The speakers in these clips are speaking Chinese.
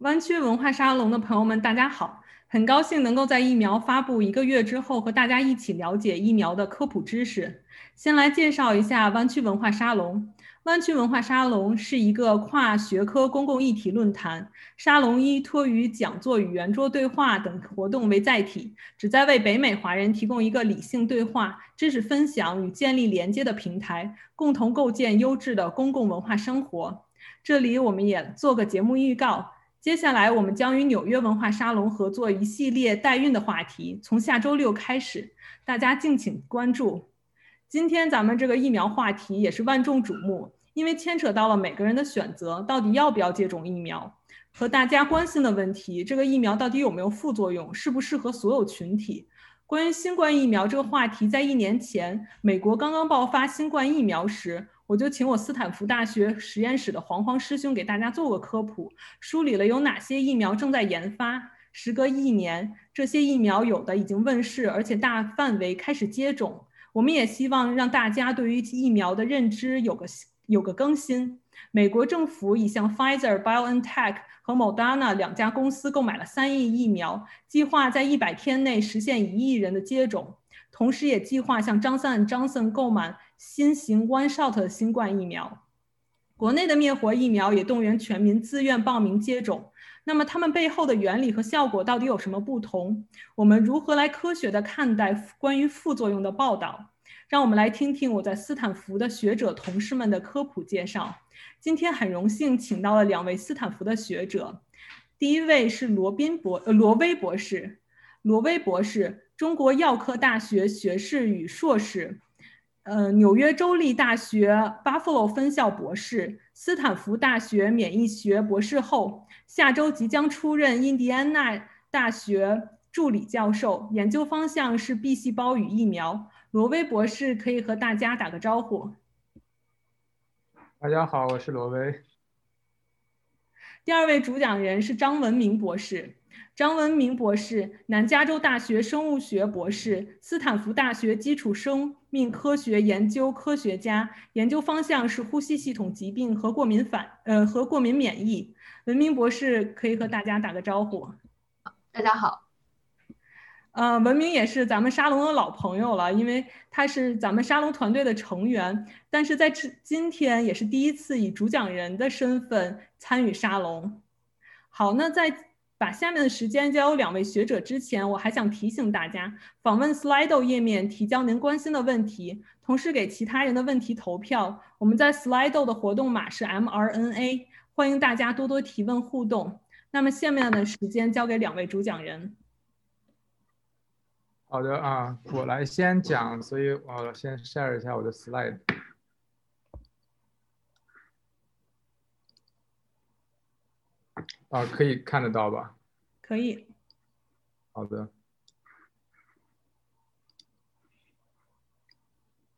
湾区文化沙龙的朋友们，大家好！很高兴能够在疫苗发布一个月之后，和大家一起了解疫苗的科普知识。先来介绍一下湾区文化沙龙。湾区文化沙龙是一个跨学科公共议题论坛，沙龙依托于讲座与圆桌对话等活动为载体，旨在为北美华人提供一个理性对话、知识分享与建立连接的平台，共同构建优质的公共文化生活。这里我们也做个节目预告，接下来我们将与纽约文化沙龙合作一系列代孕的话题，从下周六开始，大家敬请关注。今天咱们这个疫苗话题也是万众瞩目，因为牵扯到了每个人的选择，到底要不要接种疫苗，和大家关心的问题，这个疫苗到底有没有副作用，适不适合所有群体？关于新冠疫苗这个话题，在一年前美国刚刚爆发新冠疫苗时，我就请我斯坦福大学实验室的黄黄师兄给大家做个科普，梳理了有哪些疫苗正在研发。时隔一年，这些疫苗有的已经问世，而且大范围开始接种。我们也希望让大家对于疫苗的认知有个有个更新。美国政府已向 Pfizer、BioNTech 和 Moderna 两家公司购买了三亿疫苗，计划在一百天内实现一亿人的接种，同时也计划向 Johnson Johnson 购买新型 One Shot 新冠疫苗。国内的灭活疫苗也动员全民自愿报名接种。那么它们背后的原理和效果到底有什么不同？我们如何来科学的看待关于副作用的报道？让我们来听听我在斯坦福的学者同事们的科普介绍。今天很荣幸请到了两位斯坦福的学者，第一位是罗宾博呃罗威博士，罗威博士，中国药科大学学士与硕士。呃，纽约州立大学 Buffalo 分校博士，斯坦福大学免疫学博士后，下周即将出任印第安纳大学助理教授，研究方向是 B 细胞与疫苗。罗威博士可以和大家打个招呼。大家好，我是罗威。第二位主讲人是张文明博士。张文明博士，南加州大学生物学博士，斯坦福大学基础生命科学研究科学家，研究方向是呼吸系统疾病和过敏反呃和过敏免疫。文明博士可以和大家打个招呼。大家好。呃，文明也是咱们沙龙的老朋友了，因为他是咱们沙龙团队的成员，但是在今今天也是第一次以主讲人的身份参与沙龙。好，那在。把下面的时间交由两位学者之前，我还想提醒大家，访问 Slido 页面提交您关心的问题，同时给其他人的问题投票。我们在 Slido 的活动码是 mRNA，欢迎大家多多提问互动。那么下面的时间交给两位主讲人。好的啊，我来先讲，所以我先 share 一下我的 slide。啊，可以看得到吧？可以。好的。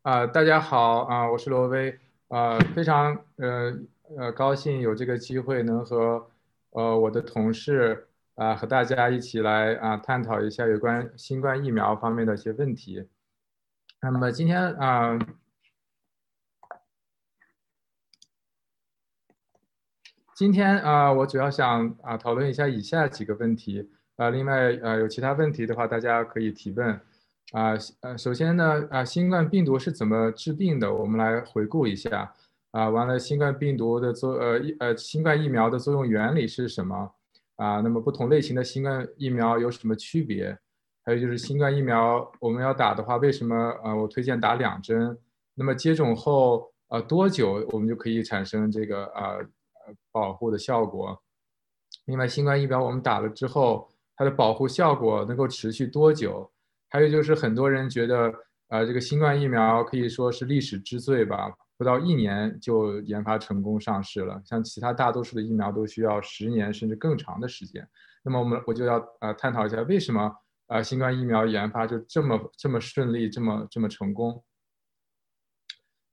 啊，大家好啊，我是罗威啊，非常呃呃高兴有这个机会能和呃我的同事啊和大家一起来啊探讨一下有关新冠疫苗方面的一些问题。那么今天啊。今天啊，我主要想啊讨论一下以下几个问题啊。另外呃，有其他问题的话，大家可以提问啊。呃，首先呢啊，新冠病毒是怎么治病的？我们来回顾一下啊。完了，新冠病毒的作呃呃新冠疫苗的作用原理是什么啊？那么不同类型的新冠疫苗有什么区别？还有就是新冠疫苗我们要打的话，为什么呃我推荐打两针？那么接种后呃多久我们就可以产生这个啊？保护的效果。另外，新冠疫苗我们打了之后，它的保护效果能够持续多久？还有就是，很多人觉得，呃，这个新冠疫苗可以说是历史之最吧，不到一年就研发成功上市了。像其他大多数的疫苗都需要十年甚至更长的时间。那么，我们我就要呃探讨一下，为什么呃新冠疫苗研发就这么这么顺利，这么这么成功？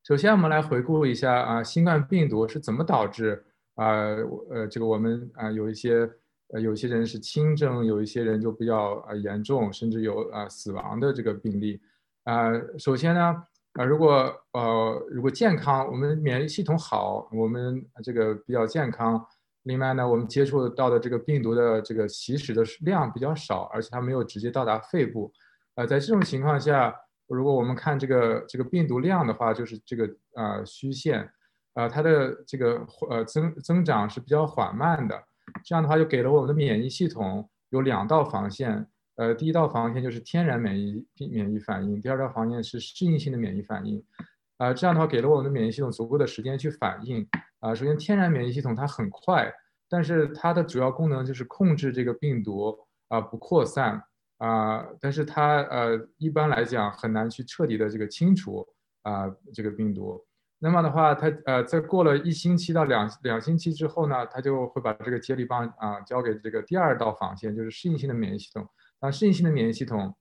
首先，我们来回顾一下啊，新冠病毒是怎么导致？啊，呃，这个我们啊有一些，呃，有些人是轻症，有一些人就比较呃严重，甚至有啊死亡的这个病例。啊，首先呢，啊，如果呃如果健康，我们免疫系统好，我们这个比较健康，另外呢，我们接触到的这个病毒的这个起始的量比较少，而且它没有直接到达肺部。呃，在这种情况下，如果我们看这个这个病毒量的话，就是这个呃虚线，呃，它的这个呃增增长是比较缓慢的。这样的话，就给了我们的免疫系统有两道防线。呃，第一道防线就是天然免疫免疫反应，第二道防线是适应性的免疫反应。啊，这样的话给了我们的免疫系统足够的时间去反应。啊，首先天然免疫系统它很快，但是它的主要功能就是控制这个病毒啊不扩散啊，但是它呃一般来讲很难去彻底的这个清除啊这个病毒。那么的话，它呃在过了一星期到两两星期之后呢，它就会把这个接力棒啊交给这个第二道防线，就是适应性的免疫系统。当适应性的免疫系统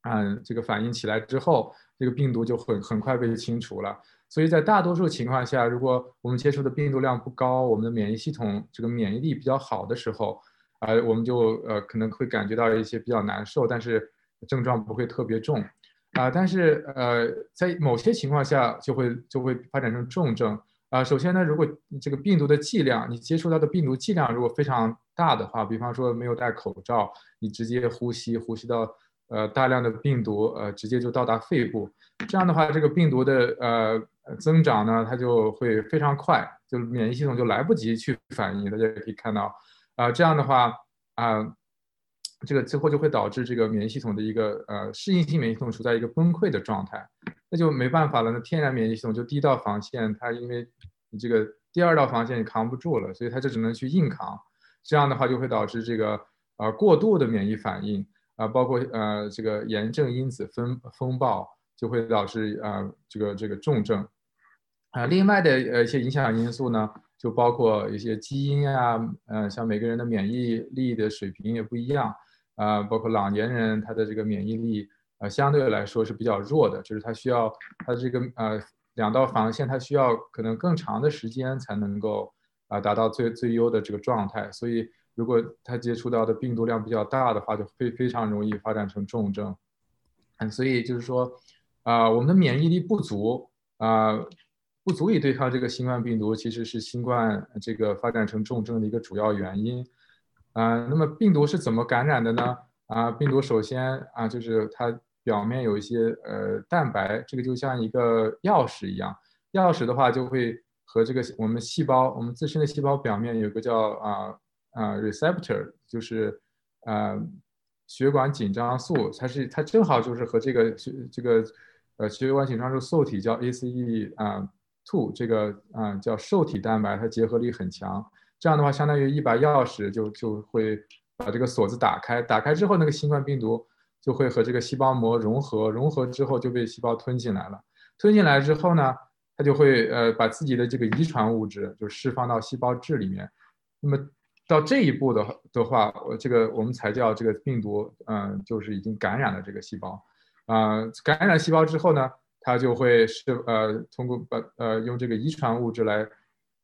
啊这个反应起来之后，这个病毒就会很快被清除了。所以在大多数情况下，如果我们接触的病毒量不高，我们的免疫系统这个免疫力比较好的时候，啊，我们就呃可能会感觉到一些比较难受，但是症状不会特别重。啊，但是呃，在某些情况下就会就会发展成重症啊。首先呢，如果这个病毒的剂量，你接触到的病毒剂量如果非常大的话，比方说没有戴口罩，你直接呼吸呼吸到呃大量的病毒，呃直接就到达肺部，这样的话，这个病毒的呃增长呢，它就会非常快，就免疫系统就来不及去反应。大家也可以看到，啊，这样的话啊。这个最后就会导致这个免疫系统的一个呃适应性免疫系统处在一个崩溃的状态，那就没办法了。那天然免疫系统就第一道防线，它因为你这个第二道防线你扛不住了，所以它就只能去硬扛。这样的话就会导致这个呃过度的免疫反应啊，包括呃这个炎症因子风风暴就会导致啊这个这个重症啊。另外的呃一些影响因素呢，就包括一些基因啊，呃像每个人的免疫力的水平也不一样。啊，包括老年人，他的这个免疫力，呃，相对来说是比较弱的，就是他需要他这个呃两道防线，他需要可能更长的时间才能够啊达到最最优的这个状态。所以，如果他接触到的病毒量比较大的话，就非非常容易发展成重症。嗯，所以就是说，啊，我们的免疫力不足啊，不足以对抗这个新冠病毒，其实是新冠这个发展成重症的一个主要原因。啊，那么病毒是怎么感染的呢？啊，病毒首先啊，就是它表面有一些呃蛋白，这个就像一个钥匙一样。钥匙的话就会和这个我们细胞，我们自身的细胞表面有个叫啊啊 receptor，就是啊血管紧张素，它是它正好就是和这个这这个呃血管紧张素受体叫 ACE 啊 two 这个啊叫受体蛋白，它结合力很强。这样的话，相当于一把钥匙就就会把这个锁子打开，打开之后，那个新冠病毒就会和这个细胞膜融合，融合之后就被细胞吞进来了。吞进来之后呢，它就会呃把自己的这个遗传物质就释放到细胞质里面。那么到这一步的的话，我这个我们才叫这个病毒嗯就是已经感染了这个细胞。啊，感染细胞之后呢，它就会是呃通过把呃用这个遗传物质来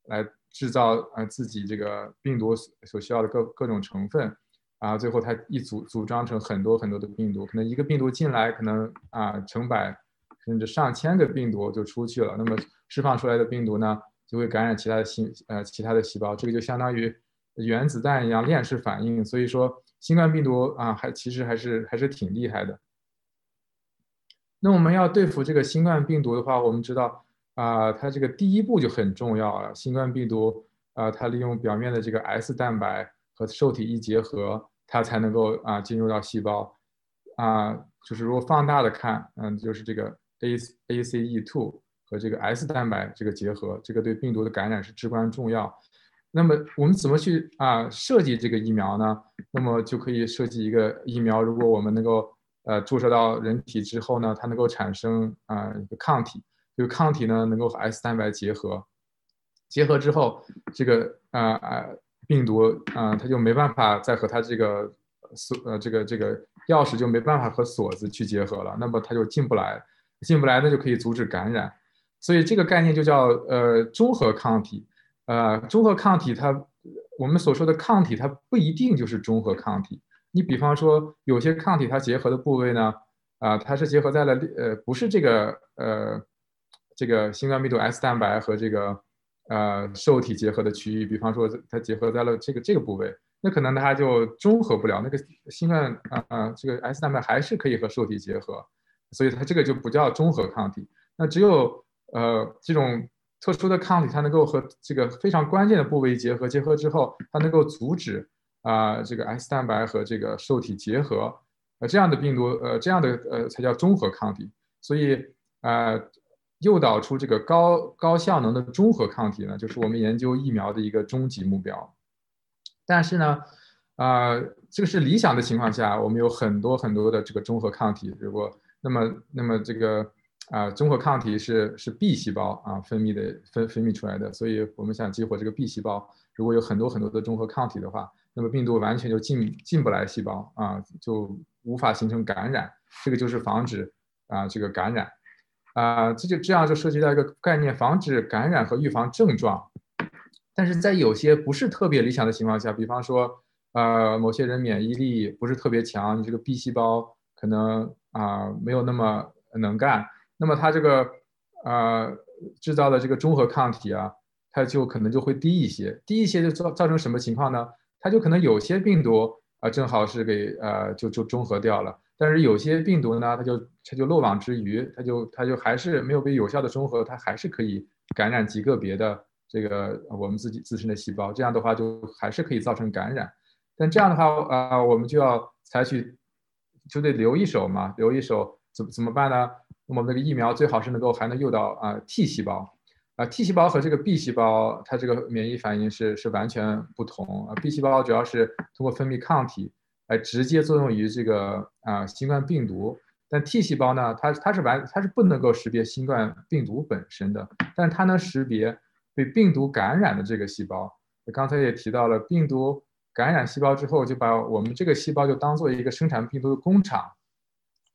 来。制造呃自己这个病毒所需要的各各种成分，啊，最后它一组组装成很多很多的病毒，可能一个病毒进来，可能啊成百甚至上千个病毒就出去了。那么释放出来的病毒呢，就会感染其他的细呃其他的细胞，这个就相当于原子弹一样链式反应。所以说新冠病毒啊，还其实还是还是挺厉害的。那我们要对付这个新冠病毒的话，我们知道。啊，它这个第一步就很重要了。新冠病毒啊，它利用表面的这个 S 蛋白和受体一结合，它才能够啊进入到细胞。啊，就是如果放大的看，嗯，就是这个 A A C E two 和这个 S 蛋白这个结合，这个对病毒的感染是至关重要。那么我们怎么去啊设计这个疫苗呢？那么就可以设计一个疫苗，如果我们能够呃注射到人体之后呢，它能够产生啊一个抗体。这个抗体呢，能够和 S 蛋白结合，结合之后，这个啊啊病毒啊，它就没办法再和它这个锁呃这个这个钥匙就没办法和锁子去结合了，那么它就进不来，进不来那就可以阻止感染，所以这个概念就叫呃中和抗体，呃中和抗体它我们所说的抗体它不一定就是中和抗体，你比方说有些抗体它结合的部位呢，啊它是结合在了呃不是这个呃。这个新冠病毒 S 蛋白和这个呃受体结合的区域，比方说它结合在了这个这个部位，那可能它就中和不了，那个新冠啊啊这个 S 蛋白还是可以和受体结合，所以它这个就不叫中和抗体。那只有呃这种特殊的抗体，它能够和这个非常关键的部位结合，结合之后它能够阻止啊这个 S 蛋白和这个受体结合，呃这样的病毒呃这样的呃才叫中和抗体。所以呃。诱导出这个高高效能的中和抗体呢，就是我们研究疫苗的一个终极目标。但是呢，啊，这个是理想的情况下，我们有很多很多的这个中和抗体。如果那么那么这个啊，中和抗体是是 B 细胞啊分泌的分分泌出来的，所以我们想激活这个 B 细胞，如果有很多很多的中和抗体的话，那么病毒完全就进进不来细胞啊，就无法形成感染。这个就是防止啊这个感染。啊，这就这样就涉及到一个概念，防止感染和预防症状。但是在有些不是特别理想的情况下，比方说，呃，某些人免疫力不是特别强，你这个 B 细胞可能啊没有那么能干，那么它这个呃制造的这个中和抗体啊，它就可能就会低一些，低一些就造造成什么情况呢？它就可能有些病毒啊正好是给呃就就中和掉了。但是有些病毒呢，它就它就漏网之鱼，它就它就还是没有被有效的中和，它还是可以感染极个别的这个我们自己自身的细胞，这样的话就还是可以造成感染。但这样的话啊，我们就要采取就得留一手嘛，留一手怎怎么办呢？我们那个疫苗最好是能够还能诱导啊 T 细胞啊 T 细胞和这个 B 细胞它这个免疫反应是是完全不同啊 B 细胞主要是通过分泌抗体。来直接作用于这个啊新冠病毒，但 T 细胞呢，它它是完它是不能够识别新冠病毒本身的，但它能识别被病毒感染的这个细胞。刚才也提到了，病毒感染细胞之后，就把我们这个细胞就当做一个生产病毒的工厂，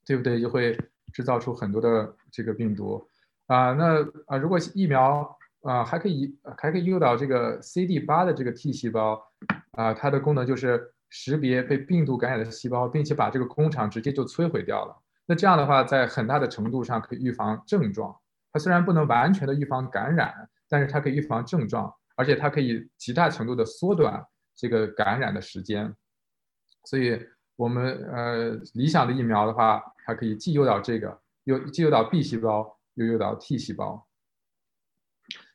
对不对？就会制造出很多的这个病毒啊。那啊，如果疫苗啊还可以还可以诱导这个 CD8 的这个 T 细胞啊，它的功能就是。识别被病毒感染的细胞，并且把这个工厂直接就摧毁掉了。那这样的话，在很大的程度上可以预防症状。它虽然不能完全的预防感染，但是它可以预防症状，而且它可以极大程度的缩短这个感染的时间。所以，我们呃理想的疫苗的话，它可以既诱导这个，又既诱导 B 细胞，又诱导 T 细胞。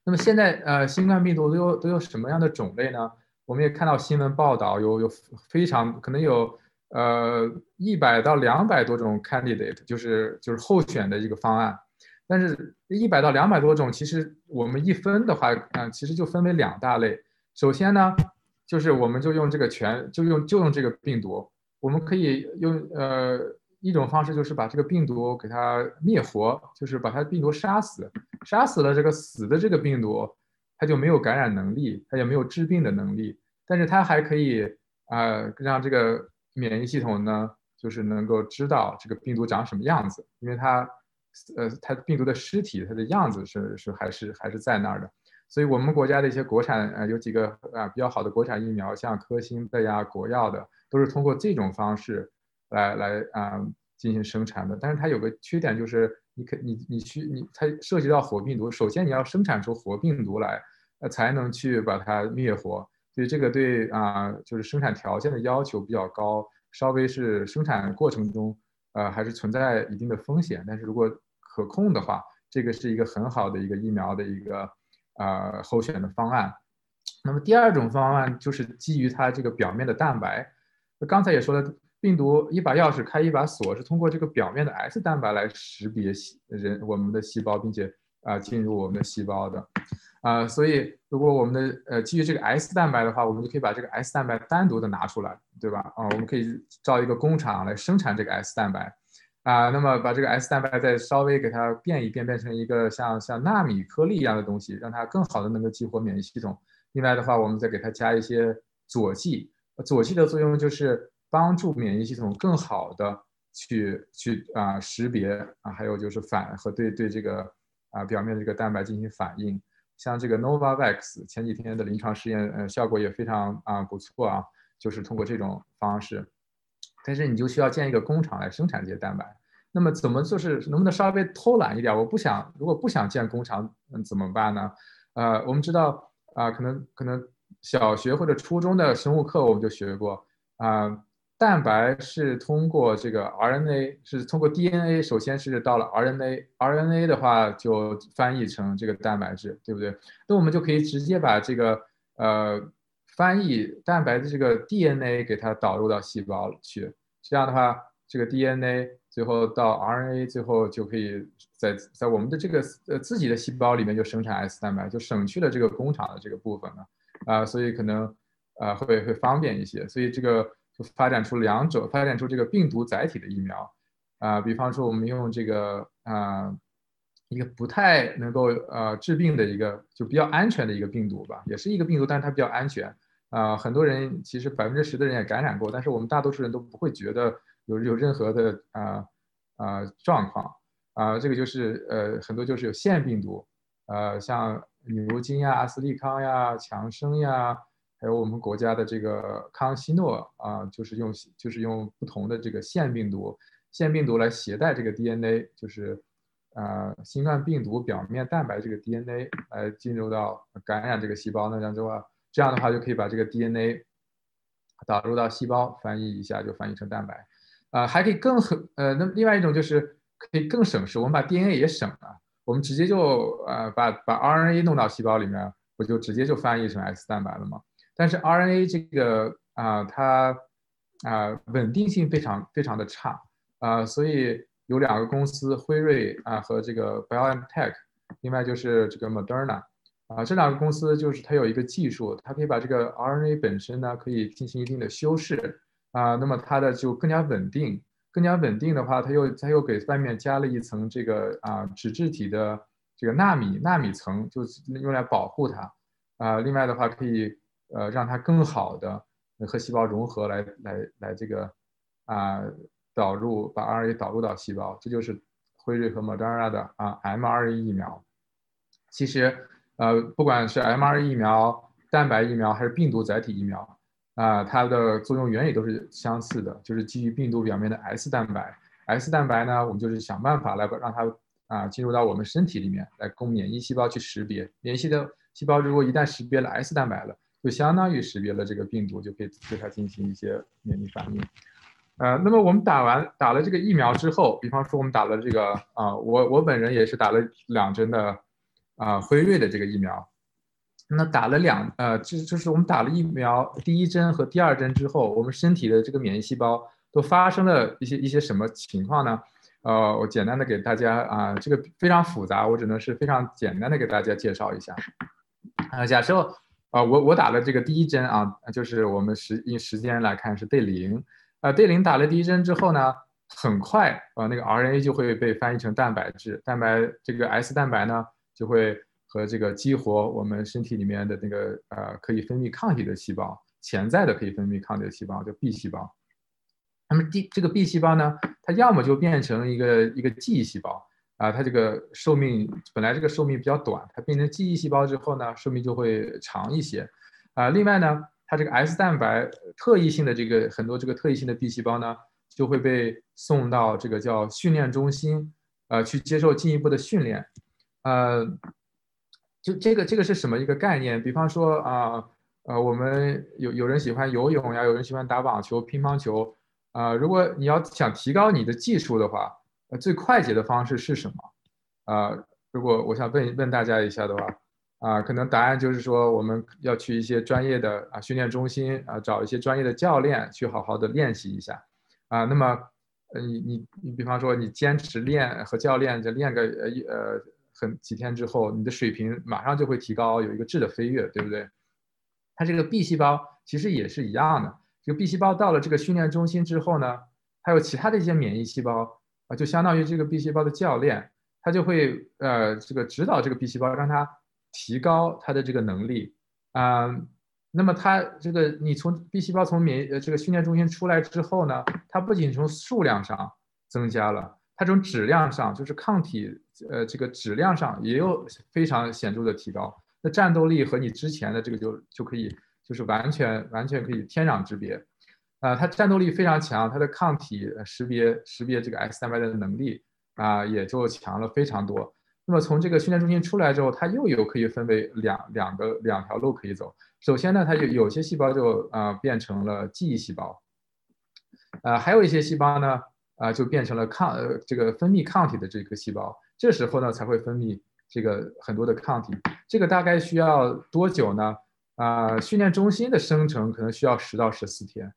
那么现在呃新冠病毒都有都有什么样的种类呢？我们也看到新闻报道，有有非常可能有呃一百到两百多种 candidate，就是就是候选的一个方案。但是，一百到两百多种，其实我们一分的话，嗯，其实就分为两大类。首先呢，就是我们就用这个全，就用就用这个病毒，我们可以用呃一种方式，就是把这个病毒给它灭活，就是把它病毒杀死，杀死了这个死的这个病毒。它就没有感染能力，它也没有治病的能力，但是它还可以啊，让这个免疫系统呢，就是能够知道这个病毒长什么样子，因为它，呃，它病毒的尸体，它的样子是是还是还是在那儿的，所以我们国家的一些国产呃有几个啊比较好的国产疫苗，像科兴的呀、国药的，都是通过这种方式来来啊进行生产的，但是它有个缺点就是。你可你你去你它涉及到活病毒，首先你要生产出活病毒来，呃才能去把它灭活，所以这个对啊就是生产条件的要求比较高，稍微是生产过程中呃还是存在一定的风险，但是如果可控的话，这个是一个很好的一个疫苗的一个啊候选的方案。那么第二种方案就是基于它这个表面的蛋白，刚才也说了。病毒一把钥匙开一把锁，是通过这个表面的 S 蛋白来识别人我们的细胞，并且啊进入我们的细胞的，啊，所以如果我们的呃基于这个 S 蛋白的话，我们就可以把这个 S 蛋白单独的拿出来，对吧？啊，我们可以造一个工厂来生产这个 S 蛋白，啊，那么把这个 S 蛋白再稍微给它变一变，变成一个像像纳米颗粒一样的东西，让它更好的能够激活免疫系统。另外的话，我们再给它加一些佐剂，佐剂的作用就是。帮助免疫系统更好的去去啊识别啊，还有就是反和对对这个啊表面的这个蛋白进行反应。像这个 Novavax 前几天的临床试验，呃，效果也非常啊不错啊，就是通过这种方式。但是你就需要建一个工厂来生产这些蛋白。那么怎么就是能不能稍微偷懒一点？我不想，如果不想建工厂，嗯，怎么办呢？呃，我们知道啊，可能可能小学或者初中的生物课我们就学过啊，蛋白是通过这个 RNA 是通过 DNA，首先是到了 RNA，RNA 的话就翻译成这个蛋白质，对不对？那我们就可以直接把这个呃翻译蛋白的这个 DNA 给它导入到细胞去，这样的话，这个 DNA。最后到 RNA，最后就可以在在我们的这个呃自己的细胞里面就生产 S 蛋白，就省去了这个工厂的这个部分了啊，所以可能啊会会方便一些，所以这个就发展出两种，发展出这个病毒载体的疫苗。啊，比方说我们用这个啊一个不太能够呃治病的一个就比较安全的一个病毒吧，也是一个病毒，但是它比较安全。啊，很多人其实百分之十的人也感染过，但是我们大多数人都不会觉得。有有任何的啊啊状况。啊，这个就是呃很多就是有腺病毒，呃像牛津呀、阿斯利康呀、强生呀，还有我们国家的这个康希诺啊，就是用就是用不同的这个腺病毒，腺病毒来携带这个 DNA，就是呃新冠病毒表面蛋白这个 DNA 来进入到感染这个细胞，那这样的话这样的话就可以把这个 DNA 导入到细胞，翻译一下就翻译成蛋白。啊，还可以更很呃，那另外一种就是可以更省事，我们把 DNA 也省了，我们直接就呃把把 RNA 弄到细胞里面，不就直接就翻译成 X 蛋白了吗？但是 RNA 这个啊，它啊稳定性非常非常的差啊，所以有两个公司，辉瑞啊和这个 BioNTech，另外就是这个 Moderna 啊，这两个公司就是它有一个技术，它可以把这个 RNA 本身呢可以进行一定的修饰。啊，那么它的就更加稳定，更加稳定的话，它又它又给外面加了一层这个啊脂质体的这个纳米纳米层，就是用来保护它。啊，另外的话可以呃让它更好的和细胞融合，来来来这个啊导入把 RNA 导入到细胞，这就是辉瑞和 Moderna 的啊 mRNA 疫苗。其实呃不管是 mRNA 疫苗、蛋白疫苗还是病毒载体疫苗。啊，它的作用原理都是相似的，就是基于病毒表面的 S 蛋白。S 蛋白呢，我们就是想办法来让它啊进入到我们身体里面，来供免疫细胞去识别。免疫的细胞如果一旦识别了 S 蛋白了，就相当于识别了这个病毒，就可以对它进行一些免疫反应。呃，那么我们打完打了这个疫苗之后，比方说我们打了这个啊，我我本人也是打了两针的啊辉瑞的这个疫苗。那打了两呃，就就是我们打了疫苗第一针和第二针之后，我们身体的这个免疫细胞都发生了一些一些什么情况呢？呃，我简单的给大家啊，这个非常复杂，我只能是非常简单的给大家介绍一下。啊，假设啊，我我打了这个第一针啊，就是我们时以时间来看是 day 零，啊，day 零打了第一针之后呢，很快啊，那个 RNA 就会被翻译成蛋白质，蛋白这个 S 蛋白呢就会。和这个激活我们身体里面的那个呃可以分泌抗体的细胞，潜在的可以分泌抗体的细胞叫 B 细胞。那么 D 这个 B 细胞呢，它要么就变成一个一个记忆细胞啊，它这个寿命本来这个寿命比较短，它变成记忆细胞之后呢，寿命就会长一些啊。另外呢，它这个 S 蛋白特异性的这个很多这个特异性的 B 细胞呢，就会被送到这个叫训练中心，呃，去接受进一步的训练，呃。就这个这个是什么一个概念？比方说啊，呃，我们有有人喜欢游泳呀，有人喜欢打网球、乒乓球，啊，如果你要想提高你的技术的话，呃，最快捷的方式是什么？啊，如果我想问问大家一下的话，啊，可能答案就是说我们要去一些专业的啊训练中心啊，找一些专业的教练去好好的练习一下，啊，那么呃你你你比方说你坚持练和教练就练个呃呃。很几天之后，你的水平马上就会提高，有一个质的飞跃，对不对？它这个 B 细胞其实也是一样的。这个 B 细胞到了这个训练中心之后呢，还有其他的一些免疫细胞啊，就相当于这个 B 细胞的教练，他就会呃这个指导这个 B 细胞，让它提高它的这个能力啊。那么它这个你从 B 细胞从免疫这个训练中心出来之后呢，它不仅从数量上增加了。它从质量上，就是抗体，呃，这个质量上也有非常显著的提高。那战斗力和你之前的这个就就可以，就是完全完全可以天壤之别。啊，它战斗力非常强，它的抗体识别识别这个 X 蛋白的能力啊，也就强了非常多。那么从这个训练中心出来之后，它又有可以分为两两个两条路可以走。首先呢，它就有些细胞就啊变成了记忆细胞，啊，还有一些细胞呢啊就变成了抗呃这个分泌抗体的这个细胞。这时候呢才会分泌这个很多的抗体。这个大概需要多久呢？啊，训练中心的生成可能需要十到十四天。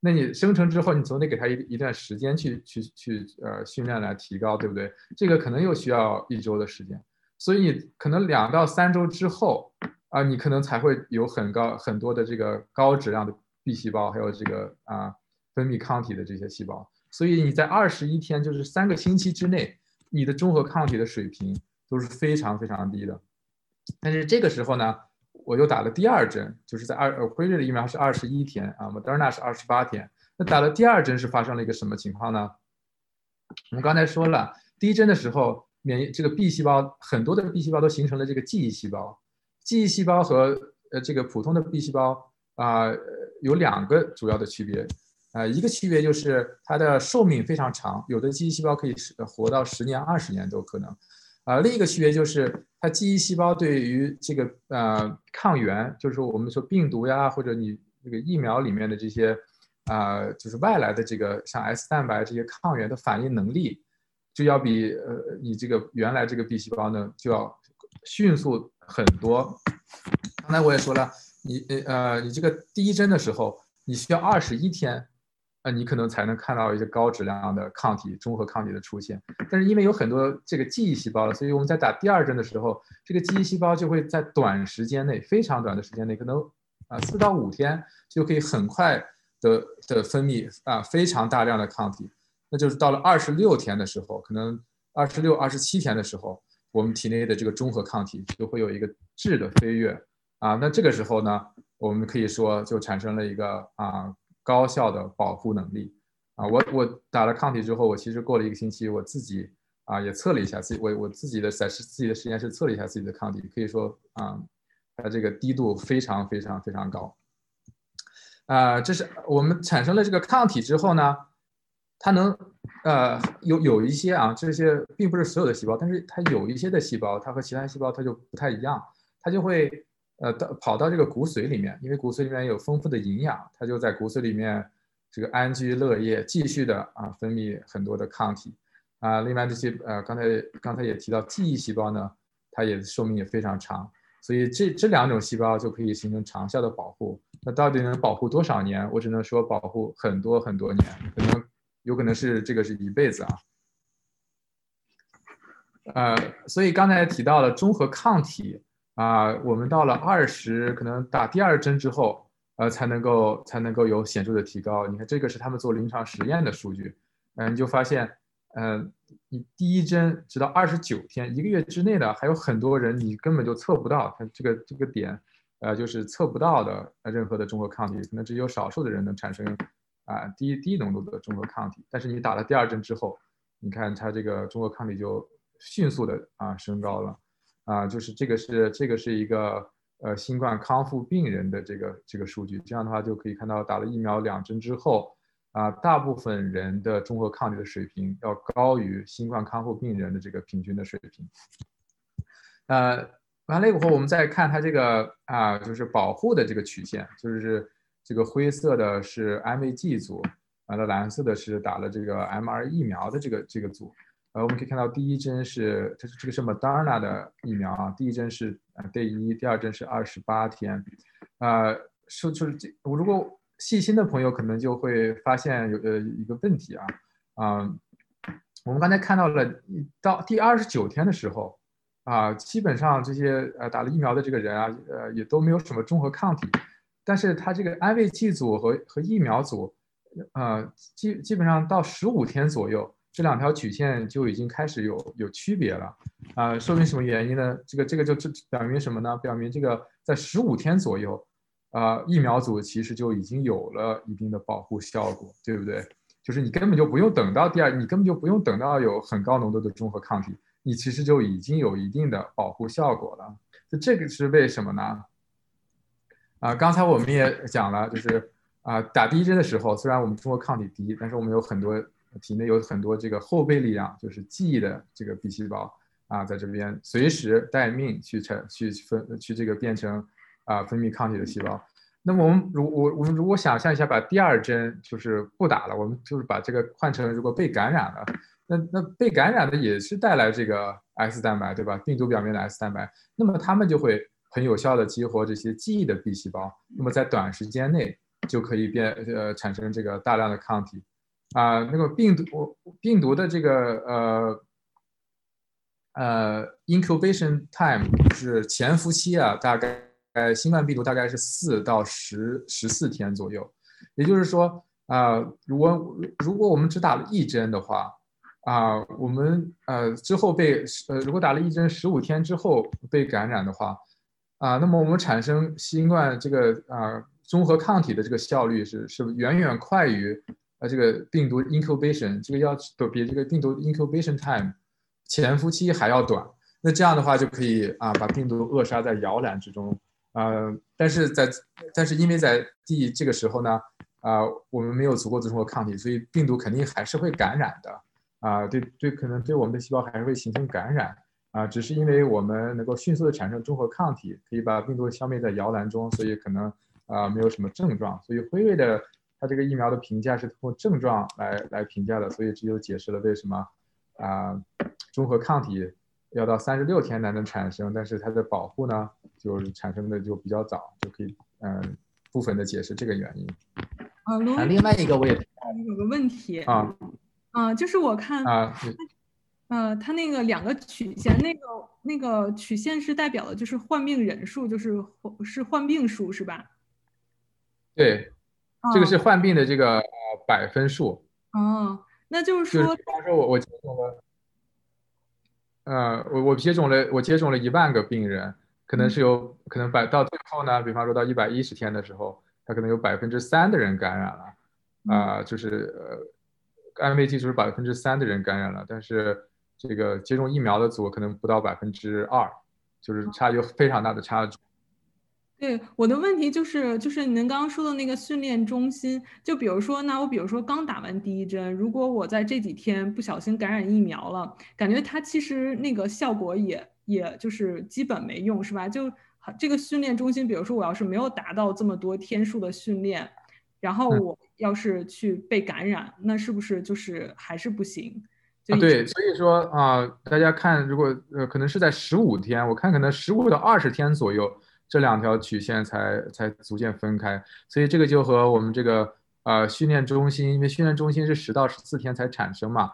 那你生成之后，你总得给它一一段时间去去去呃训练来提高，对不对？这个可能又需要一周的时间，所以你可能两到三周之后啊，你可能才会有很高很多的这个高质量的 B 细胞，还有这个啊分泌抗体的这些细胞。所以你在二十一天，就是三个星期之内，你的中和抗体的水平都是非常非常低的。但是这个时候呢？我又打了第二针，就是在二呃辉瑞的疫苗是二十一天啊，Moderna 是二十八天。那打了第二针是发生了一个什么情况呢？我们刚才说了，第一针的时候，免疫这个 B 细胞很多的 B 细胞都形成了这个记忆细胞。记忆细胞和呃这个普通的 B 细胞啊有两个主要的区别啊，一个区别就是它的寿命非常长，有的记忆细胞可以活到十年、二十年都可能。啊，另一个区别就是它记忆细胞对于这个呃抗原，就是说我们说病毒呀，或者你这个疫苗里面的这些啊，就是外来的这个像 S 蛋白这些抗原的反应能力，就要比呃你这个原来这个 B 细胞呢就要迅速很多。刚才我也说了，你呃你这个第一针的时候，你需要二十一天。那你可能才能看到一些高质量的抗体、中和抗体的出现，但是因为有很多这个记忆细胞了，所以我们在打第二针的时候，这个记忆细胞就会在短时间内、非常短的时间内，可能啊四到五天就可以很快的的分泌啊非常大量的抗体，那就是到了二十六天的时候，可能二十六、二十七天的时候，我们体内的这个中和抗体就会有一个质的飞跃啊，那这个时候呢，我们可以说就产生了一个啊。高效的保护能力啊！我我打了抗体之后，我其实过了一个星期，我自己啊也测了一下自己，我我自己的在自己的实验室测了一下自己的抗体，可以说啊，它这个低度非常非常非常高啊！这是我们产生了这个抗体之后呢，它能呃有有一些啊，这些并不是所有的细胞，但是它有一些的细胞，它和其他细胞它就不太一样，它就会。呃，到跑到这个骨髓里面，因为骨髓里面有丰富的营养，它就在骨髓里面这个安居乐业，继续的啊分泌很多的抗体啊。另外这些呃，刚才刚才也提到记忆细胞呢，它也寿命也非常长，所以这这两种细胞就可以形成长效的保护。那到底能保护多少年？我只能说保护很多很多年，可能有可能是这个是一辈子啊。呃，所以刚才提到了中和抗体。啊，我们到了二十，可能打第二针之后，呃，才能够才能够有显著的提高。你看，这个是他们做临床实验的数据，嗯，你就发现，嗯，你第一针直到二十九天，一个月之内的，还有很多人你根本就测不到，它这个这个点，呃，就是测不到的任何的中和抗体，可能只有少数的人能产生啊低低浓度的中和抗体。但是你打了第二针之后，你看它这个中和抗体就迅速的啊升高了。啊，就是这个是这个是一个呃新冠康复病人的这个这个数据，这样的话就可以看到打了疫苗两针之后，啊，大部分人的中和抗体的水平要高于新冠康复病人的这个平均的水平。呃，完了以后我们再看它这个啊，就是保护的这个曲线，就是这个灰色的是 MVG 组，完了蓝色的是打了这个 mR 疫苗的这个这个组。呃，我们可以看到，第一针是，它是这个是 Moderna 的疫苗啊，第一针是呃 day 一，第二针是二十八天，啊，是就是这，我如果细心的朋友可能就会发现有呃一个问题啊，啊，我们刚才看到了，到第二十九天的时候，啊，基本上这些呃打了疫苗的这个人啊，呃也都没有什么中和抗体，但是他这个安慰剂组和和疫苗组，呃，基基本上到十五天左右。这两条曲线就已经开始有有区别了，啊，说明什么原因呢？这个这个就这表明什么呢？表明这个在十五天左右，啊，疫苗组其实就已经有了一定的保护效果，对不对？就是你根本就不用等到第二，你根本就不用等到有很高浓度的中和抗体，你其实就已经有一定的保护效果了。就这个是为什么呢？啊，刚才我们也讲了，就是。啊，打第一针的时候，虽然我们中和抗体低，但是我们有很多体内有很多这个后备力量，就是记忆的这个 B 细胞啊，在这边随时待命去成去分去这个变成啊分泌抗体的细胞。那么我们如我我们如果想象一下，把第二针就是不打了，我们就是把这个换成如果被感染了，那那被感染的也是带来这个 S 蛋白，对吧？病毒表面的 S 蛋白，那么他们就会很有效的激活这些记忆的 B 细胞，那么在短时间内。就可以变呃产生这个大量的抗体啊，那个病毒病毒的这个呃呃 incubation time 是潜伏期啊，大概呃新冠病毒大概是四到十十四天左右，也就是说啊，如果如果我们只打了一针的话啊，我们呃之后被呃如果打了一针十五天之后被感染的话啊，那么我们产生新冠这个啊。综合抗体的这个效率是是远远快于呃这个病毒 incubation 这个要都比这个病毒 incubation time 潜伏期还要短。那这样的话就可以啊把病毒扼杀在摇篮之中啊。但是在但是因为在第这个时候呢啊我们没有足够的综合抗体，所以病毒肯定还是会感染的啊。对对，可能对我们的细胞还是会形成感染啊。只是因为我们能够迅速的产生综合抗体，可以把病毒消灭在摇篮中，所以可能。啊，没有什么症状，所以辉瑞的它这个疫苗的评价是通过症状来来评价的，所以这就解释了为什么啊，综合抗体要到三十六天才能产生，但是它的保护呢，就是产生的就比较早，就可以嗯部分的解释这个原因。啊，另外一个我也有个问题啊，啊，就是我看啊，呃，它那个两个曲线，那个那个曲线是代表的就是患病人数，就是是患病数是吧？对，这个是患病的这个呃百分数。哦，那就是说，比方说我我接种了，呃，我我接种了我接种了一万个病人，可能是有可能百到最后呢，比方说到一百一十天的时候，他可能有百分之三的人感染了，啊，就是呃安慰剂就是百分之三的人感染了，但是这个接种疫苗的组可能不到百分之二，就是差有非常大的差距。对我的问题就是，就是您刚刚说的那个训练中心，就比如说，那我比如说刚打完第一针，如果我在这几天不小心感染疫苗了，感觉它其实那个效果也也就是基本没用，是吧？就这个训练中心，比如说我要是没有达到这么多天数的训练，然后我要是去被感染，那是不是就是还是不行？啊，对，所以说啊，大家看，如果呃可能是在十五天，我看可能十五到二十天左右。这两条曲线才才逐渐分开，所以这个就和我们这个呃训练中心，因为训练中心是十到十四天才产生嘛，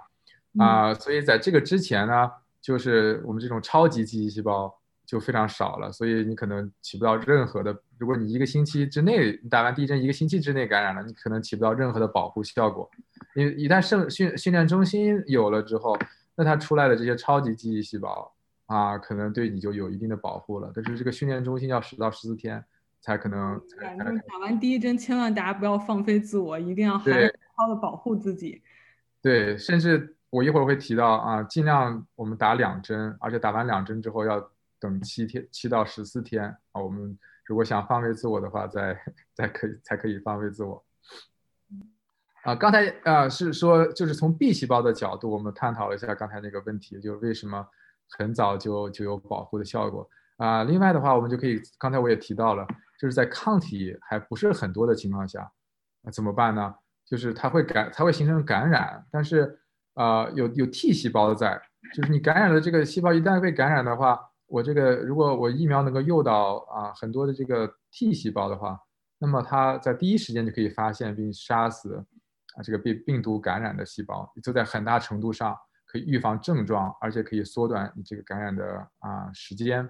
啊，所以在这个之前呢，就是我们这种超级记忆细胞就非常少了，所以你可能起不到任何的，如果你一个星期之内你打完第一针，一个星期之内感染了，你可能起不到任何的保护效果。你一旦训训训练中心有了之后，那它出来的这些超级记忆细胞。啊，可能对你就有一定的保护了，但是这个训练中心要十到十四天才可能。打完第一针，千万大家不要放飞自我，一定要好好的保护自己。对，甚至我一会儿会提到啊，尽量我们打两针，而且打完两针之后要等七天，七到十四天啊。我们如果想放飞自我的话，再再可以才可以放飞自我。啊，刚才啊是说就是从 B 细胞的角度，我们探讨了一下刚才那个问题，就是为什么。很早就就有保护的效果啊。另外的话，我们就可以，刚才我也提到了，就是在抗体还不是很多的情况下，那怎么办呢？就是它会感，它会形成感染，但是啊，有有 T 细胞在，就是你感染了这个细胞，一旦被感染的话，我这个如果我疫苗能够诱导啊很多的这个 T 细胞的话，那么它在第一时间就可以发现并杀死啊这个被病毒感染的细胞，就在很大程度上。可以预防症状，而且可以缩短你这个感染的啊时间。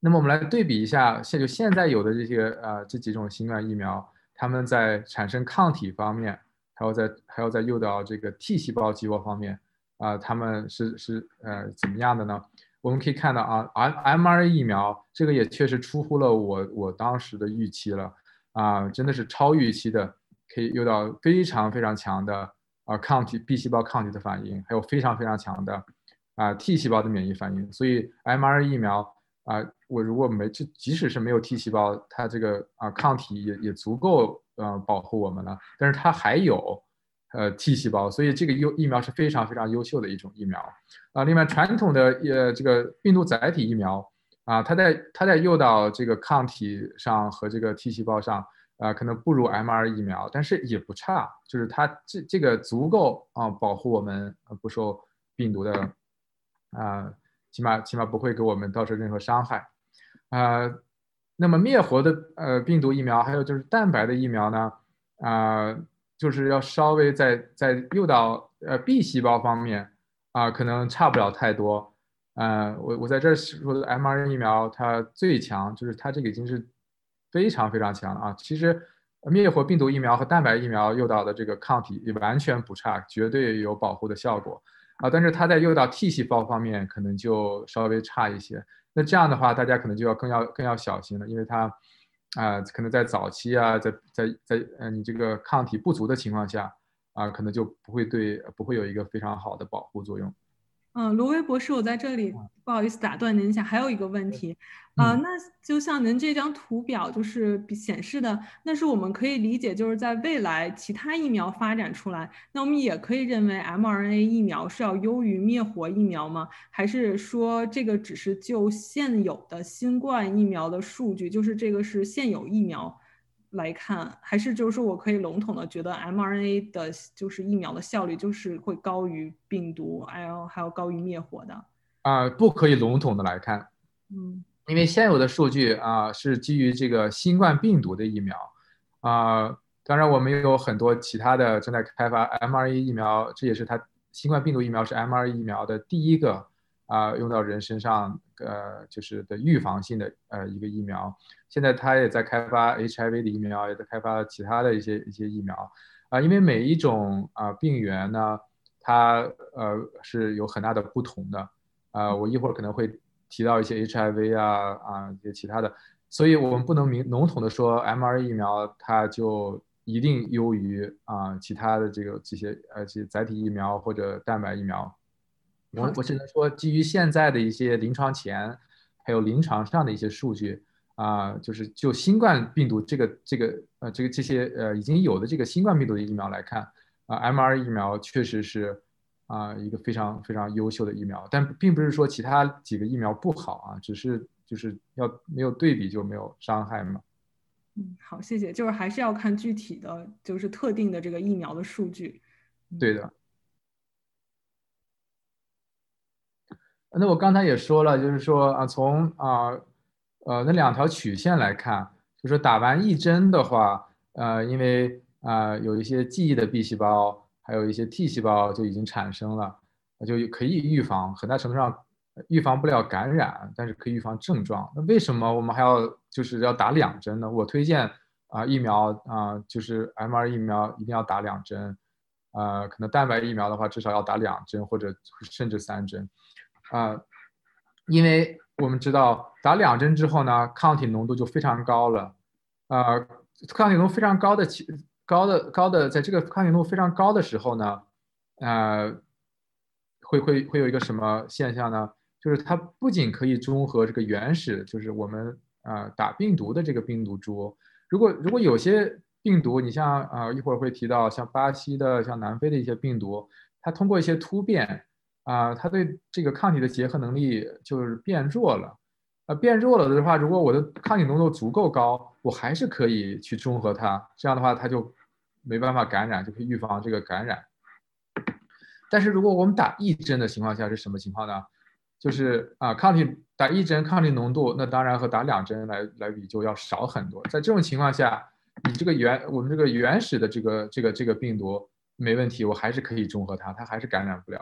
那么我们来对比一下，现就现在有的这些呃这几种新冠疫苗，他们在产生抗体方面，还有在还有在诱导这个 T 细胞激活方面啊，他们是是呃怎么样的呢？我们可以看到啊，M M R 疫苗这个也确实出乎了我我当时的预期了啊，真的是超预期的，可以诱导非常非常强的。啊，抗体 B 细胞抗体的反应，还有非常非常强的啊 T 细胞的免疫反应，所以 mRNA 疫苗啊，我如果没就即使是没有 T 细胞，它这个啊抗体也也足够呃保护我们了。但是它还有呃 T 细胞，所以这个优疫苗是非常非常优秀的一种疫苗啊。另外，传统的呃这个病毒载体疫苗啊，它在它在诱导这个抗体上和这个 T 细胞上啊，可能不如 m r 疫苗，但是也不差，就是它这这个足够啊保护我们不受病毒的啊。起码起码不会给我们造成任何伤害，啊，那么灭活的呃病毒疫苗，还有就是蛋白的疫苗呢，啊，就是要稍微在在诱导呃 B 细胞方面啊，可能差不了太多，呃，我我在这说的 mRNA 疫苗它最强，就是它这个已经是非常非常强啊。其实灭活病毒疫苗和蛋白疫苗诱导的这个抗体也完全不差，绝对有保护的效果。啊，但是它在诱导 T 细胞方面可能就稍微差一些。那这样的话，大家可能就要更要更要小心了，因为它，啊，可能在早期啊，在在在呃你这个抗体不足的情况下，啊，可能就不会对不会有一个非常好的保护作用。嗯，罗威博士，我在这里不好意思打断您一下，还有一个问题，啊，那就像您这张图表就是显示的，那是我们可以理解，就是在未来其他疫苗发展出来，那我们也可以认为 mRNA 疫苗是要优于灭活疫苗吗？还是说这个只是就现有的新冠疫苗的数据，就是这个是现有疫苗？来看，还是就是说我可以笼统的觉得 mRNA 的就是疫苗的效率就是会高于病毒，还有还要高于灭活的啊，不可以笼统的来看，嗯，因为现有的数据啊是基于这个新冠病毒的疫苗啊，当然我们有很多其他的正在开发 mRNA 疫苗，这也是它新冠病毒疫苗是 mRNA 疫苗的第一个啊用到人身上呃就是的预防性的呃一个疫苗。现在他也在开发 HIV 的疫苗，也在开发其他的一些一些疫苗，啊，因为每一种啊病原呢，它呃是有很大的不同的，啊，我一会儿可能会提到一些 HIV 啊啊一些其他的，所以我们不能明笼统的说 mRNA 疫苗它就一定优于啊其他的这个这些呃这些载体疫苗或者蛋白疫苗，我我只能说基于现在的一些临床前还有临床上的一些数据。啊，就是就新冠病毒这个这个呃这个这些呃已经有的这个新冠病毒的疫苗来看，啊，mRNA 疫苗确实是啊一个非常非常优秀的疫苗，但并不是说其他几个疫苗不好啊，只是就是要没有对比就没有伤害嘛。嗯，好，谢谢。就是还是要看具体的就是特定的这个疫苗的数据。对的。那我刚才也说了，就是说啊，从啊。呃，那两条曲线来看，就是打完一针的话，呃，因为啊有一些记忆的 B 细胞，还有一些 T 细胞就已经产生了，就可以预防，很大程度上预防不了感染，但是可以预防症状。那为什么我们还要就是要打两针呢？我推荐啊疫苗啊就是 m r 疫苗一定要打两针，呃，可能蛋白疫苗的话至少要打两针或者甚至三针，啊，因为。我们知道打两针之后呢，抗体浓度就非常高了，呃，抗体浓度非常高的高的高的，在这个抗体浓度非常高的时候呢，呃，会会会有一个什么现象呢？就是它不仅可以中和这个原始，就是我们呃打病毒的这个病毒株，如果如果有些病毒，你像啊一会儿会提到像巴西的、像南非的一些病毒，它通过一些突变。啊，它对这个抗体的结合能力就是变弱了，啊，变弱了的话，如果我的抗体浓度足够高，我还是可以去中和它，这样的话它就没办法感染，就可以预防这个感染。但是如果我们打一针的情况下是什么情况呢？就是啊，抗体打一针抗体浓度，那当然和打两针来来比就要少很多。在这种情况下，你这个原我们这个原始的这个这个这个病毒没问题，我还是可以中和它，它还是感染不了。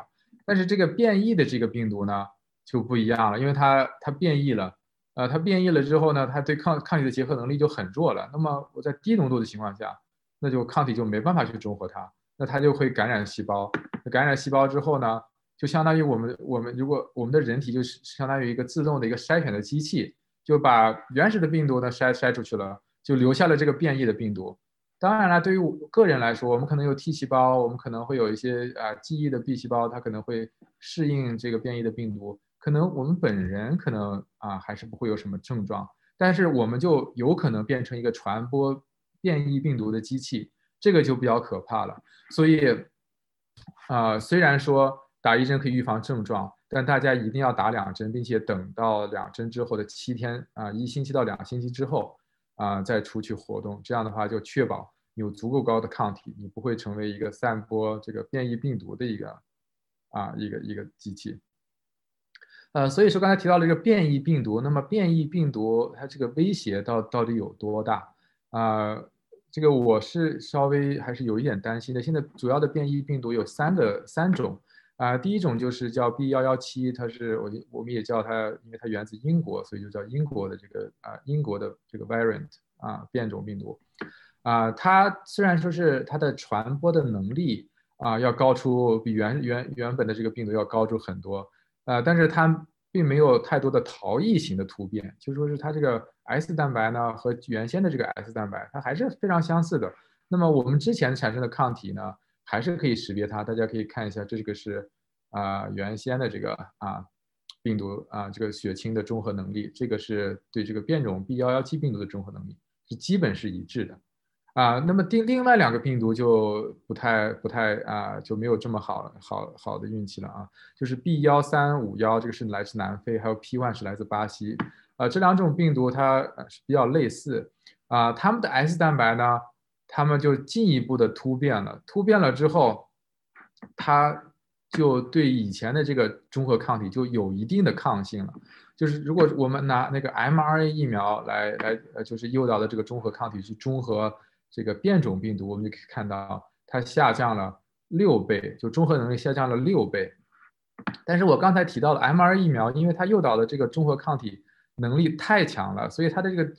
但是这个变异的这个病毒呢就不一样了，因为它它变异了，呃，它变异了之后呢，它对抗抗体的结合能力就很弱了。那么我在低浓度的情况下，那就抗体就没办法去中和它，那它就会感染细胞。感染细胞之后呢，就相当于我们我们如果我们的人体就是相当于一个自动的一个筛选的机器，就把原始的病毒呢筛筛出去了，就留下了这个变异的病毒。当然了，对于我个人来说，我们可能有 T 细胞，我们可能会有一些啊记忆的 B 细胞，它可能会适应这个变异的病毒。可能我们本人可能啊还是不会有什么症状，但是我们就有可能变成一个传播变异病毒的机器，这个就比较可怕了。所以，啊，虽然说打一针可以预防症状，但大家一定要打两针，并且等到两针之后的七天啊，一星期到两星期之后啊再出去活动，这样的话就确保有足够高的抗体，你不会成为一个散播这个变异病毒的一个啊一个一个机器。呃，所以说刚才提到了一个变异病毒，那么变异病毒它这个威胁到到底有多大啊？这个我是稍微还是有一点担心的。现在主要的变异病毒有三个三种啊，第一种就是叫 B 幺幺七，它是我我们也叫它，因为它源自英国，所以就叫英国的这个啊英国的这个 variant 啊变种病毒啊，它虽然说是它的传播的能力啊要高出比原原原本的这个病毒要高出很多。呃，但是它并没有太多的逃逸型的突变，就说是它这个 S 蛋白呢和原先的这个 S 蛋白，它还是非常相似的。那么我们之前产生的抗体呢，还是可以识别它。大家可以看一下，这个是啊原先的这个啊病毒啊这个血清的中和能力，这个是对这个变种 B 幺幺七病毒的中和能力是基本是一致的。啊，那么另另外两个病毒就不太不太啊，就没有这么好好好的运气了啊。就是 B 幺三五幺，这个是来自南非，还有 P one 是来自巴西。啊，这两种病毒它是比较类似啊，它们的 S 蛋白呢，它们就进一步的突变了。突变了之后，它就对以前的这个中和抗体就有一定的抗性了。就是如果我们拿那个 mRNA 疫苗来来，就是诱导的这个中和抗体去中和。这个变种病毒，我们就可以看到它下降了六倍，就中和能力下降了六倍。但是我刚才提到了 mRNA 疫苗，因为它诱导的这个中和抗体能力太强了，所以它的这个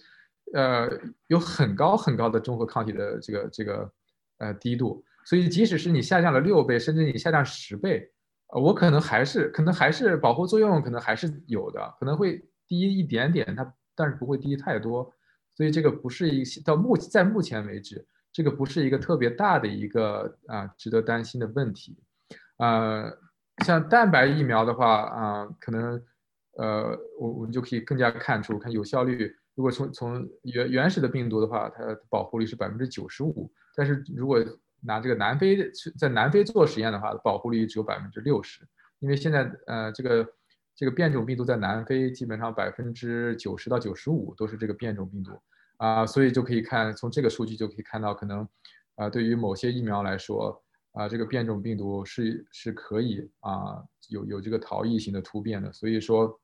呃有很高很高的中和抗体的这个这个呃低度。所以即使是你下降了六倍，甚至你下降十倍，呃，我可能还是可能还是保护作用可能还是有的，可能会低一点点，它但是不会低太多。所以这个不是一到目在目前为止，这个不是一个特别大的一个啊值得担心的问题，呃，像蛋白疫苗的话啊，可能呃我我们就可以更加看出，看有效率。如果从从原原始的病毒的话，它保护率是百分之九十五，但是如果拿这个南非在南非做实验的话，保护率只有百分之六十，因为现在呃这个。这个变种病毒在南非基本上百分之九十到九十五都是这个变种病毒啊，所以就可以看从这个数据就可以看到，可能啊对于某些疫苗来说啊，这个变种病毒是是可以啊有有这个逃逸型的突变的，所以说，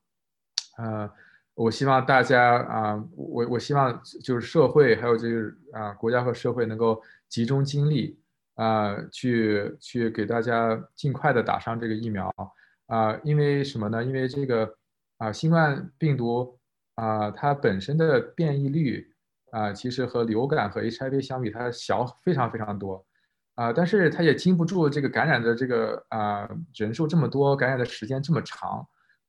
呃，我希望大家啊，我我希望就是社会还有就是啊国家和社会能够集中精力啊去去给大家尽快的打上这个疫苗。啊，因为什么呢？因为这个啊，新冠病毒啊，它本身的变异率啊，其实和流感和 HIV 相比，它小非常非常多啊，但是它也经不住这个感染的这个啊人数这么多，感染的时间这么长，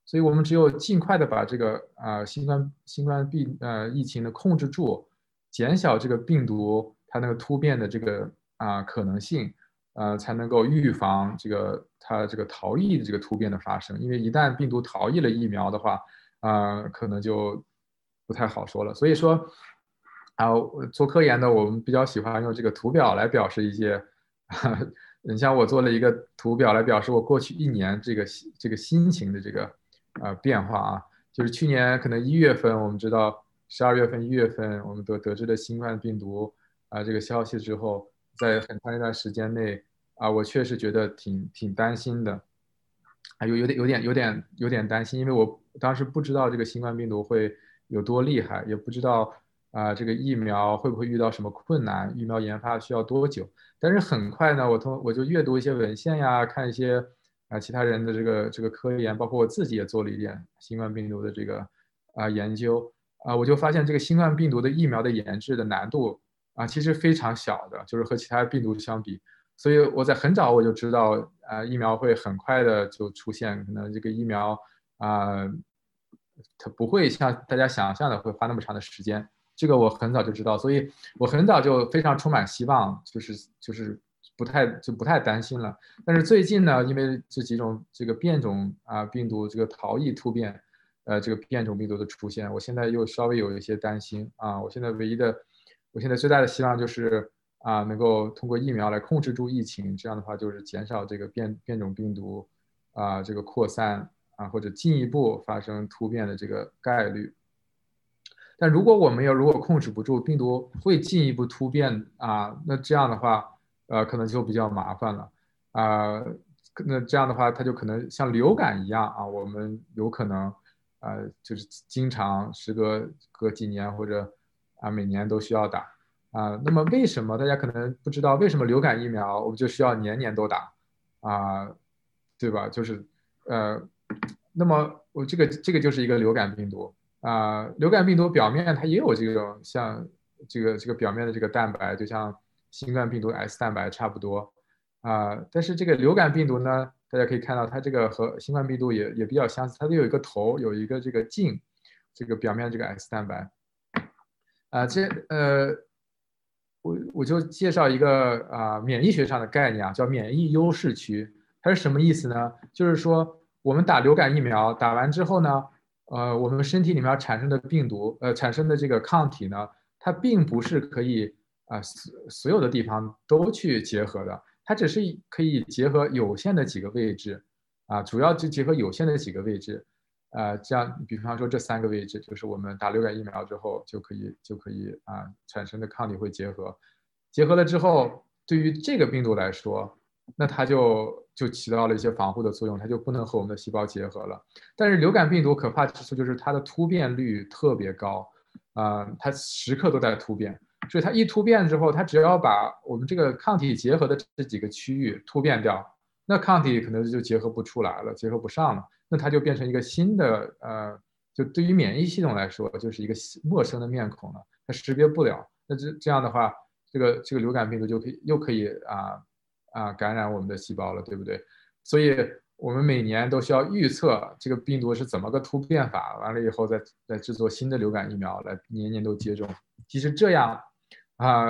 所以我们只有尽快的把这个啊新冠新冠病呃疫情的控制住，减小这个病毒它那个突变的这个啊可能性。呃，才能够预防这个它这个逃逸的这个突变的发生，因为一旦病毒逃逸了疫苗的话，啊，可能就不太好说了。所以说，啊，做科研的我们比较喜欢用这个图表来表示一些，你像我做了一个图表来表示我过去一年这个这个心情的这个呃变化啊，就是去年可能一月份我们知道，十二月份一月份我们得得知了新冠病毒啊这个消息之后，在很长一段时间内。啊，我确实觉得挺挺担心的，啊，有有点有点有点有点担心，因为我当时不知道这个新冠病毒会有多厉害，也不知道啊这个疫苗会不会遇到什么困难，疫苗研发需要多久。但是很快呢，我通我就阅读一些文献呀，看一些啊其他人的这个这个科研，包括我自己也做了一点新冠病毒的这个啊研究啊，我就发现这个新冠病毒的疫苗的研制的难度啊其实非常小的，就是和其他病毒相比。所以我在很早我就知道，啊，疫苗会很快的就出现，可能这个疫苗啊，它不会像大家想象的会花那么长的时间。这个我很早就知道，所以我很早就非常充满希望，就是就是不太就不太担心了。但是最近呢，因为这几种这个变种啊病毒这个逃逸突变，呃，这个变种病毒的出现，我现在又稍微有一些担心啊。我现在唯一的，我现在最大的希望就是啊，能够通过疫苗来控制住疫情，这样的话就是减少这个变变种病毒啊这个扩散啊或者进一步发生突变的这个概率。但如果我们要如果控制不住病毒会进一步突变啊，那这样的话，呃，可能就比较麻烦了啊。那这样的话，它就可能像流感一样啊，我们有可能呃，就是经常时隔隔几年或者啊每年都需要打啊。那么为什么大家可能不知道为什么流感疫苗我们就需要年年都打啊？对吧？就是呃，那么我这个这个就是一个流感病毒。啊，流感病毒表面它也有这种像这个这个表面的这个蛋白，就像新冠病毒 S 蛋白差不多啊。但是这个流感病毒呢，大家可以看到它这个和新冠病毒也也比较相似，它都有一个头，有一个这个茎，这个表面这个 S 蛋白。啊，这呃，我我就介绍一个啊免疫学上的概念啊，叫免疫优势区。它是什么意思呢？就是说我们打流感疫苗打完之后呢。呃，我们身体里面产生的病毒，呃，产生的这个抗体呢，它并不是可以啊所所有的地方都去结合的，它只是可以结合有限的几个位置，啊，主要就结合有限的几个位置，呃，这样，比方说这三个位置，就是我们打流感疫苗之后就可以就可以啊产生的抗体会结合，结合了之后，对于这个病毒来说。那它就就起到了一些防护的作用，它就不能和我们的细胞结合了。但是流感病毒可怕之处就是它的突变率特别高，啊，它时刻都在突变，所以它一突变之后，它只要把我们这个抗体结合的这几个区域突变掉，那抗体可能就结合不出来了，结合不上了，那它就变成一个新的，呃，就对于免疫系统来说，就是一个陌生的面孔了，它识别不了。那这这样的话，这个这个流感病毒就可以又可以啊。啊，感染我们的细胞了，对不对？所以我们每年都需要预测这个病毒是怎么个突变法，完了以后再再制作新的流感疫苗来年年都接种。其实这样啊，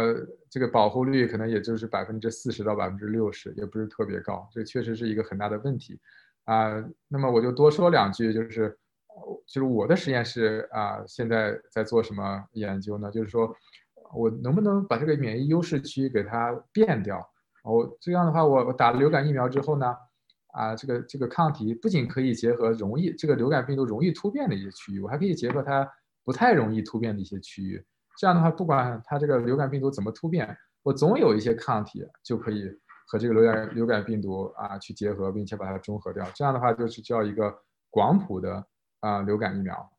这个保护率可能也就是百分之四十到百分之六十，也不是特别高，这确实是一个很大的问题啊。那么我就多说两句，就是就是我的实验室啊，现在在做什么研究呢？就是说我能不能把这个免疫优势区给它变掉？我这样的话，我我打了流感疫苗之后呢，啊，这个这个抗体不仅可以结合容易这个流感病毒容易突变的一些区域，我还可以结合它不太容易突变的一些区域。这样的话，不管它这个流感病毒怎么突变，我总有一些抗体就可以和这个流感流感病毒啊去结合，并且把它中和掉。这样的话，就是叫一个广谱的啊流感疫苗，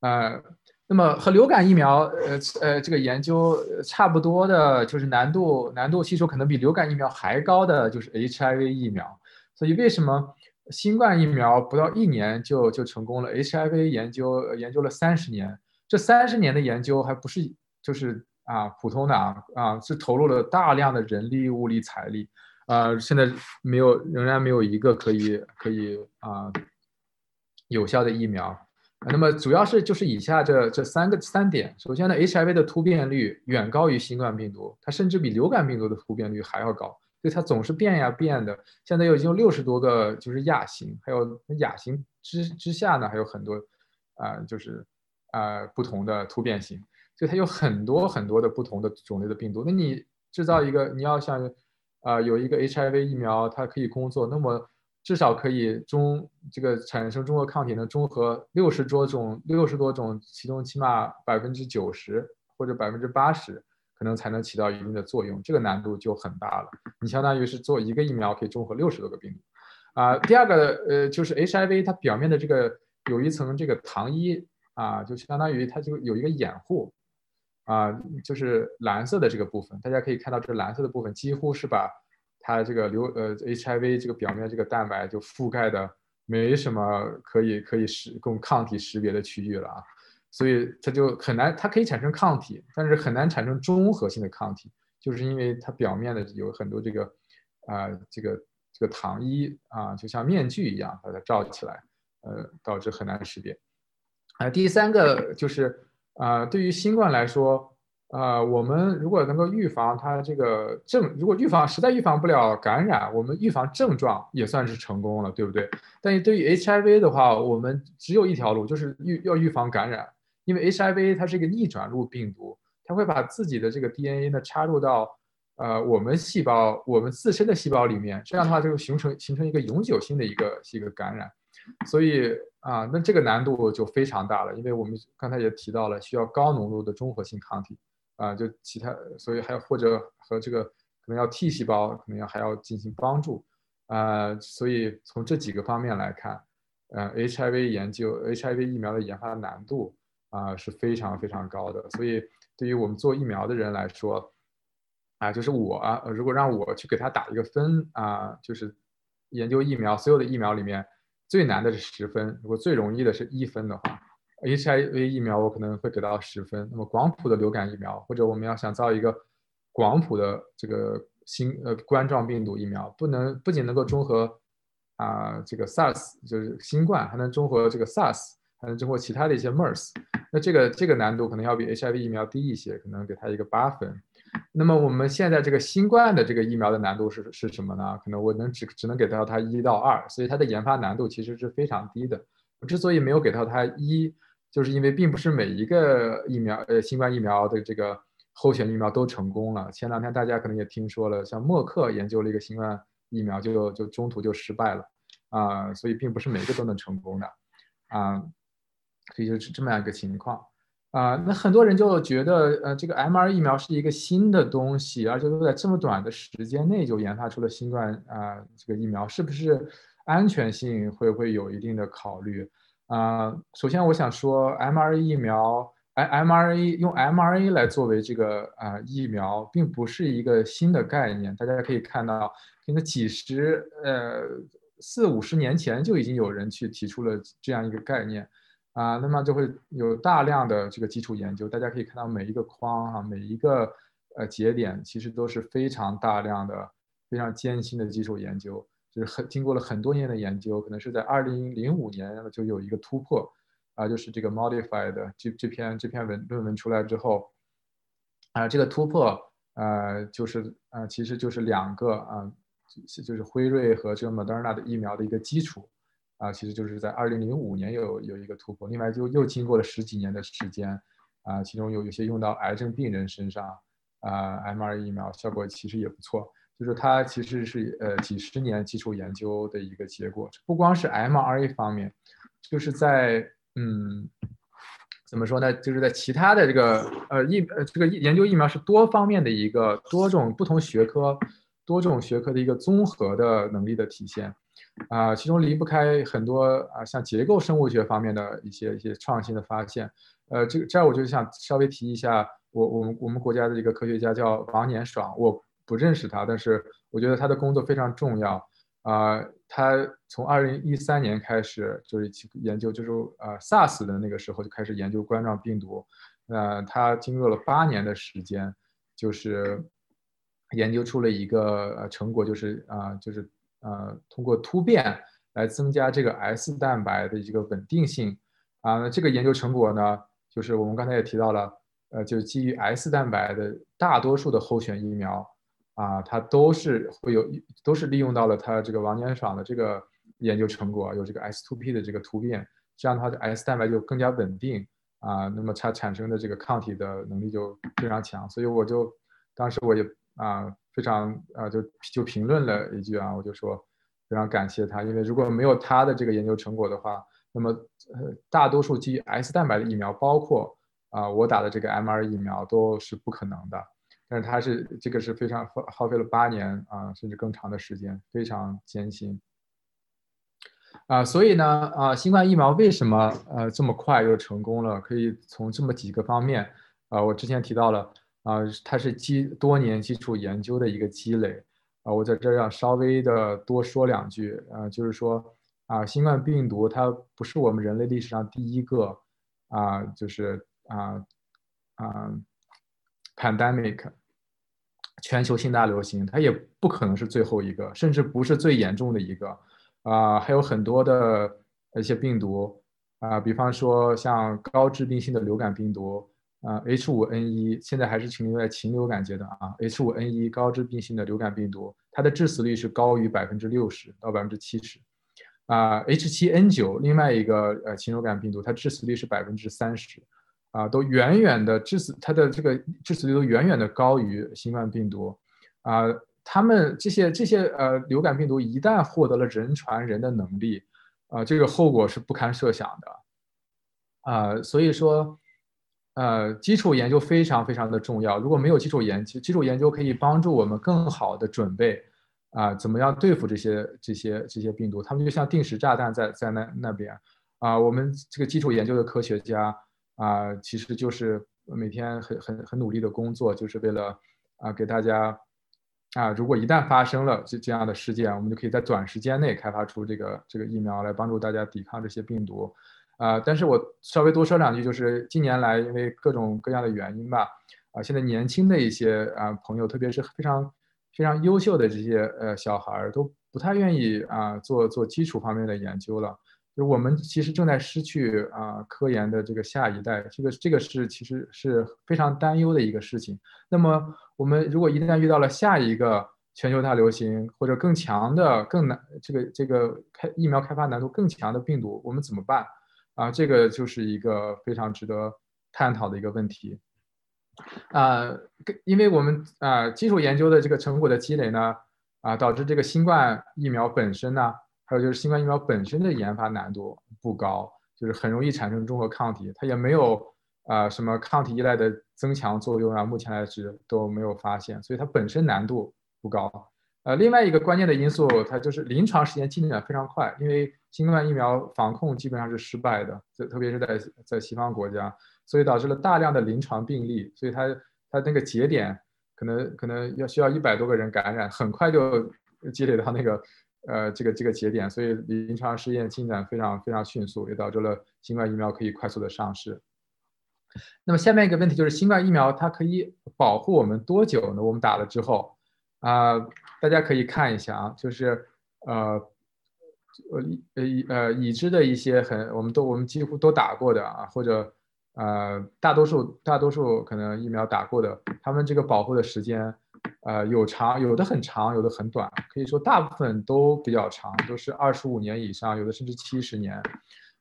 呃。那么和流感疫苗，呃呃，这个研究差不多的，就是难度难度系数可能比流感疫苗还高的，就是 HIV 疫苗。所以为什么新冠疫苗不到一年就就成功了？HIV 研究研究了三十年，这三十年的研究还不是就是啊普通的啊啊，是投入了大量的人力物力财力，啊，现在没有仍然没有一个可以可以啊有效的疫苗。那么主要是就是以下这这三个三点。首先呢，HIV 的突变率远高于新冠病毒，它甚至比流感病毒的突变率还要高，所以它总是变呀变的。现在已经有六十多个就是亚型，还有亚型之之下呢还有很多啊，就是啊不同的突变型，所以它有很多很多的不同的种类的病毒。那你制造一个，你要想啊有一个 HIV 疫苗，它可以工作，那么。至少可以中这个产生中和抗体能中和六十多种六十多种，其中起码百分之九十或者百分之八十，可能才能起到一定的作用，这个难度就很大了。你相当于是做一个疫苗可以中和六十多个病毒，啊，第二个呃就是 HIV 它表面的这个有一层这个糖衣啊，就相当于它就有一个掩护，啊，就是蓝色的这个部分，大家可以看到这蓝色的部分几乎是把。它这个流呃 HIV 这个表面这个蛋白就覆盖的没什么可以可以识供抗体识别的区域了啊，所以它就很难，它可以产生抗体，但是很难产生中和性的抗体，就是因为它表面的有很多这个啊这个这个糖衣啊，就像面具一样把它罩起来，呃，导致很难识别。啊，第三个就是啊，对于新冠来说。啊，我们如果能够预防它这个症，如果预防实在预防不了感染，我们预防症状也算是成功了，对不对？但是对于 HIV 的话，我们只有一条路，就是预要预防感染，因为 HIV 它是一个逆转录病毒，它会把自己的这个 DNA 呢插入到呃我们细胞我们自身的细胞里面，这样的话就形成形成一个永久性的一个一个感染，所以啊，那这个难度就非常大了，因为我们刚才也提到了需要高浓度的中和性抗体。啊，就其他，所以还有或者和这个可能要 T 细胞，可能要还要进行帮助，啊，所以从这几个方面来看，呃，HIV 研究 HIV 疫苗的研发难度啊是非常非常高的，所以对于我们做疫苗的人来说，啊，就是我啊，如果让我去给他打一个分啊，就是研究疫苗所有的疫苗里面最难的是十分，如果最容易的是一分的话。HIV 疫苗我可能会给到十分，那么广谱的流感疫苗，或者我们要想造一个广谱的这个新呃冠状病毒疫苗，不能不仅能够中和啊这个 SARS 就是新冠，还能中和这个 SARS，还能中和其他的一些 MERS，那这个这个难度可能要比 HIV 疫苗低一些，可能给它一个八分。那么我们现在这个新冠的这个疫苗的难度是是什么呢？可能我能只只能给到它一到二，所以它的研发难度其实是非常低的。我之所以没有给到它一。就是因为并不是每一个疫苗，呃，新冠疫苗的这个候选疫苗都成功了。前两天大家可能也听说了，像默克研究了一个新冠疫苗，就就中途就失败了，啊，所以并不是每个都能成功的，啊，所以就是这么样一个情况，啊，那很多人就觉得，呃，这个 mR 疫苗是一个新的东西，而且都在这么短的时间内就研发出了新冠啊这个疫苗，是不是安全性会不会有一定的考虑？啊，首先我想说，MRA 疫苗，哎，mRNA 用 mRNA 来作为这个啊疫苗，并不是一个新的概念。大家可以看到，可能几十呃四五十年前就已经有人去提出了这样一个概念，啊，那么就会有大量的这个基础研究。大家可以看到每一个框哈，每一个呃节点，其实都是非常大量的、非常艰辛的基础研究。就是很经过了很多年的研究，可能是在二零零五年就有一个突破，啊，就是这个 modified 这这篇这篇文论文出来之后，啊，这个突破，呃，就是呃，其实就是两个啊，就是辉瑞和这个 Moderna 的疫苗的一个基础，啊，其实就是在二零零五年有有一个突破，另外就又经过了十几年的时间，啊，其中有有些用到癌症病人身上，啊 MRA 疫苗效果其实也不错。就是它其实是呃几十年基础研究的一个结果，不光是 mRA 方面，就是在嗯怎么说呢？就是在其他的这个呃疫呃这个研究疫苗是多方面的一个多种不同学科多种学科的一个综合的能力的体现啊，其中离不开很多啊像结构生物学方面的一些一些创新的发现。呃，这个这儿我就想稍微提一下，我我们我们国家的一个科学家叫王年爽，我。不认识他，但是我觉得他的工作非常重要啊。他从二零一三年开始就是研究，就是呃 SARS 的那个时候就开始研究冠状病毒。呃，他经过了八年的时间，就是研究出了一个成果，就是啊，就是呃通过突变来增加这个 S 蛋白的一个稳定性啊。那这个研究成果呢，就是我们刚才也提到了，呃，就基于 S 蛋白的大多数的候选疫苗。啊，它都是会有，都是利用到了它这个王年爽的这个研究成果，有这个 S2P 的这个突变，这样的话，S 蛋白就更加稳定啊，那么它产生的这个抗体的能力就非常强，所以我就当时我也啊非常啊就就评论了一句啊，我就说非常感谢他，因为如果没有他的这个研究成果的话，那么呃大多数基于 S 蛋白的疫苗，包括啊我打的这个 mR 疫苗都是不可能的。但是他是这个是非常耗耗费了八年啊，甚至更长的时间，非常艰辛啊。所以呢啊，新冠疫苗为什么呃这么快又成功了？可以从这么几个方面啊，我之前提到了啊，它是基多年基础研究的一个积累啊。我在这要稍微的多说两句啊，就是说啊，新冠病毒它不是我们人类历史上第一个啊，就是啊啊。pandemic，全球性大流行，它也不可能是最后一个，甚至不是最严重的一个，啊，还有很多的一些病毒，啊，比方说像高致病性的流感病毒，啊，H5N1 现在还是停留在禽流感阶段啊，H5N1 高致病性的流感病毒，它的致死率是高于百分之六十到百分之七十。啊，H7N9 另外一个呃禽流感病毒，它致死率是百分之三十，啊，都远远的致死，它的这个致死率都远远的高于新冠病毒，啊，他们这些这些呃流感病毒一旦获得了人传人的能力，啊，这个后果是不堪设想的，啊，所以说，呃，基础研究非常非常的重要，如果没有基础研究，基础研究可以帮助我们更好的准备。啊，怎么样对付这些这些这些病毒？他们就像定时炸弹在在那那边，啊，我们这个基础研究的科学家啊，其实就是每天很很很努力的工作，就是为了啊给大家啊，如果一旦发生了这这样的事件，我们就可以在短时间内开发出这个这个疫苗来帮助大家抵抗这些病毒，啊，但是我稍微多说两句，就是近年来因为各种各样的原因吧，啊，现在年轻的一些啊朋友，特别是非常。非常优秀的这些呃小孩儿都不太愿意啊做做基础方面的研究了，就我们其实正在失去啊科研的这个下一代，这个这个是其实是非常担忧的一个事情。那么我们如果一旦遇到了下一个全球大流行或者更强的更难这个这个开疫苗开发难度更强的病毒，我们怎么办啊？这个就是一个非常值得探讨的一个问题。啊，因为我们啊基础研究的这个成果的积累呢，啊导致这个新冠疫苗本身呢，还有就是新冠疫苗本身的研发难度不高，就是很容易产生中和抗体，它也没有啊什么抗体依赖的增强作用啊，目前来止都没有发现，所以它本身难度不高。呃，另外一个关键的因素，它就是临床实验进展非常快，因为新冠疫苗防控基本上是失败的，特特别是在在西方国家。所以导致了大量的临床病例，所以它它那个节点可能可能要需要一百多个人感染，很快就积累到那个呃这个这个节点，所以临床试验进展非常非常迅速，也导致了新冠疫苗可以快速的上市。那么下面一个问题就是新冠疫苗它可以保护我们多久呢？我们打了之后啊，大家可以看一下啊，就是呃呃呃呃已知的一些很我们都我们几乎都打过的啊，或者。呃，大多数大多数可能疫苗打过的，他们这个保护的时间，呃，有长，有的很长，有的很短，可以说大部分都比较长，都是二十五年以上，有的甚至七十年。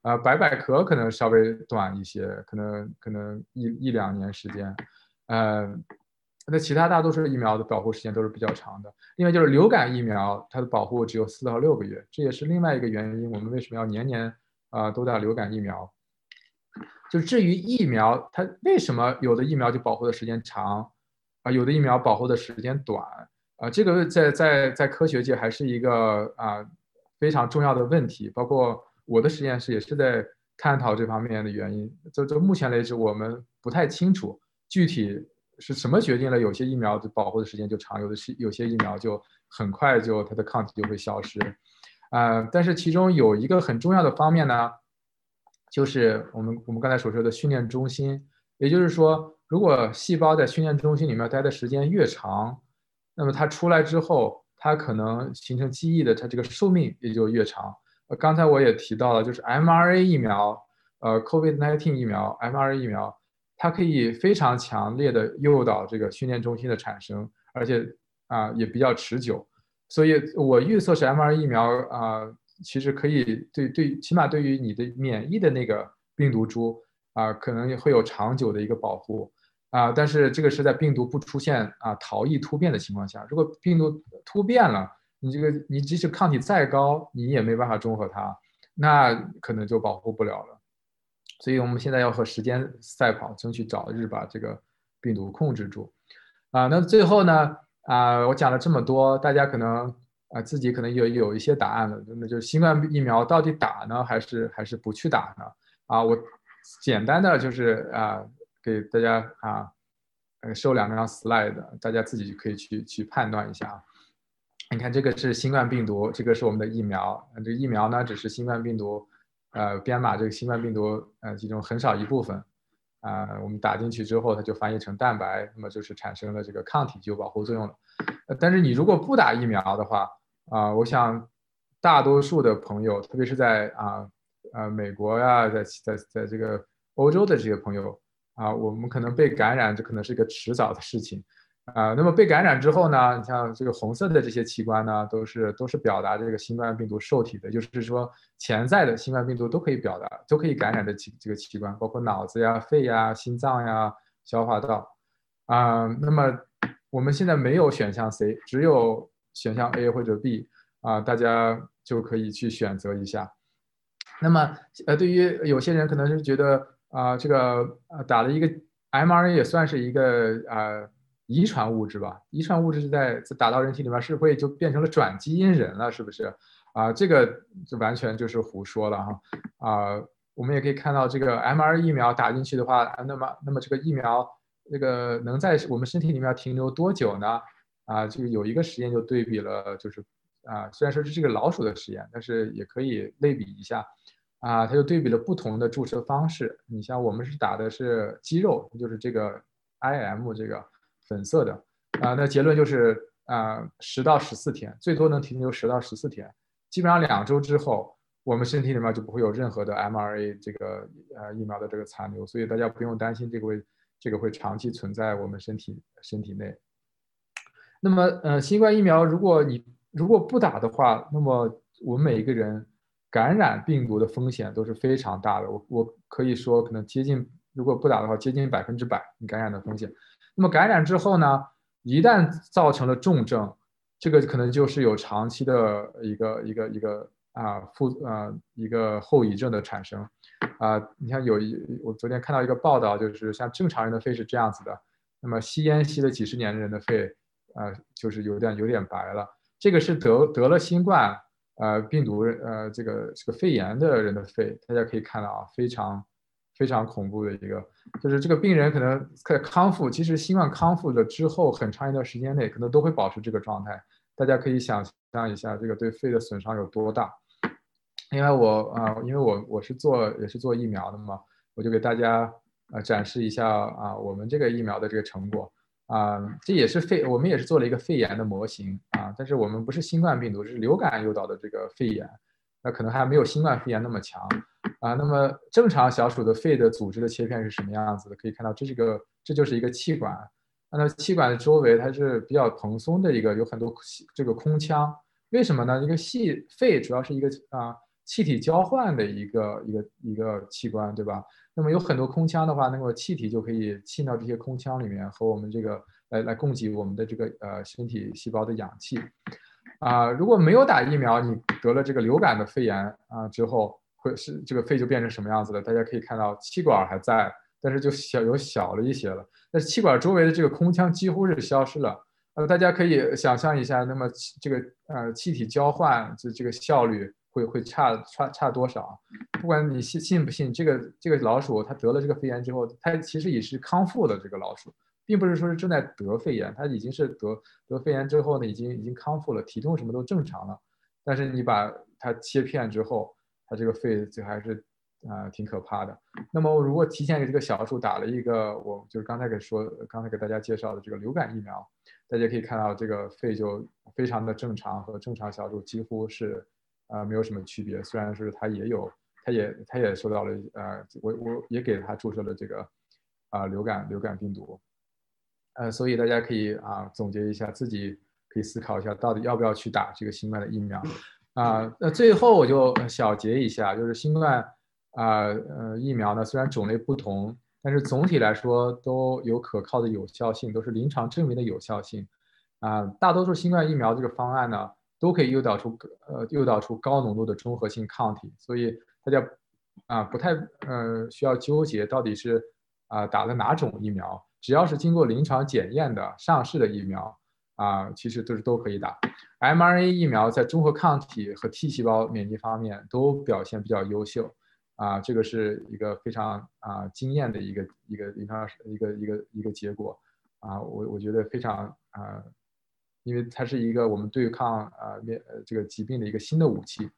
呃，白百壳可能稍微短一些，可能可能一一两年时间。呃，那其他大多数疫苗的保护时间都是比较长的。另外就是流感疫苗，它的保护只有四到六个月，这也是另外一个原因，我们为什么要年年啊都打流感疫苗。就至于疫苗，它为什么有的疫苗就保护的时间长，啊，有的疫苗保护的时间短，啊，这个在在在科学界还是一个啊非常重要的问题。包括我的实验室也是在探讨这方面的原因。就就目前为止，我们不太清楚具体是什么决定了有些疫苗的保护的时间就长，有的是有些疫苗就很快就它的抗体就会消失，啊，但是其中有一个很重要的方面呢。就是我们我们刚才所说的训练中心，也就是说，如果细胞在训练中心里面待的时间越长，那么它出来之后，它可能形成记忆的它这个寿命也就越长。刚才我也提到了，就是 mRNA 疫苗，呃，COVID-19 疫苗，mRNA 疫苗，它可以非常强烈的诱导这个训练中心的产生，而且啊也比较持久。所以我预测是 m r 疫苗啊。其实可以对对，起码对于你的免疫的那个病毒株啊，可能也会有长久的一个保护啊。但是这个是在病毒不出现啊逃逸突变的情况下，如果病毒突变了，你这个你即使抗体再高，你也没办法中和它，那可能就保护不了了。所以我们现在要和时间赛跑，争取早日把这个病毒控制住啊。那最后呢啊，我讲了这么多，大家可能。啊，自己可能有有一些答案了，那就是新冠疫苗到底打呢，还是还是不去打呢？啊，我简单的就是啊，给大家啊，呃，收两张 slide，大家自己可以去去判断一下啊。你看这个是新冠病毒，这个是我们的疫苗，这疫苗呢只是新冠病毒，呃，编码这个新冠病毒呃其中很少一部分，啊，我们打进去之后它就翻译成蛋白，那么就是产生了这个抗体具有保护作用了。但是你如果不打疫苗的话，啊，我想大多数的朋友，特别是在啊呃美国呀，在在在这个欧洲的这些朋友啊，我们可能被感染，这可能是一个迟早的事情。啊，那么被感染之后呢？你像这个红色的这些器官呢，都是都是表达这个新冠病毒受体的，就是说潜在的新冠病毒都可以表达，都可以感染的器这个器官，包括脑子呀、肺呀、心脏呀、消化道。啊，那么我们现在没有选项 C，只有选项 A 或者 B 啊，大家就可以去选择一下。那么呃，对于有些人可能是觉得啊，这个打了一个 mRNA 也算是一个啊。遗传物质吧，遗传物质是在打到人体里面，是会就变成了转基因人了，是不是？啊，这个就完全就是胡说了哈。啊，我们也可以看到这个 mRNA 疫苗打进去的话，那么那么这个疫苗那个能在我们身体里面停留多久呢？啊，就有一个实验就对比了，就是啊，虽然说是这个老鼠的实验，但是也可以类比一下。啊，它就对比了不同的注射方式。你像我们是打的是肌肉，就是这个 IM 这个。粉色的啊，那结论就是啊，十到十四天，最多能停留十到十四天，基本上两周之后，我们身体里面就不会有任何的 m r a 这个呃疫苗的这个残留，所以大家不用担心这个会这个会长期存在我们身体身体内。那么呃，新冠疫苗如果你如果不打的话，那么我们每一个人感染病毒的风险都是非常大的，我我可以说可能接近，如果不打的话，接近百分之百你感染的风险。那么感染之后呢，一旦造成了重症，这个可能就是有长期的一个一个一个啊副啊一个后遗症的产生，啊，你像有一我昨天看到一个报道，就是像正常人的肺是这样子的，那么吸烟吸了几十年的人的肺，啊，就是有点有点白了，这个是得得了新冠呃病毒呃这个这个肺炎的人的肺，大家可以看到啊，非常。非常恐怖的一个，就是这个病人可能在康复，其实新冠康复了之后，很长一段时间内可能都会保持这个状态。大家可以想象一下，这个对肺的损伤有多大。因为我啊，因为我我是做也是做疫苗的嘛，我就给大家啊展示一下啊我们这个疫苗的这个成果啊，这也是肺，我们也是做了一个肺炎的模型啊，但是我们不是新冠病毒，是流感诱导的这个肺炎。那可能还没有新冠肺炎那么强啊。那么正常小鼠的肺的组织的切片是什么样子的？可以看到，这是个，这就是一个气管。那气管的周围它是比较蓬松的一个，有很多这个空腔。为什么呢？一个细肺主要是一个啊气体交换的一个一个一个器官，对吧？那么有很多空腔的话，那么气体就可以进到这些空腔里面，和我们这个来来供给我们的这个呃身体细胞的氧气。啊，如果没有打疫苗，你得了这个流感的肺炎啊之后，会是这个肺就变成什么样子的？大家可以看到，气管还在，但是就小有小了一些了。那气管周围的这个空腔几乎是消失了。呃，大家可以想象一下，那么这个呃气体交换这这个效率会会差差差多少？不管你信信不信，这个这个老鼠它得了这个肺炎之后，它其实也是康复的这个老鼠。并不是说是正在得肺炎，他已经是得得肺炎之后呢，已经已经康复了，体重什么都正常了。但是你把它切片之后，它这个肺就还是啊挺可怕的。那么如果提前给这个小鼠打了一个，我就是刚才给说，刚才给大家介绍的这个流感疫苗，大家可以看到这个肺就非常的正常，和正常小鼠几乎是啊没有什么区别。虽然是它也有，它也它也受到了呃，我我也给它注射了这个啊流感流感病毒。呃，所以大家可以啊总结一下，自己可以思考一下，到底要不要去打这个新冠的疫苗啊？那最后我就小结一下，就是新冠啊呃疫苗呢，虽然种类不同，但是总体来说都有可靠的有效性，都是临床证明的有效性啊。大多数新冠疫苗这个方案呢，都可以诱导出呃诱导出高浓度的中和性抗体，所以大家啊不太呃需要纠结到底是啊打了哪种疫苗。只要是经过临床检验的上市的疫苗啊，其实都是都可以打。mRNA 疫苗在中和抗体和 T 细胞免疫方面都表现比较优秀啊，这个是一个非常啊惊艳的一个一个临床一个一个一个结果啊，我我觉得非常啊，因为它是一个我们对抗啊面这个疾病的一个新的武器。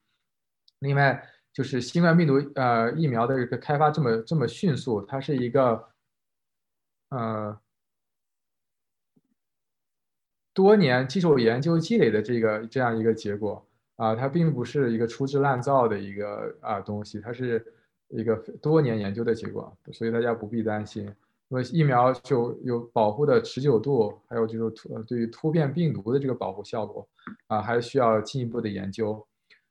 另外就是新冠病毒呃疫苗的这个开发这么这么迅速，它是一个。呃，多年基础研究积累的这个这样一个结果啊，它并不是一个粗制滥造的一个啊东西，它是一个多年研究的结果，所以大家不必担心。那么疫苗就有保护的持久度，还有就是突对于突变病毒的这个保护效果，啊，还需要进一步的研究，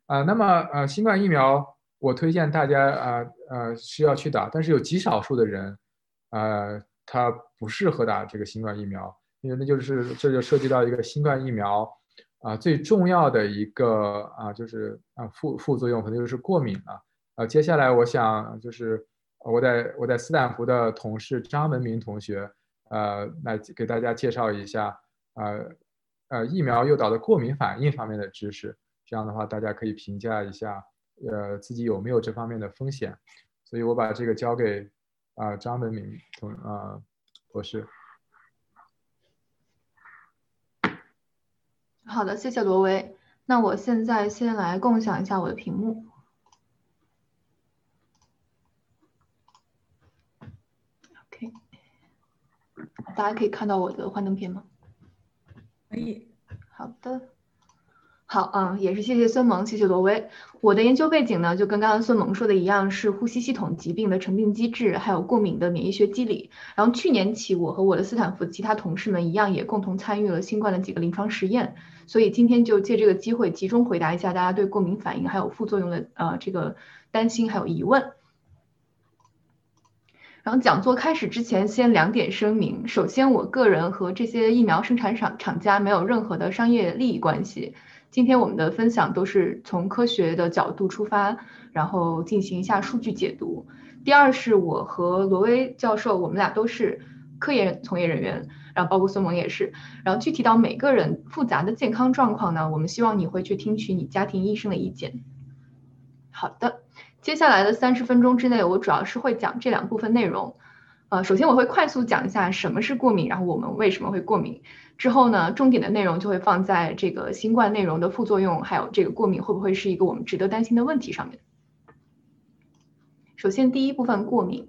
啊，那么呃，新冠疫苗我推荐大家啊呃需要去打，但是有极少数的人，呃，他不适合打这个新冠疫苗，因为那就是这就涉及到一个新冠疫苗啊最重要的一个啊就是啊副副作用可能就是过敏了，呃，接下来我想就是。我在我在斯坦福的同事张文明同学，呃，来给大家介绍一下，呃，呃，疫苗诱导的过敏反应方面的知识。这样的话，大家可以评价一下，呃，自己有没有这方面的风险。所以我把这个交给啊张文明同啊博士。好的，谢谢罗威。那我现在先来共享一下我的屏幕。OK，大家可以看到我的幻灯片吗？可以。好的。好，嗯，也是谢谢孙萌，谢谢罗威。我的研究背景呢，就跟刚刚孙萌说的一样，是呼吸系统疾病的成病机制，还有过敏的免疫学机理。然后去年起，我和我的斯坦福其他同事们一样，也共同参与了新冠的几个临床实验。所以今天就借这个机会，集中回答一下大家对过敏反应还有副作用的呃这个担心还有疑问。然后讲座开始之前，先两点声明。首先，我个人和这些疫苗生产厂厂家没有任何的商业利益关系。今天我们的分享都是从科学的角度出发，然后进行一下数据解读。第二是我和罗威教授，我们俩都是科研从业人员，然后包括孙萌也是。然后具体到每个人复杂的健康状况呢，我们希望你会去听取你家庭医生的意见。好的。接下来的三十分钟之内，我主要是会讲这两部分内容。呃，首先我会快速讲一下什么是过敏，然后我们为什么会过敏。之后呢，重点的内容就会放在这个新冠内容的副作用，还有这个过敏会不会是一个我们值得担心的问题上面。首先第一部分过敏。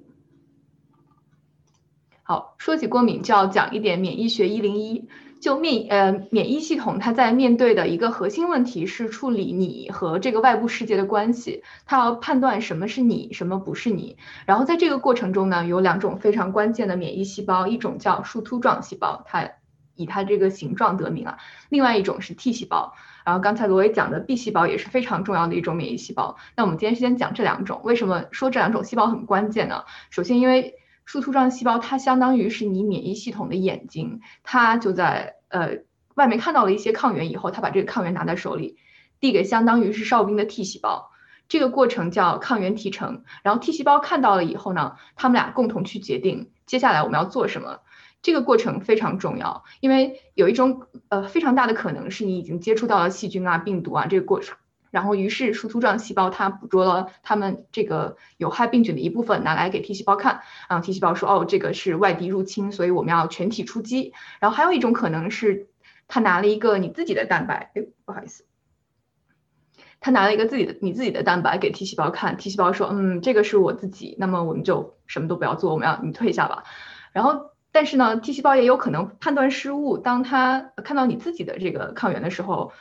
好，说起过敏就要讲一点免疫学一零一。就免呃免疫系统，它在面对的一个核心问题是处理你和这个外部世界的关系，它要判断什么是你，什么不是你。然后在这个过程中呢，有两种非常关键的免疫细胞，一种叫树突状细胞，它以它这个形状得名啊。另外一种是 T 细胞。然后刚才罗威讲的 B 细胞也是非常重要的一种免疫细胞。那我们今天先讲这两种，为什么说这两种细胞很关键呢？首先因为树突状细胞它相当于是你免疫系统的眼睛，它就在呃外面看到了一些抗原以后，它把这个抗原拿在手里，递给相当于是哨兵的 T 细胞，这个过程叫抗原提成。然后 T 细胞看到了以后呢，他们俩共同去决定接下来我们要做什么。这个过程非常重要，因为有一种呃非常大的可能是你已经接触到了细菌啊、病毒啊这个过程。然后，于是树突状细胞它捕捉了它们这个有害病菌的一部分，拿来给 T 细胞看。啊，T 细胞说：“哦，这个是外敌入侵，所以我们要全体出击。”然后还有一种可能是，他拿了一个你自己的蛋白，哎，不好意思，他拿了一个自己的你自己的蛋白给 T 细胞看，T 细胞说：“嗯，这个是我自己。”那么我们就什么都不要做，我们要你退下吧。然后，但是呢，T 细胞也有可能判断失误，当他看到你自己的这个抗原的时候。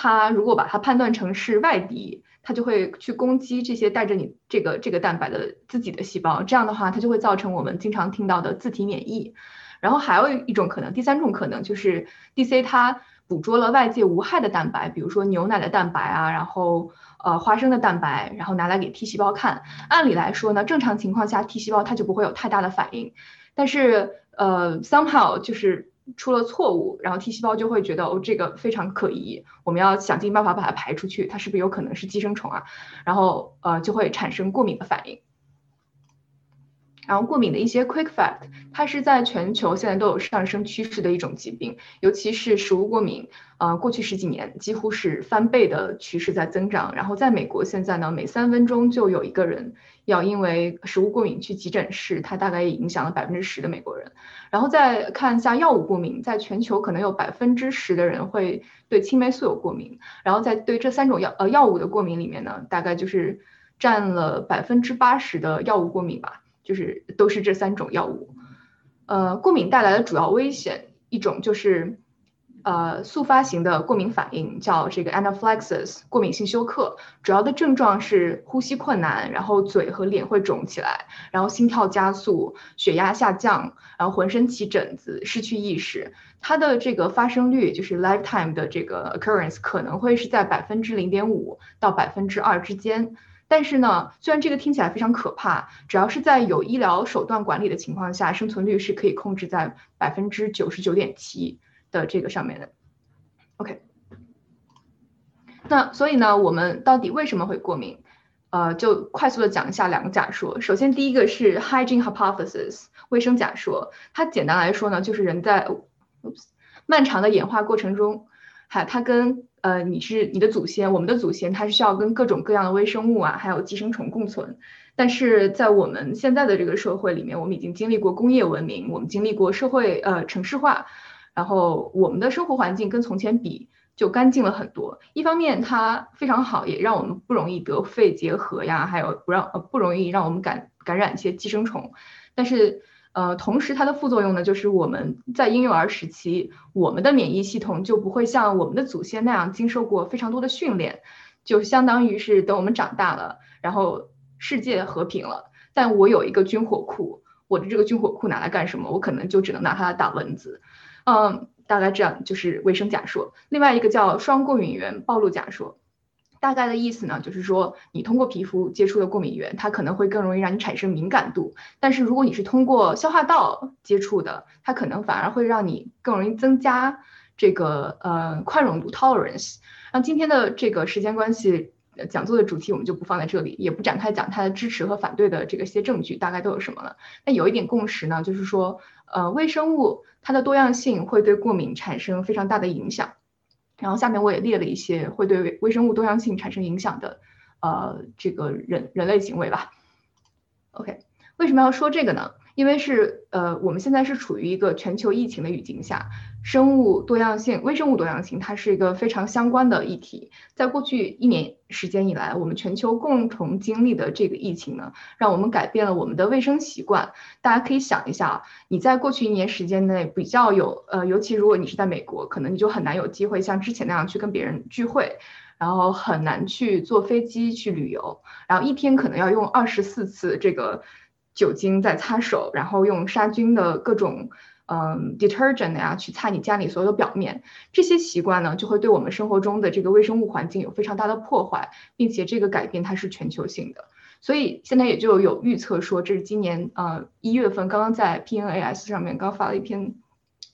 它如果把它判断成是外敌，它就会去攻击这些带着你这个这个蛋白的自己的细胞，这样的话它就会造成我们经常听到的自体免疫。然后还有一种可能，第三种可能就是 DC 它捕捉了外界无害的蛋白，比如说牛奶的蛋白啊，然后呃花生的蛋白，然后拿来给 T 细胞看。按理来说呢，正常情况下 T 细胞它就不会有太大的反应，但是呃 somehow 就是。出了错误，然后 T 细胞就会觉得哦，这个非常可疑，我们要想尽办法把它排出去，它是不是有可能是寄生虫啊？然后呃就会产生过敏的反应。然后过敏的一些 quick fact，它是在全球现在都有上升趋势的一种疾病，尤其是食物过敏，呃，过去十几年几乎是翻倍的趋势在增长。然后在美国现在呢，每三分钟就有一个人要因为食物过敏去急诊室，它大概也影响了百分之十的美国人。然后再看一下药物过敏，在全球可能有百分之十的人会对青霉素有过敏。然后在对这三种药呃药物的过敏里面呢，大概就是占了百分之八十的药物过敏吧。就是都是这三种药物，呃，过敏带来的主要危险一种就是呃速发型的过敏反应，叫这个 anaphylaxis 过敏性休克。主要的症状是呼吸困难，然后嘴和脸会肿起来，然后心跳加速，血压下降，然后浑身起疹子，失去意识。它的这个发生率就是 lifetime 的这个 occurrence 可能会是在百分之零点五到百分之二之间。但是呢，虽然这个听起来非常可怕，只要是在有医疗手段管理的情况下，生存率是可以控制在百分之九十九点七的这个上面的。OK，那所以呢，我们到底为什么会过敏？呃，就快速的讲一下两个假说。首先，第一个是 hygiene hypothesis 卫生假说，它简单来说呢，就是人在漫长的演化过程中，还它跟呃你是你的祖先，我们的祖先，它是需要跟各种各样的微生物啊，还有寄生虫共存。但是在我们现在的这个社会里面，我们已经经历过工业文明，我们经历过社会呃城市化，然后我们的生活环境跟从前比就干净了很多。一方面它非常好，也让我们不容易得肺结核呀，还有不让呃不容易让我们感感染一些寄生虫。但是呃，同时它的副作用呢，就是我们在婴幼儿时期，我们的免疫系统就不会像我们的祖先那样经受过非常多的训练，就相当于是等我们长大了，然后世界和平了，但我有一个军火库，我的这个军火库拿来干什么？我可能就只能拿它打蚊子，嗯，大概这样就是卫生假说。另外一个叫双过敏源暴露假说。大概的意思呢，就是说你通过皮肤接触的过敏源，它可能会更容易让你产生敏感度。但是如果你是通过消化道接触的，它可能反而会让你更容易增加这个呃宽容度 tolerance。那今天的这个时间关系，讲座的主题我们就不放在这里，也不展开讲它的支持和反对的这个些证据大概都有什么了。那有一点共识呢，就是说呃微生物它的多样性会对过敏产生非常大的影响。然后下面我也列了一些会对微生物多样性产生影响的，呃，这个人人类行为吧。OK，为什么要说这个呢？因为是呃，我们现在是处于一个全球疫情的语境下，生物多样性、微生物多样性，它是一个非常相关的议题。在过去一年时间以来，我们全球共同经历的这个疫情呢，让我们改变了我们的卫生习惯。大家可以想一下啊，你在过去一年时间内比较有呃，尤其如果你是在美国，可能你就很难有机会像之前那样去跟别人聚会，然后很难去坐飞机去旅游，然后一天可能要用二十四次这个。酒精在擦手，然后用杀菌的各种嗯 detergent 呀去擦你家里所有的表面，这些习惯呢就会对我们生活中的这个微生物环境有非常大的破坏，并且这个改变它是全球性的，所以现在也就有预测说，这是今年呃一月份刚刚在 PNAS 上面刚发了一篇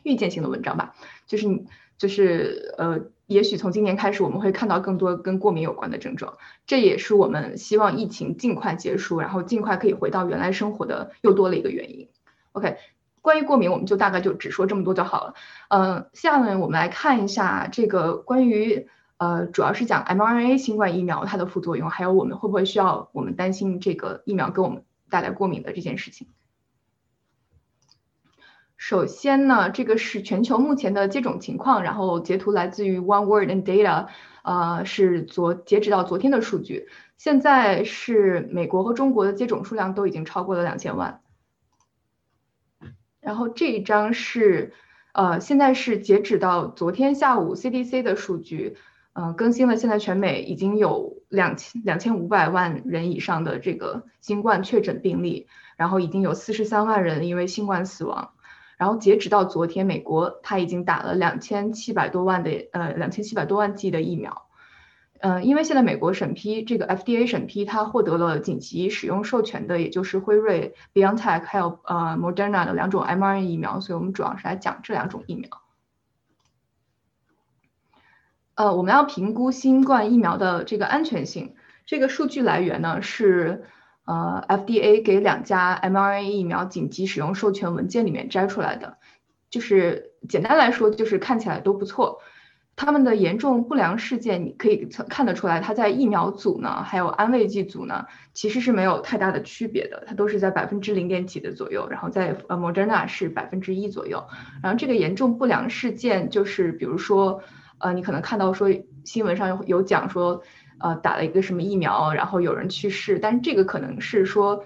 预见性的文章吧，就是就是呃。也许从今年开始，我们会看到更多跟过敏有关的症状，这也是我们希望疫情尽快结束，然后尽快可以回到原来生活的又多了一个原因。OK，关于过敏，我们就大概就只说这么多就好了。嗯，下面我们来看一下这个关于呃，主要是讲 mRNA 新冠疫苗它的副作用，还有我们会不会需要我们担心这个疫苗给我们带来过敏的这件事情。首先呢，这个是全球目前的接种情况，然后截图来自于 One Word and Data，呃，是昨截止到昨天的数据。现在是美国和中国的接种数量都已经超过了两千万。然后这一张是，呃，现在是截止到昨天下午 CDC 的数据，嗯，更新了，现在全美已经有两千两千五百万人以上的这个新冠确诊病例，然后已经有四十三万人因为新冠死亡。然后截止到昨天，美国它已经打了两千七百多万的呃两千七百多万剂的疫苗，嗯，因为现在美国审批这个 FDA 审批，它获得了紧急使用授权的，也就是辉瑞、BioNTech 还有呃 Moderna 的两种 mRNA 疫苗，所以我们主要是来讲这两种疫苗。呃，我们要评估新冠疫苗的这个安全性，这个数据来源呢是。呃，FDA 给两家 mRNA 疫苗紧急使用授权文件里面摘出来的，就是简单来说，就是看起来都不错。他们的严重不良事件，你可以看得出来，它在疫苗组呢，还有安慰剂组呢，其实是没有太大的区别的，它都是在百分之零点几的左右。然后在呃 Moderna 是百分之一左右。然后这个严重不良事件，就是比如说，呃，你可能看到说新闻上有有讲说。呃，打了一个什么疫苗，然后有人去世，但是这个可能是说，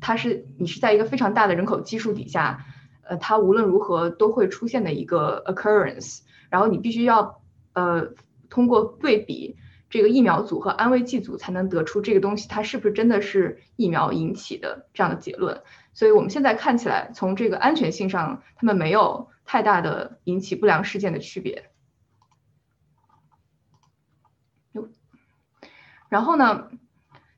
它是你是在一个非常大的人口基数底下，呃，它无论如何都会出现的一个 occurrence，然后你必须要呃通过对比这个疫苗组和安慰剂组才能得出这个东西它是不是真的是疫苗引起的这样的结论。所以我们现在看起来，从这个安全性上，它们没有太大的引起不良事件的区别。然后呢，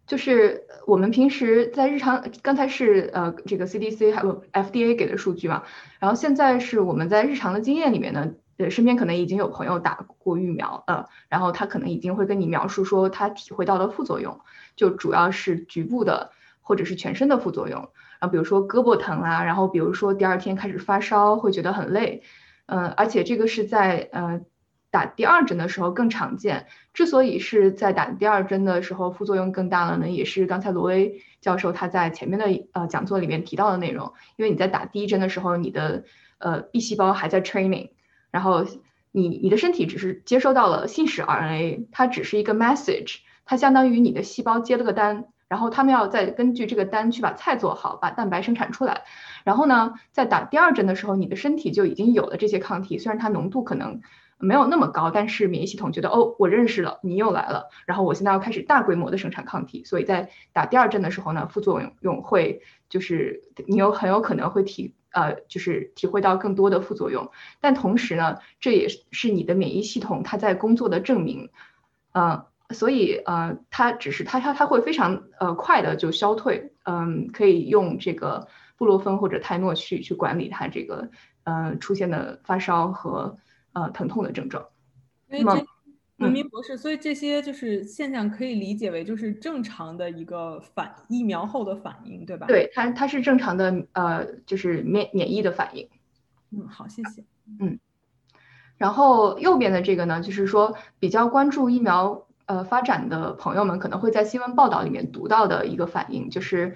就是我们平时在日常，刚才是呃这个 CDC 还有 FDA 给的数据嘛，然后现在是我们在日常的经验里面呢，呃身边可能已经有朋友打过疫苗，呃，然后他可能已经会跟你描述说他体会到的副作用，就主要是局部的或者是全身的副作用，啊，比如说胳膊疼啊，然后比如说第二天开始发烧，会觉得很累，嗯，而且这个是在呃。打第二针的时候更常见，之所以是在打第二针的时候副作用更大了呢，也是刚才罗威教授他在前面的呃讲座里面提到的内容。因为你在打第一针的时候，你的呃 B 细胞还在 training，然后你你的身体只是接收到了信使 RNA，它只是一个 message，它相当于你的细胞接了个单，然后他们要再根据这个单去把菜做好，把蛋白生产出来。然后呢，在打第二针的时候，你的身体就已经有了这些抗体，虽然它浓度可能。没有那么高，但是免疫系统觉得哦，我认识了，你又来了，然后我现在要开始大规模的生产抗体，所以在打第二针的时候呢，副作用会就是你有很有可能会体呃就是体会到更多的副作用，但同时呢，这也是你的免疫系统它在工作的证明，嗯，所以呃它只是它它它会非常呃快的就消退，嗯，可以用这个布洛芬或者泰诺去去管理它这个呃出现的发烧和。呃，疼痛的症状。因为这，文明博士，所以这些就是现象可以理解为就是正常的一个反疫苗后的反应，对吧？对，它它是正常的，呃，就是免免疫的反应。嗯，好，谢谢。嗯，然后右边的这个呢，就是说比较关注疫苗呃发展的朋友们可能会在新闻报道里面读到的一个反应，就是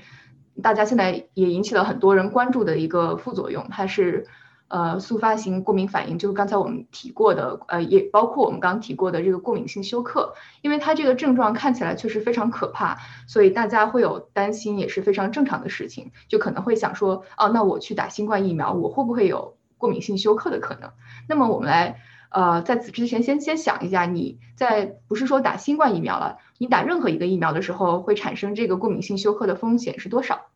大家现在也引起了很多人关注的一个副作用，它是。呃，速发型过敏反应就是刚才我们提过的，呃，也包括我们刚提过的这个过敏性休克，因为它这个症状看起来确实非常可怕，所以大家会有担心，也是非常正常的事情，就可能会想说，哦，那我去打新冠疫苗，我会不会有过敏性休克的可能？那么我们来，呃，在此之前先先想一下，你在不是说打新冠疫苗了，你打任何一个疫苗的时候会产生这个过敏性休克的风险是多少？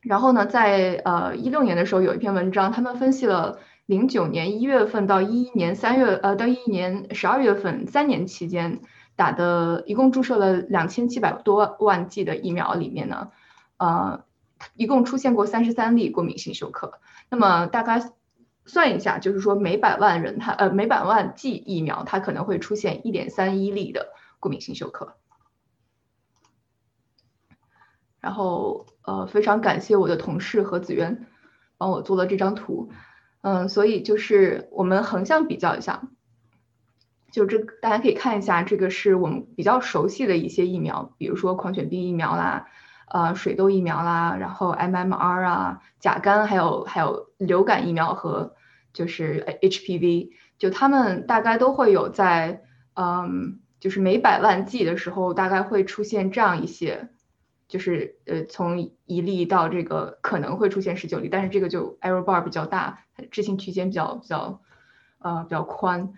然后呢，在呃一六年的时候有一篇文章，他们分析了零九年一月份到一一年三月，呃到一一年十二月份三年期间打的，一共注射了两千七百多万剂的疫苗里面呢，呃，一共出现过三十三例过敏性休克。那么大概算一下，就是说每百万人他呃每百万剂疫苗，它可能会出现一点三一例的过敏性休克。然后，呃，非常感谢我的同事何子渊帮我做了这张图，嗯，所以就是我们横向比较一下，就这大家可以看一下，这个是我们比较熟悉的一些疫苗，比如说狂犬病疫苗啦，呃，水痘疫苗啦，然后 MMR 啊，甲肝，还有还有流感疫苗和就是 HPV，就他们大概都会有在，嗯，就是每百万剂的时候，大概会出现这样一些。就是呃，从一例到这个可能会出现十九例，但是这个就 error bar 比较大，置信区间比较比较呃比较宽，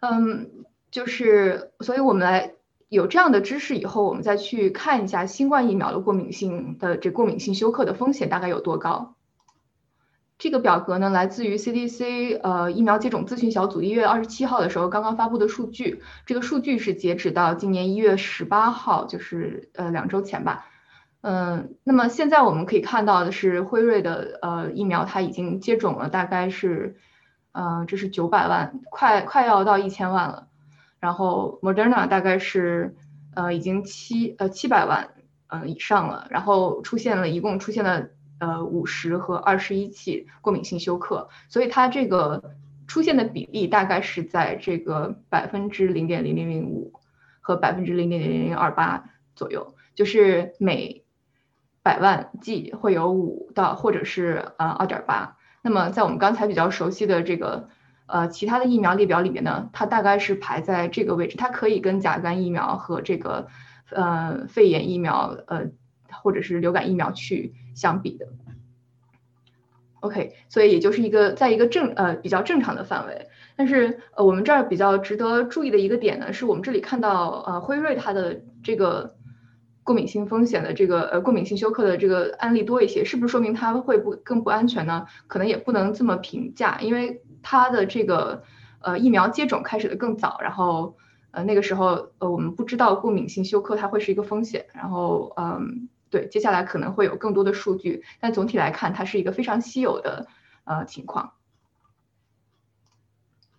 嗯，就是所以我们来有这样的知识以后，我们再去看一下新冠疫苗的过敏性的这过敏性休克的风险大概有多高。这个表格呢，来自于 CDC 呃疫苗接种咨询小组一月二十七号的时候刚刚发布的数据。这个数据是截止到今年一月十八号，就是呃两周前吧。嗯，那么现在我们可以看到的是辉瑞的呃疫苗，它已经接种了大概是，呃这是九百万，快快要到一千万了。然后 Moderna 大概是呃已经七呃七百万嗯以上了，然后出现了一共出现了。呃，五十和二十一起过敏性休克，所以它这个出现的比例大概是在这个百分之零点零零零五和百分之零点零零零二八左右，就是每百万剂会有五到或者是呃二点八。那么在我们刚才比较熟悉的这个呃其他的疫苗列表里面呢，它大概是排在这个位置，它可以跟甲肝疫苗和这个呃肺炎疫苗呃。或者是流感疫苗去相比的，OK，所以也就是一个在一个正呃比较正常的范围。但是呃我们这儿比较值得注意的一个点呢，是我们这里看到呃辉瑞它的这个过敏性风险的这个呃过敏性休克的这个案例多一些，是不是说明它会不更不安全呢？可能也不能这么评价，因为它的这个呃疫苗接种开始的更早，然后呃那个时候呃我们不知道过敏性休克它会是一个风险，然后嗯。对，接下来可能会有更多的数据，但总体来看，它是一个非常稀有的呃情况。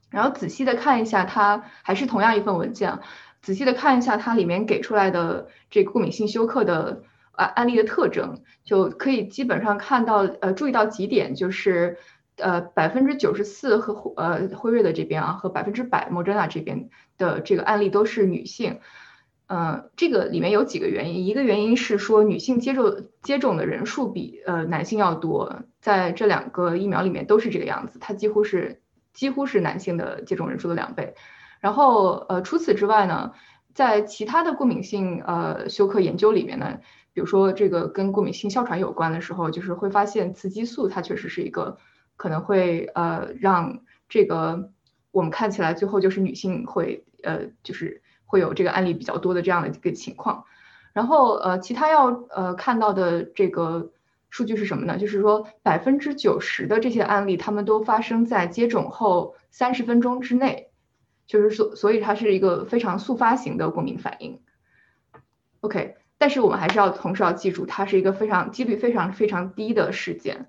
然后仔细的看一下，它还是同样一份文件，仔细的看一下它里面给出来的这个过敏性休克的呃案例的特征，就可以基本上看到呃注意到几点，就是呃百分之九十四和呃辉瑞的这边啊和百分之百莫 n a 这边的这个案例都是女性。嗯，这个里面有几个原因，一个原因是说女性接种接种的人数比呃男性要多，在这两个疫苗里面都是这个样子，它几乎是几乎是男性的接种人数的两倍。然后呃除此之外呢，在其他的过敏性呃休克研究里面呢，比如说这个跟过敏性哮喘有关的时候，就是会发现雌激素它确实是一个可能会呃让这个我们看起来最后就是女性会呃就是。会有这个案例比较多的这样的一个情况，然后呃，其他要呃看到的这个数据是什么呢？就是说百分之九十的这些案例，他们都发生在接种后三十分钟之内，就是所所以它是一个非常速发型的过敏反应。OK，但是我们还是要同时要记住，它是一个非常几率非常非常低的事件。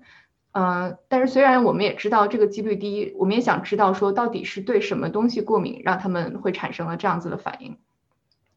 嗯，但是虽然我们也知道这个几率低，我们也想知道说到底是对什么东西过敏，让他们会产生了这样子的反应。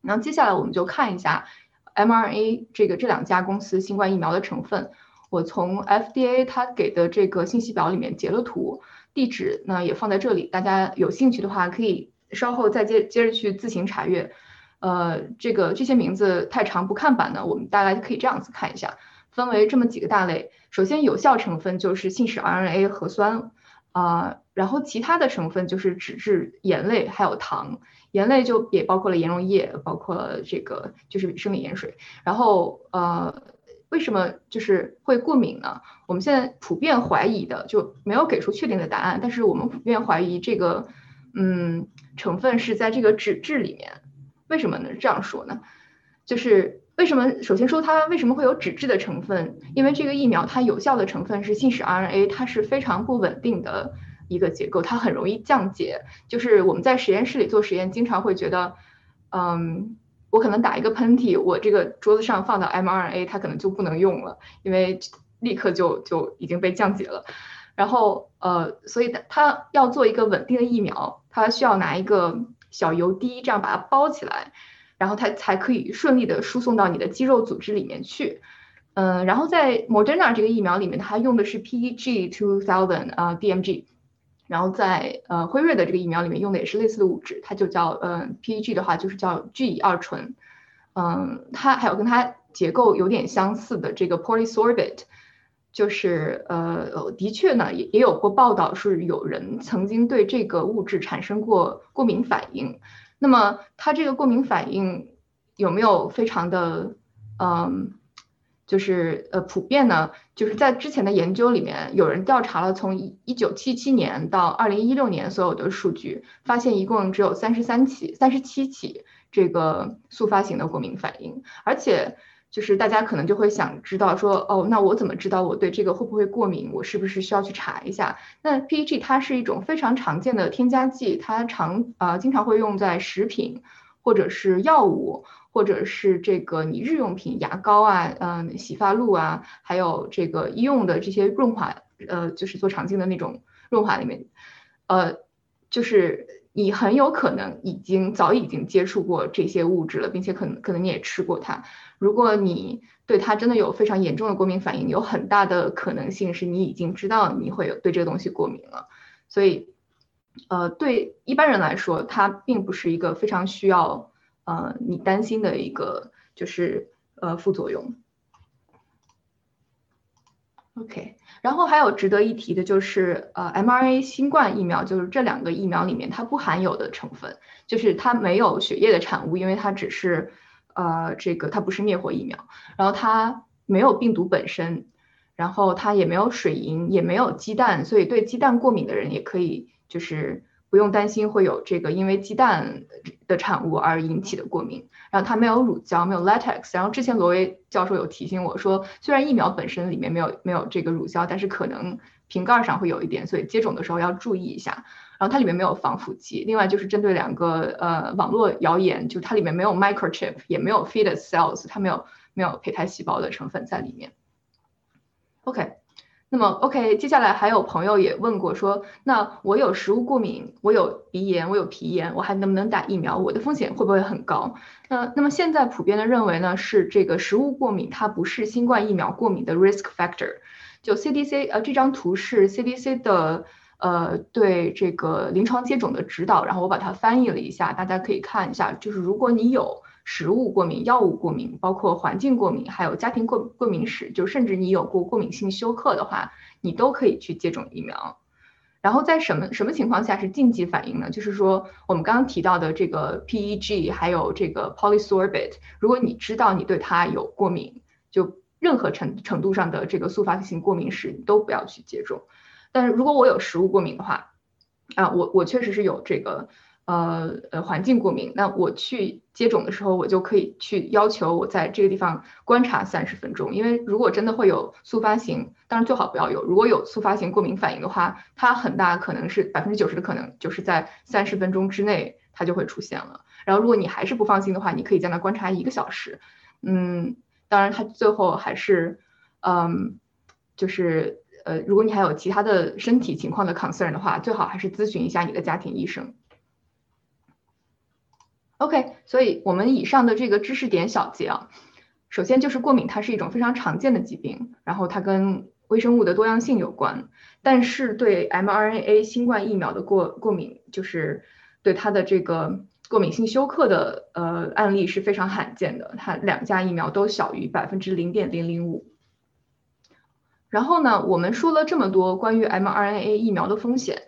然后接下来我们就看一下 mRNA 这个这两家公司新冠疫苗的成分。我从 FDA 它给的这个信息表里面截了图，地址呢也放在这里，大家有兴趣的话可以稍后再接接着去自行查阅。呃，这个这些名字太长不看版呢，我们大概可以这样子看一下。分为这么几个大类，首先有效成分就是信使 RNA 核酸，啊，然后其他的成分就是脂质、盐类还有糖，盐类就也包括了盐溶液，包括了这个就是生理盐水。然后呃，为什么就是会过敏呢？我们现在普遍怀疑的就没有给出确定的答案，但是我们普遍怀疑这个嗯成分是在这个脂质里面。为什么能？这样说呢？就是。为什么？首先说它为什么会有脂质的成分？因为这个疫苗它有效的成分是信使 RNA，它是非常不稳定的一个结构，它很容易降解。就是我们在实验室里做实验，经常会觉得，嗯，我可能打一个喷嚏，我这个桌子上放的 mRNA 它可能就不能用了，因为立刻就就已经被降解了。然后呃，所以它要做一个稳定的疫苗，它需要拿一个小油滴这样把它包起来。然后它才可以顺利的输送到你的肌肉组织里面去，嗯，然后在 Moderna 这个疫苗里面，它用的是 PEG two thousand 啊 DMG，然后在呃辉瑞的这个疫苗里面用的也是类似的物质，它就叫嗯 PEG 的话就是叫 G 二醇，嗯，它还有跟它结构有点相似的这个 Polysorbate，就是呃的确呢也也有过报道是有人曾经对这个物质产生过过敏反应。那么它这个过敏反应有没有非常的，嗯，就是呃普遍呢？就是在之前的研究里面，有人调查了从一九七七年到二零一六年所有的数据，发现一共只有三十三起、三十七起这个速发型的过敏反应，而且。就是大家可能就会想知道说，哦，那我怎么知道我对这个会不会过敏？我是不是需要去查一下？那 PEG 它是一种非常常见的添加剂，它常啊经常会用在食品，或者是药物，或者是这个你日用品，牙膏啊，嗯，洗发露啊，还有这个医用的这些润滑，呃，就是做肠镜的那种润滑里面，呃，就是。你很有可能已经早已经接触过这些物质了，并且可能可能你也吃过它。如果你对它真的有非常严重的过敏反应，有很大的可能性是你已经知道你会有对这个东西过敏了。所以，呃，对一般人来说，它并不是一个非常需要呃你担心的一个就是呃副作用。OK。然后还有值得一提的就是，呃，MRa 新冠疫苗就是这两个疫苗里面它不含有的成分，就是它没有血液的产物，因为它只是，呃，这个它不是灭活疫苗，然后它没有病毒本身，然后它也没有水银，也没有鸡蛋，所以对鸡蛋过敏的人也可以就是不用担心会有这个因为鸡蛋的产物而引起的过敏。然后它没有乳胶，没有 latex。然后之前罗威教授有提醒我说，虽然疫苗本身里面没有没有这个乳胶，但是可能瓶盖上会有一点，所以接种的时候要注意一下。然后它里面没有防腐剂。另外就是针对两个呃网络谣言，就它里面没有 microchip，也没有 fetus cells，它没有没有胚胎细胞的成分在里面。OK，那么 OK，接下来还有朋友也问过说，那我有食物过敏，我有鼻炎，我有皮炎，我还能不能打疫苗？我的风险会不会很高？那那么现在普遍的认为呢，是这个食物过敏它不是新冠疫苗过敏的 risk factor。就 CDC 呃这张图是 CDC 的呃对这个临床接种的指导，然后我把它翻译了一下，大家可以看一下，就是如果你有。食物过敏、药物过敏，包括环境过敏，还有家庭过过敏史，就甚至你有过过敏性休克的话，你都可以去接种疫苗。然后在什么什么情况下是禁忌反应呢？就是说我们刚刚提到的这个 PEG，还有这个 polysorbate，如果你知道你对它有过敏，就任何程程度上的这个速发性过敏史，你都不要去接种。但是如果我有食物过敏的话，啊，我我确实是有这个。呃呃，环境过敏，那我去接种的时候，我就可以去要求我在这个地方观察三十分钟，因为如果真的会有速发型，当然最好不要有，如果有速发型过敏反应的话，它很大可能是百分之九十的可能就是在三十分钟之内它就会出现了。然后如果你还是不放心的话，你可以在那观察一个小时。嗯，当然它最后还是，嗯，就是呃，如果你还有其他的身体情况的 concern 的话，最好还是咨询一下你的家庭医生。OK，所以我们以上的这个知识点小结啊，首先就是过敏，它是一种非常常见的疾病，然后它跟微生物的多样性有关，但是对 mRNA 新冠疫苗的过过敏，就是对它的这个过敏性休克的呃案例是非常罕见的，它两家疫苗都小于百分之零点零零五。然后呢，我们说了这么多关于 mRNA 疫苗的风险。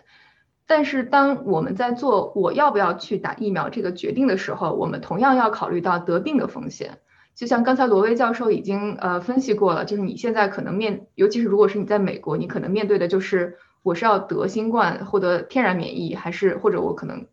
但是当我们在做我要不要去打疫苗这个决定的时候，我们同样要考虑到得病的风险。就像刚才罗威教授已经呃分析过了，就是你现在可能面，尤其是如果是你在美国，你可能面对的就是我是要得新冠获得天然免疫，还是或者我可能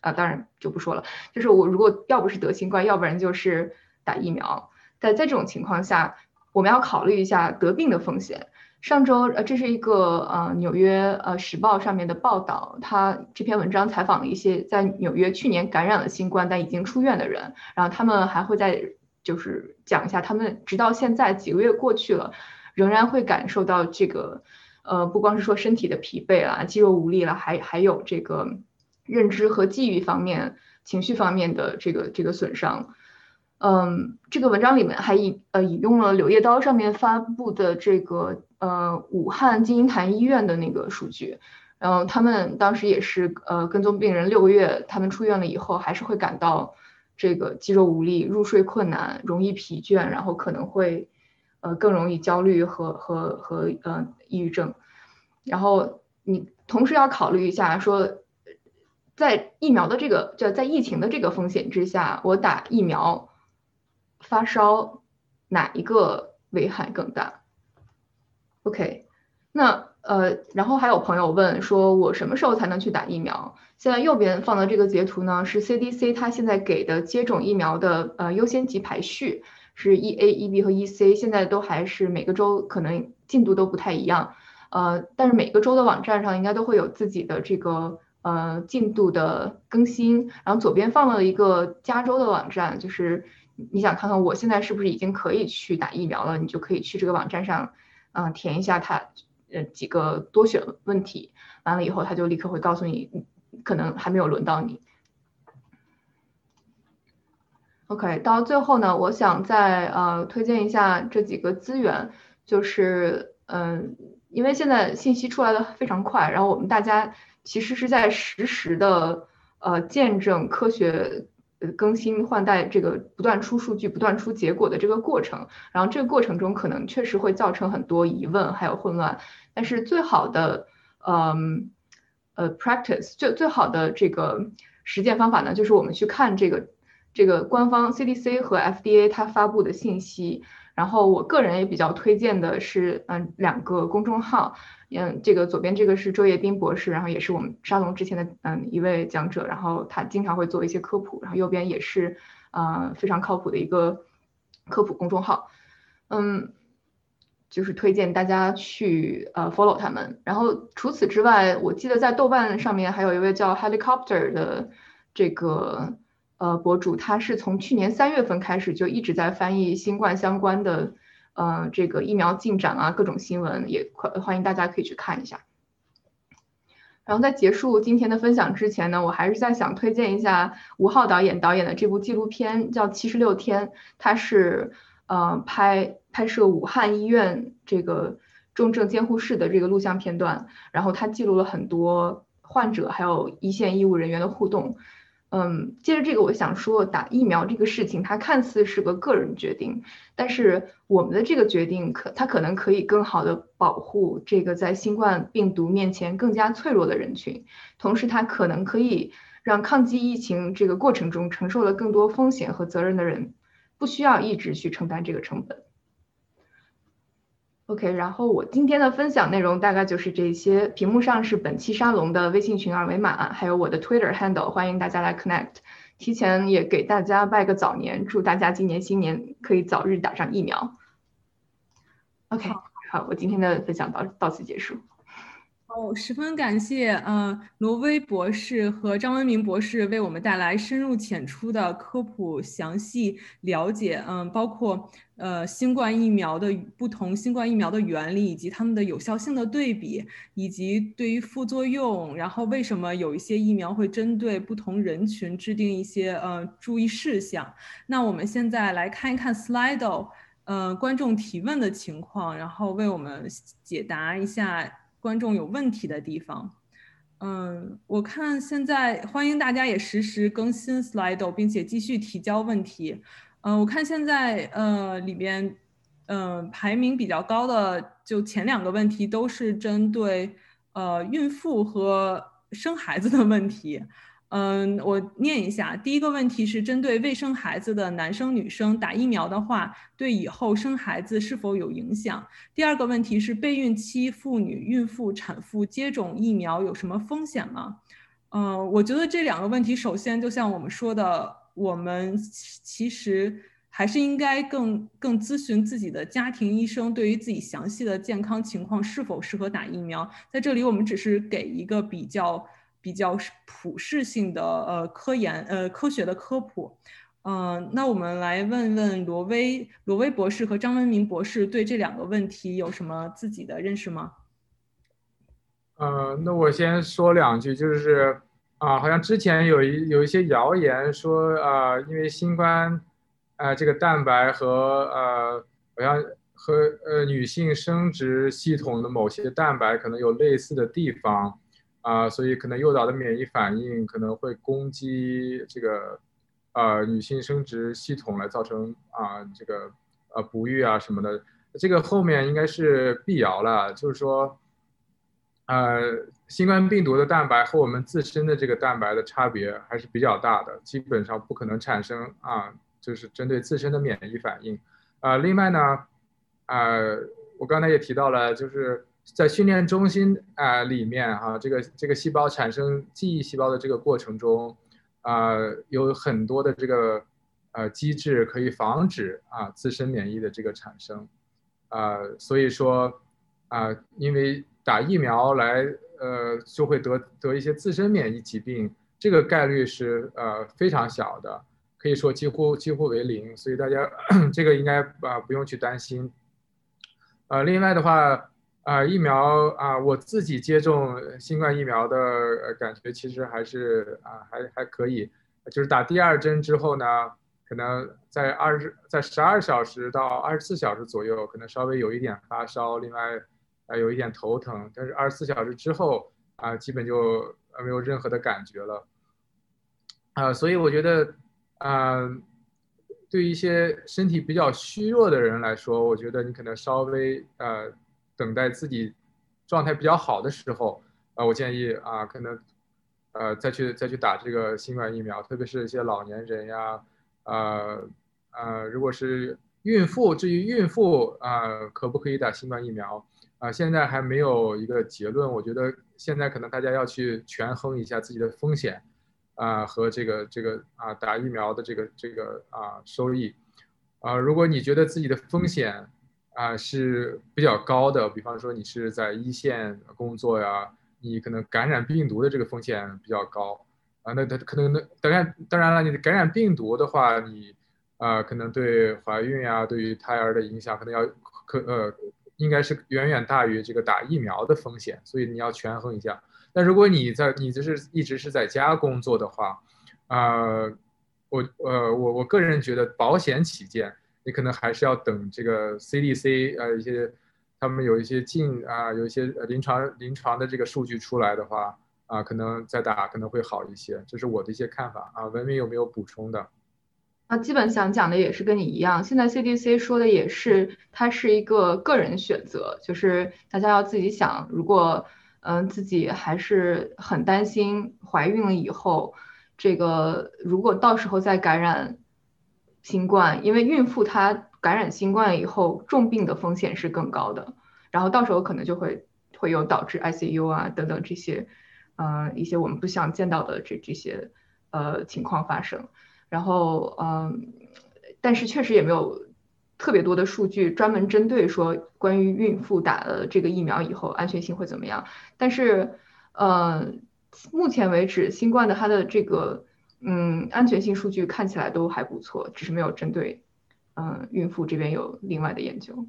啊，当然就不说了，就是我如果要不是得新冠，要不然就是打疫苗。在在这种情况下，我们要考虑一下得病的风险。上周，呃，这是一个呃纽约呃时报上面的报道，他这篇文章采访了一些在纽约去年感染了新冠但已经出院的人，然后他们还会在就是讲一下他们直到现在几个月过去了，仍然会感受到这个呃不光是说身体的疲惫啦、肌肉无力了，还还有这个认知和记忆方面、情绪方面的这个这个损伤。嗯，这个文章里面还引呃引用了《柳叶刀》上面发布的这个呃武汉金银潭医院的那个数据，然后他们当时也是呃跟踪病人六个月，他们出院了以后还是会感到这个肌肉无力、入睡困难、容易疲倦，然后可能会呃更容易焦虑和和和呃抑郁症。然后你同时要考虑一下，说在疫苗的这个就在疫情的这个风险之下，我打疫苗。发烧哪一个危害更大？OK，那呃，然后还有朋友问说，我什么时候才能去打疫苗？现在右边放的这个截图呢，是 CDC 它现在给的接种疫苗的呃优先级排序，是 EA、EB 和 EC，现在都还是每个州可能进度都不太一样，呃，但是每个州的网站上应该都会有自己的这个呃进度的更新。然后左边放了一个加州的网站，就是。你想看看我现在是不是已经可以去打疫苗了？你就可以去这个网站上，嗯，填一下它呃几个多选问题，完了以后他就立刻会告诉你，可能还没有轮到你。OK，到最后呢，我想再呃推荐一下这几个资源，就是嗯，因为现在信息出来的非常快，然后我们大家其实是在实时的呃见证科学。更新换代这个不断出数据、不断出结果的这个过程，然后这个过程中可能确实会造成很多疑问还有混乱。但是最好的，嗯，呃，practice 最最好的这个实践方法呢，就是我们去看这个这个官方 CDC 和 FDA 它发布的信息。然后我个人也比较推荐的是，嗯，两个公众号，嗯，这个左边这个是周叶斌博士，然后也是我们沙龙之前的嗯一位讲者，然后他经常会做一些科普，然后右边也是呃非常靠谱的一个科普公众号，嗯，就是推荐大家去呃 follow 他们。然后除此之外，我记得在豆瓣上面还有一位叫 Helicopter 的这个。呃，博主他是从去年三月份开始就一直在翻译新冠相关的，呃，这个疫苗进展啊，各种新闻，也欢欢迎大家可以去看一下。然后在结束今天的分享之前呢，我还是在想推荐一下吴昊导演导演的这部纪录片，叫《七十六天》，它是呃拍拍摄武汉医院这个重症监护室的这个录像片段，然后它记录了很多患者还有一线医务人员的互动。嗯，接着这个，我想说，打疫苗这个事情，它看似是个个人决定，但是我们的这个决定可，它可能可以更好的保护这个在新冠病毒面前更加脆弱的人群，同时它可能可以让抗击疫情这个过程中承受了更多风险和责任的人，不需要一直去承担这个成本。OK，然后我今天的分享内容大概就是这些。屏幕上是本期沙龙的微信群二维码，还有我的 Twitter handle，欢迎大家来 connect。提前也给大家拜个早年，祝大家今年新年可以早日打上疫苗。OK，好，我今天的分享到到此结束。哦，十分感谢，嗯，罗威博士和张文明博士为我们带来深入浅出的科普详细了解，嗯，包括呃新冠疫苗的不同新冠疫苗的原理以及它们的有效性的对比，以及对于副作用，然后为什么有一些疫苗会针对不同人群制定一些呃注意事项。那我们现在来看一看 Slido，嗯，观众提问的情况，然后为我们解答一下。观众有问题的地方，嗯，我看现在欢迎大家也实时更新 Slido，并且继续提交问题。嗯，我看现在呃里边，嗯，排名比较高的就前两个问题都是针对呃孕妇和生孩子的问题。嗯，我念一下。第一个问题是针对未生孩子的男生女生打疫苗的话，对以后生孩子是否有影响？第二个问题是备孕期妇女、孕妇、产妇接种疫苗有什么风险吗？嗯，我觉得这两个问题，首先就像我们说的，我们其实还是应该更更咨询自己的家庭医生，对于自己详细的健康情况是否适合打疫苗。在这里，我们只是给一个比较。比较普适性的呃科研呃科学的科普，嗯，那我们来问问罗威罗威博士和张文明博士对这两个问题有什么自己的认识吗？呃，那我先说两句，就是啊，好像之前有一有一些谣言说啊，因为新冠啊这个蛋白和呃好像和呃女性生殖系统的某些蛋白可能有类似的地方。啊，所以可能诱导的免疫反应可能会攻击这个，呃，女性生殖系统来造成啊，这个呃不育啊什么的。这个后面应该是辟谣了，就是说，呃，新冠病毒的蛋白和我们自身的这个蛋白的差别还是比较大的，基本上不可能产生啊，就是针对自身的免疫反应。啊，另外呢，啊，我刚才也提到了，就是。在训练中心啊里面哈，这个这个细胞产生记忆细胞的这个过程中，啊有很多的这个呃机制可以防止啊自身免疫的这个产生，啊所以说啊因为打疫苗来呃就会得得一些自身免疫疾病，这个概率是呃非常小的，可以说几乎几乎为零，所以大家 这个应该啊不用去担心，呃另外的话。啊，疫苗啊，我自己接种新冠疫苗的感觉其实还是啊，还还可以。就是打第二针之后呢，可能在二十在十二小时到二十四小时左右，可能稍微有一点发烧，另外啊有一点头疼。但是二十四小时之后啊，基本就没有任何的感觉了。啊，所以我觉得啊，对一些身体比较虚弱的人来说，我觉得你可能稍微呃。等待自己状态比较好的时候，啊，我建议啊，可能，呃，再去再去打这个新冠疫苗，特别是一些老年人呀，呃，呃，如果是孕妇，至于孕妇啊，可不可以打新冠疫苗啊？现在还没有一个结论。我觉得现在可能大家要去权衡一下自己的风险啊和这个这个啊打疫苗的这个这个啊收益啊。如果你觉得自己的风险啊是比较高的，比方说你是在一线工作呀，你可能感染病毒的这个风险比较高啊。那它可能那当然当然了，你感染病毒的话，你。啊，可能对怀孕呀，对于胎儿的影响，可能要可呃，应该是远远大于这个打疫苗的风险，所以你要权衡一下。那如果你在你就是一直是在家工作的话，啊，我呃我我个人觉得保险起见，你可能还是要等这个 CDC 呃一些他们有一些近啊有一些临床临床的这个数据出来的话啊，可能再打可能会好一些，这是我的一些看法啊。文明有没有补充的？那基本想讲的也是跟你一样，现在 CDC 说的也是，它是一个个人选择，就是大家要自己想，如果嗯自己还是很担心怀孕了以后，这个如果到时候再感染新冠，因为孕妇她感染新冠以后重病的风险是更高的，然后到时候可能就会会有导致 ICU 啊等等这些，呃一些我们不想见到的这这些呃情况发生。然后，嗯，但是确实也没有特别多的数据专门针对说关于孕妇打了这个疫苗以后安全性会怎么样。但是，呃，目前为止，新冠的它的这个嗯安全性数据看起来都还不错，只是没有针对嗯孕妇这边有另外的研究。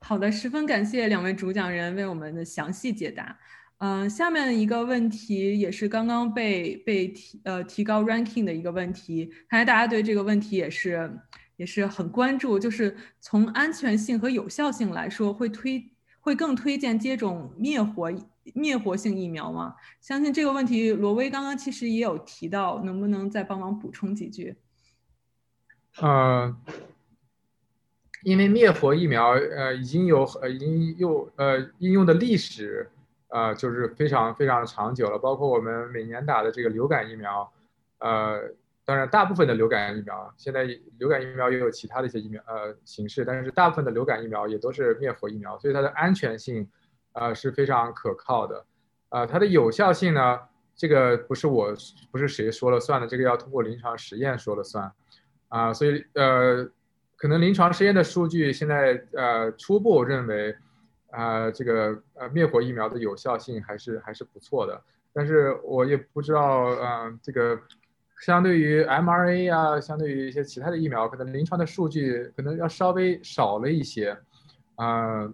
好的，十分感谢两位主讲人为我们的详细解答。嗯，下面一个问题也是刚刚被被提呃提高 ranking 的一个问题，看来大家对这个问题也是也是很关注，就是从安全性和有效性来说，会推会更推荐接种灭活灭活性疫苗吗？相信这个问题罗威刚刚其实也有提到，能不能再帮忙补充几句？呃，因为灭活疫苗呃已经有呃已经有呃应用的历史。呃，就是非常非常长久了，包括我们每年打的这个流感疫苗，呃，当然大部分的流感疫苗，现在流感疫苗也有其他的一些疫苗呃形式，但是大部分的流感疫苗也都是灭活疫苗，所以它的安全性，呃是非常可靠的，呃，它的有效性呢，这个不是我不是谁说了算的，这个要通过临床实验说了算，啊，所以呃，可能临床实验的数据现在呃初步认为。啊，这个呃灭活疫苗的有效性还是还是不错的，但是我也不知道，嗯，这个相对于 mRNA 啊，相对于一些其他的疫苗，可能临床的数据可能要稍微少了一些，啊，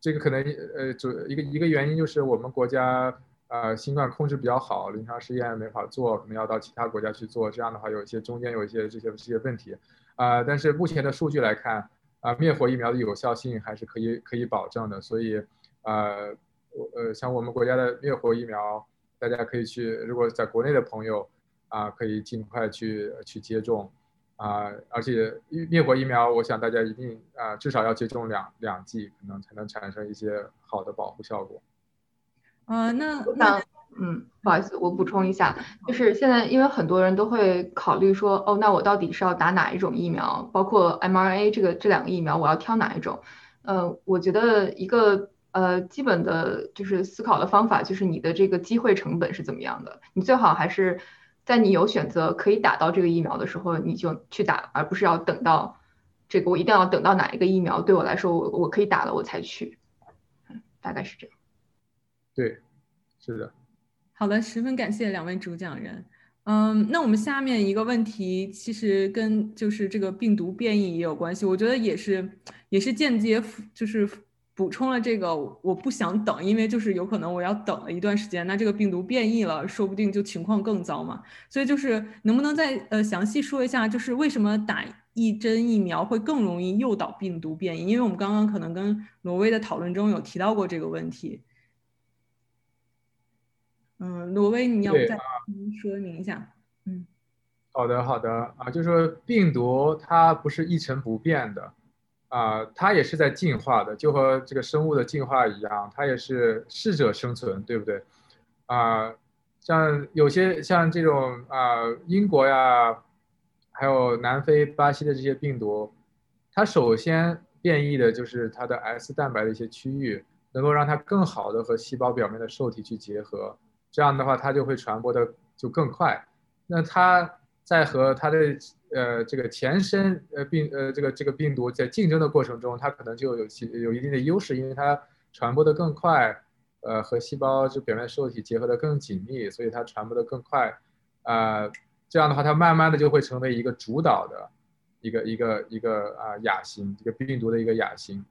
这个可能呃主一个一个原因就是我们国家呃新冠控制比较好，临床试验没法做，可能要到其他国家去做，这样的话有一些中间有一些这些这些问题，啊，但是目前的数据来看。啊，灭活疫苗的有效性还是可以可以保证的，所以，呃，我呃，像我们国家的灭活疫苗，大家可以去，如果在国内的朋友，啊，可以尽快去去接种，啊，而且灭活疫苗，我想大家一定啊，至少要接种两两剂，可能才能产生一些好的保护效果。啊，那那。嗯，不好意思，我补充一下，就是现在因为很多人都会考虑说，哦，那我到底是要打哪一种疫苗？包括 mRNA 这个这两个疫苗，我要挑哪一种？呃，我觉得一个呃基本的就是思考的方法，就是你的这个机会成本是怎么样的？你最好还是在你有选择可以打到这个疫苗的时候，你就去打，而不是要等到这个我一定要等到哪一个疫苗对我来说我我可以打了我才去。嗯，大概是这样。对，是的。好的，十分感谢两位主讲人。嗯，那我们下面一个问题，其实跟就是这个病毒变异也有关系。我觉得也是，也是间接就是补充了这个。我不想等，因为就是有可能我要等了一段时间，那这个病毒变异了，说不定就情况更糟嘛。所以就是能不能再呃详细说一下，就是为什么打一针疫苗会更容易诱导病毒变异？因为我们刚刚可能跟挪威的讨论中有提到过这个问题。嗯，挪威，你要再说明一下。嗯，好的，好的啊，就是说病毒它不是一成不变的，啊，它也是在进化的，就和这个生物的进化一样，它也是适者生存，对不对？啊，像有些像这种啊，英国呀，还有南非、巴西的这些病毒，它首先变异的就是它的 S 蛋白的一些区域，能够让它更好的和细胞表面的受体去结合，这样的话它就会传播的就更快。那它在和它的呃这个前身呃病呃这个这个病毒在竞争的过程中，它可能就有其有一定的优势，因为它传播的更快，呃和细胞就表面受体结合的更紧密，所以它传播的更快，啊。这样的话，它慢慢的就会成为一个主导的，一个一个一个啊亚型，一个病毒的一个亚型。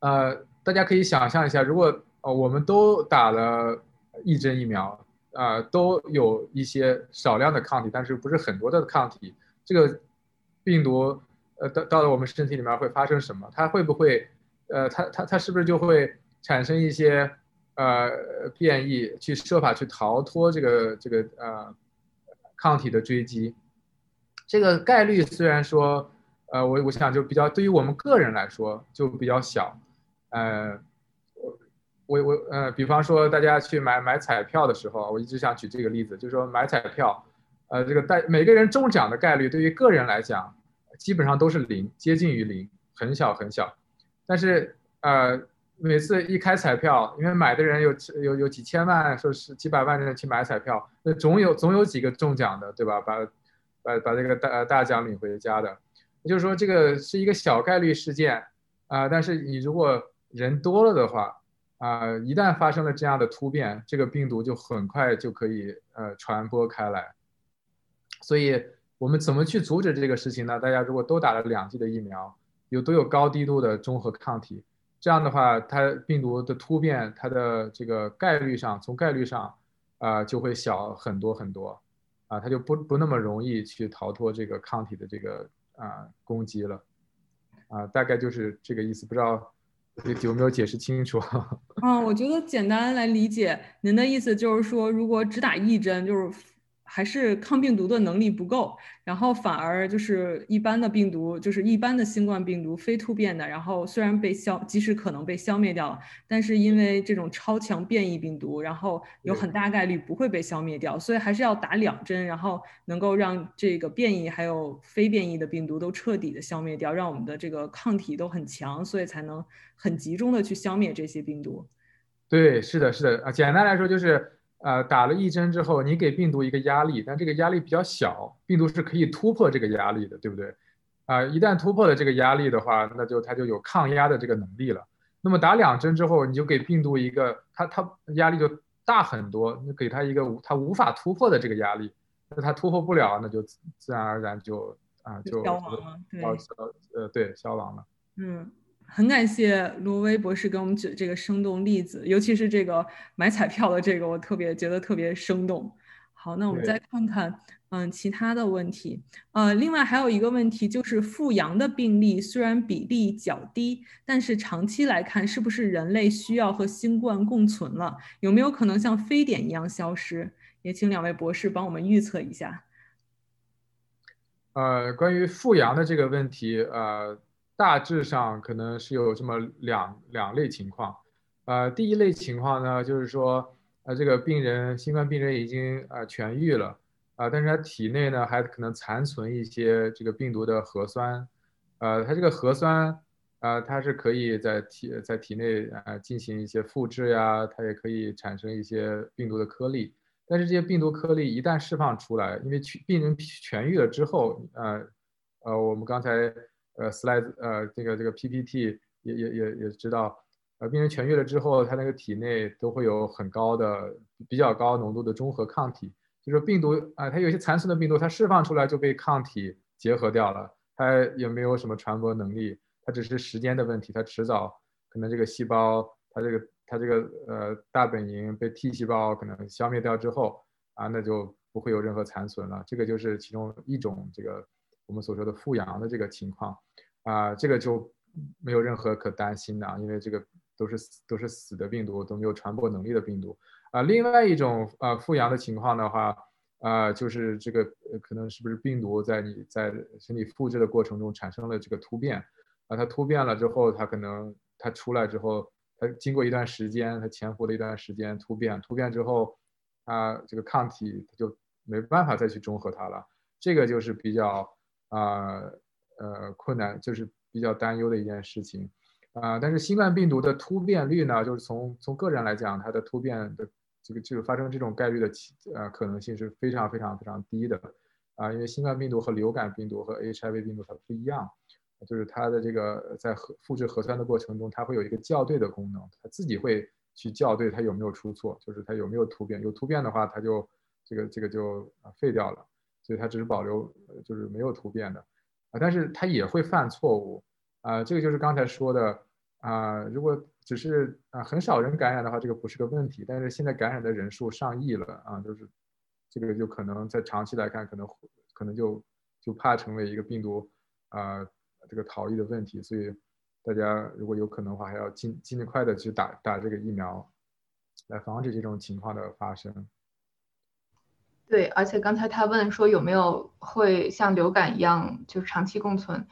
呃，大家可以想象一下，如果呃我们都打了一针疫苗，啊，都有一些少量的抗体，但是不是很多的抗体，这个病毒呃到到了我们身体里面会发生什么？它会不会呃它它它是不是就会产生一些呃变异，去设法去逃脱这个这个呃？抗体的追击，这个概率虽然说，呃，我我想就比较对于我们个人来说就比较小，呃，我我呃，比方说大家去买买彩票的时候，我一直想举这个例子，就是说买彩票，呃，这个带每个人中奖的概率对于个人来讲，基本上都是零，接近于零，很小很小，但是呃。每次一开彩票，因为买的人有有有几千万，说是几百万人去买彩票，那总有总有几个中奖的，对吧？把把把这个大大奖领回家的，也就是说这个是一个小概率事件啊。但是你如果人多了的话啊，一旦发生了这样的突变，这个病毒就很快就可以呃传播开来。所以我们怎么去阻止这个事情呢？大家如果都打了两剂的疫苗，有都有高低度的中和抗体。这样的话，它病毒的突变，它的这个概率上，从概率上，啊，就会小很多很多，啊，它就不不那么容易去逃脱这个抗体的这个啊攻击了，啊，大概就是这个意思，不知道有没有解释清楚？嗯，我觉得简单来理解，您的意思就是说，如果只打一针，就是。还是抗病毒的能力不够，然后反而就是一般的病毒，就是一般的新冠病毒非突变的，然后虽然被消，即使可能被消灭掉了，但是因为这种超强变异病毒，然后有很大概率不会被消灭掉，所以还是要打两针，然后能够让这个变异还有非变异的病毒都彻底的消灭掉，让我们的这个抗体都很强，所以才能很集中的去消灭这些病毒。对，是的，是的啊，简单来说就是。呃，打了一针之后，你给病毒一个压力，但这个压力比较小，病毒是可以突破这个压力的，对不对？啊，一旦突破了这个压力的话，那就它就有抗压的这个能力了。那么打两针之后，你就给病毒一个，它它压力就大很多，你给它一个它无法突破的这个压力，那它突破不了，那就自然而然就啊就消亡了，对，呃对，消亡了，嗯。很感谢罗威博士给我们举这个生动例子，尤其是这个买彩票的这个，我特别觉得特别生动。好，那我们再看看，嗯，其他的问题。呃，另外还有一个问题就是，复阳的病例虽然比例较低，但是长期来看，是不是人类需要和新冠共存了？有没有可能像非典一样消失？也请两位博士帮我们预测一下。呃，关于复阳的这个问题，呃。大致上可能是有这么两两类情况，呃，第一类情况呢，就是说，呃，这个病人新冠病人已经呃痊愈了，啊，但是他体内呢还可能残存一些这个病毒的核酸，呃，他这个核酸，啊，它是可以在体在体内啊进行一些复制呀，它也可以产生一些病毒的颗粒，但是这些病毒颗粒一旦释放出来，因为去病人痊愈了之后，呃，呃，我们刚才。呃，slide，呃，这个这个 PPT 也也也也知道，呃，病人痊愈了之后，他那个体内都会有很高的、比较高浓度的中和抗体，就是病毒啊，它有些残存的病毒，它释放出来就被抗体结合掉了，它也没有什么传播能力，它只是时间的问题，它迟早可能这个细胞，它这个它这个呃大本营被 T 细胞可能消灭掉之后啊，那就不会有任何残存了，这个就是其中一种这个我们所说的复阳的这个情况。啊，这个就没有任何可担心的，因为这个都是都是死的病毒，都没有传播能力的病毒。啊，另外一种呃复阳的情况的话，啊，就是这个可能是不是病毒在你在身体复制的过程中产生了这个突变，啊，它突变了之后，它可能它出来之后，它经过一段时间，它潜伏了一段时间突变，突变之后，它这个抗体它就没办法再去中和它了。这个就是比较啊呃困难，就是比较担忧的一件事情啊。但是新冠病毒的突变率呢，就是从从个人来讲，它的突变的这个就是发生这种概率的呃可能性是非常非常非常低的啊，因为新冠病毒和流感病毒和 HIV 病毒它不一样。就是它的这个在核复制核酸的过程中，它会有一个校对的功能，它自己会去校对它有没有出错，就是它有没有突变，有突变的话，它就这个这个就废掉了，所以它只是保留就是没有突变的啊，但是它也会犯错误啊，这个就是刚才说的啊，如果只是啊很少人感染的话，这个不是个问题，但是现在感染的人数上亿了啊，就是这个就可能在长期来看，可能可能就就怕成为一个病毒啊。这个逃逸的问题，所以大家如果有可能的话，还要尽尽快的去打打这个疫苗，来防止这种情况的发生。对，而且刚才他问说有没有会像流感一样就是长期共存，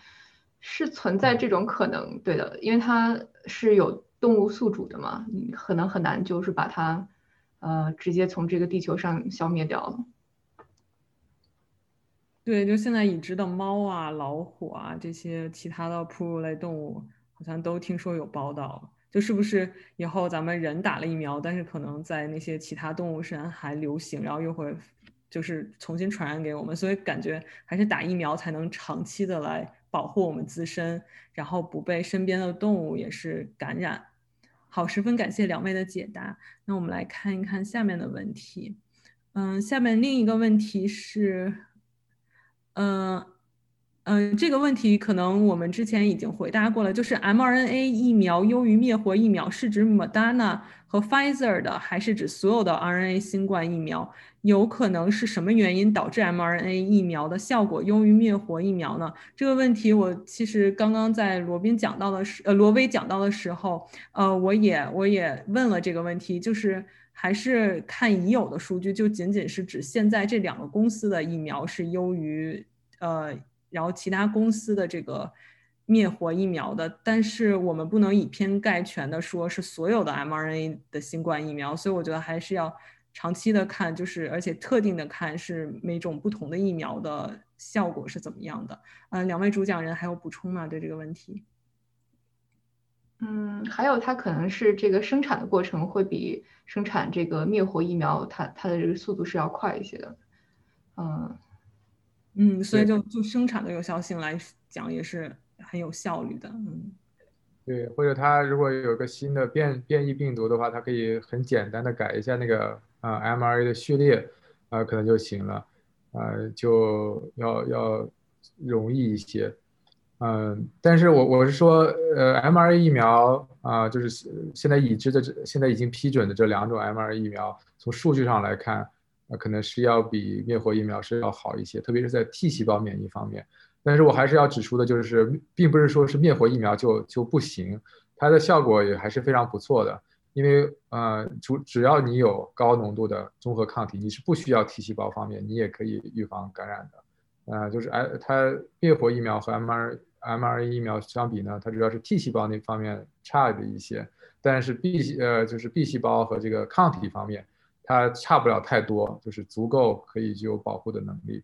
是存在这种可能，对的，因为它是有动物宿主的嘛，你可能很难就是把它呃直接从这个地球上消灭掉了。对，就现在已知的猫啊、老虎啊这些其他的哺乳类动物，好像都听说有报道。就是不是以后咱们人打了疫苗，但是可能在那些其他动物身上还流行，然后又会就是重新传染给我们。所以感觉还是打疫苗才能长期的来保护我们自身，然后不被身边的动物也是感染。好，十分感谢两位的解答。那我们来看一看下面的问题。嗯，下面另一个问题是。嗯嗯，这个问题可能我们之前已经回答过了，就是 mRNA 疫苗优于灭活疫苗，是指 Moderna 和 Pfizer 的，还是指所有的 RNA 新冠疫苗？有可能是什么原因导致 mRNA 疫苗的效果优于灭活疫苗呢？这个问题我其实刚刚在罗宾讲到的时，呃，罗威讲到的时候，呃，我也我也问了这个问题，就是还是看已有的数据，就仅仅是指现在这两个公司的疫苗是优于。呃，然后其他公司的这个灭活疫苗的，但是我们不能以偏概全的说是所有的 mRNA 的新冠疫苗，所以我觉得还是要长期的看，就是而且特定的看是每种不同的疫苗的效果是怎么样的。嗯，两位主讲人还有补充吗？对这个问题？嗯，还有它可能是这个生产的过程会比生产这个灭活疫苗，它它的这个速度是要快一些的。嗯。嗯，所以就就生产的有效性来讲，也是很有效率的。嗯，对，或者它如果有个新的变变异病毒的话，它可以很简单的改一下那个啊 mRNA 的序列啊，可能就行了，啊，就要要容易一些。嗯，但是我我是说，呃，mRNA 疫苗啊，就是现在已知的这现在已经批准的这两种 mRNA 疫苗，从数据上来看。那可能是要比灭活疫苗是要好一些，特别是在 T 细胞免疫方面。但是我还是要指出的，就是并不是说是灭活疫苗就就不行，它的效果也还是非常不错的。因为呃，主只要你有高浓度的综合抗体，你是不需要 T 细胞方面，你也可以预防感染的。啊，就是哎，它灭活疫苗和 mR mRNA 疫苗相比呢，它主要是 T 细胞那方面差的一些，但是 B 呃就是 B 细胞和这个抗体方面。它差不了太多，就是足够可以具有保护的能力。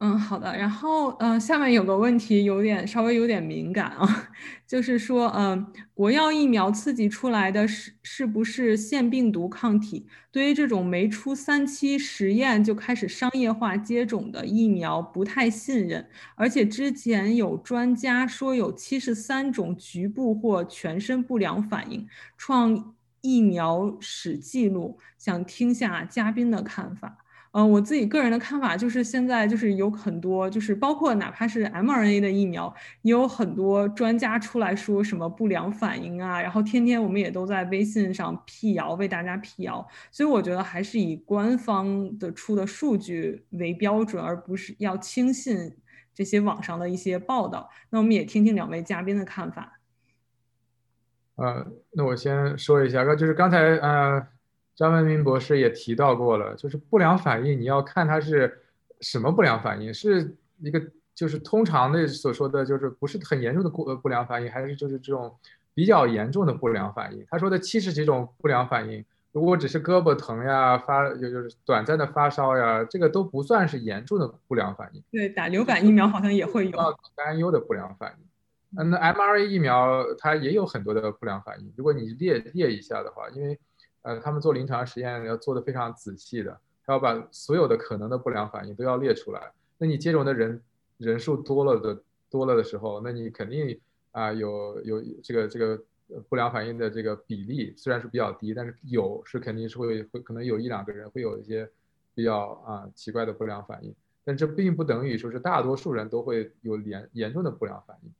嗯，好的。然后，嗯，下面有个问题，有点稍微有点敏感啊，就是说，嗯，国药疫苗刺激出来的是是不是腺病毒抗体？对于这种没出三期实验就开始商业化接种的疫苗不太信任，而且之前有专家说有七十三种局部或全身不良反应，创。疫苗史记录，想听下嘉宾的看法。呃，我自己个人的看法就是，现在就是有很多，就是包括哪怕是 mRNA 的疫苗，也有很多专家出来说什么不良反应啊，然后天天我们也都在微信上辟谣，为大家辟谣。所以我觉得还是以官方的出的数据为标准，而不是要轻信这些网上的一些报道。那我们也听听两位嘉宾的看法。呃，那我先说一下，就是刚才呃，张文明博士也提到过了，就是不良反应，你要看它是什么不良反应，是一个就是通常的所说的就是不是很严重的不不良反应，还是就是这种比较严重的不良反应。他说的七十几种不良反应，如果只是胳膊疼呀，发就就是短暂的发烧呀，这个都不算是严重的不良反应。对，打流感疫苗好像也会有担忧的不良反应。嗯，那 m r a 疫苗它也有很多的不良反应。如果你列列一下的话，因为呃他们做临床实验要做的非常仔细的，他要把所有的可能的不良反应都要列出来。那你接种的人人数多了的多了的时候，那你肯定啊有有这个这个。不良反应的这个比例虽然是比较低，但是有是肯定是会会可能有一两个人会有一些比较啊奇怪的不良反应，但这并不等于说是大多数人都会有严严重的不良反应，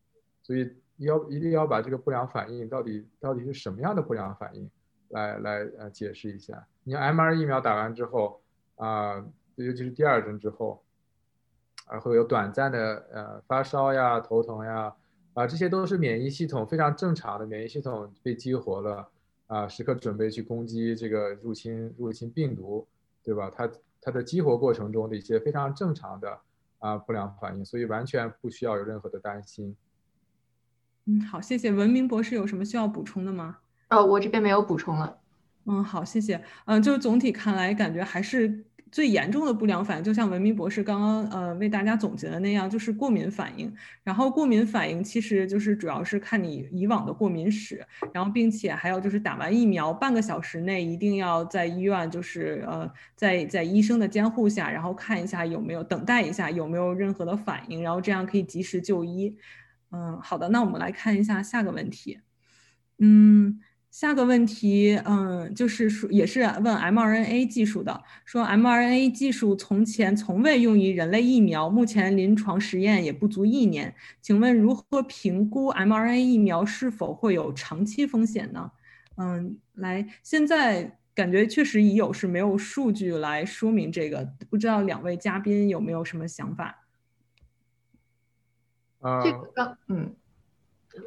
所以要一定要把这个不良反应到底到底是什么样的不良反应来来呃解释一下。你 m r 疫苗打完之后啊，尤其是第二针之后啊会有短暂的呃发烧呀、头疼呀。啊，这些都是免疫系统非常正常的，免疫系统被激活了，啊，时刻准备去攻击这个入侵入侵病毒，对吧？它它的激活过程中的一些非常正常的啊不良反应，所以完全不需要有任何的担心。嗯，好，谢谢文明博士，有什么需要补充的吗？呃，我这边没有补充了。嗯，好，谢谢。嗯，就是总体看来，感觉还是。最严重的不良反应，就像文明博士刚刚呃为大家总结的那样，就是过敏反应。然后过敏反应其实就是主要是看你以往的过敏史，然后并且还有就是打完疫苗半个小时内一定要在医院，就是呃在在医生的监护下，然后看一下有没有等待一下有没有任何的反应，然后这样可以及时就医。嗯，好的，那我们来看一下下个问题。嗯。下个问题，嗯，就是说也是问 mRNA 技术的，说 mRNA 技术从前从未用于人类疫苗，目前临床实验也不足一年，请问如何评估 mRNA 疫苗是否会有长期风险呢？嗯，来，现在感觉确实已有，是没有数据来说明这个，不知道两位嘉宾有没有什么想法？啊，这个，嗯。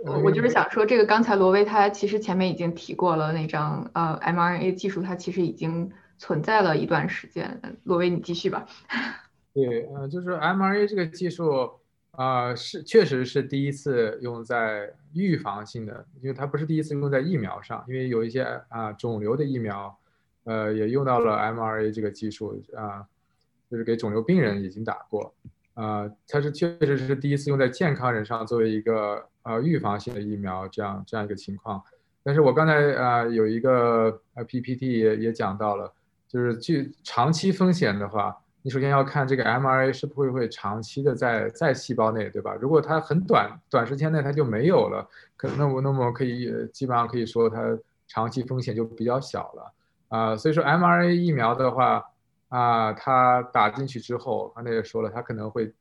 我就是想说，这个刚才罗威他其实前面已经提过了，那张呃 mRNA 技术它其实已经存在了一段时间。罗威，你继续吧。对，呃，就是 mRNA 这个技术啊，是确实是第一次用在预防性的，因为它不是第一次用在疫苗上，因为有一些啊肿瘤的疫苗，呃，也用到了 mRNA 这个技术啊，就是给肿瘤病人已经打过。啊，它是确实是第一次用在健康人上，作为一个呃预防性的疫苗，这样这样一个情况。但是我刚才啊有一个呃 PPT 也也讲到了，就是去长期风险的话，你首先要看这个 mRA 是不是会长期的在在细胞内，对吧？如果它很短短时间内它就没有了，可那我那么可以基本上可以说它长期风险就比较小了啊。所以说 mRA 疫苗的话。啊，它打进去之后，刚才也说了，它可能会，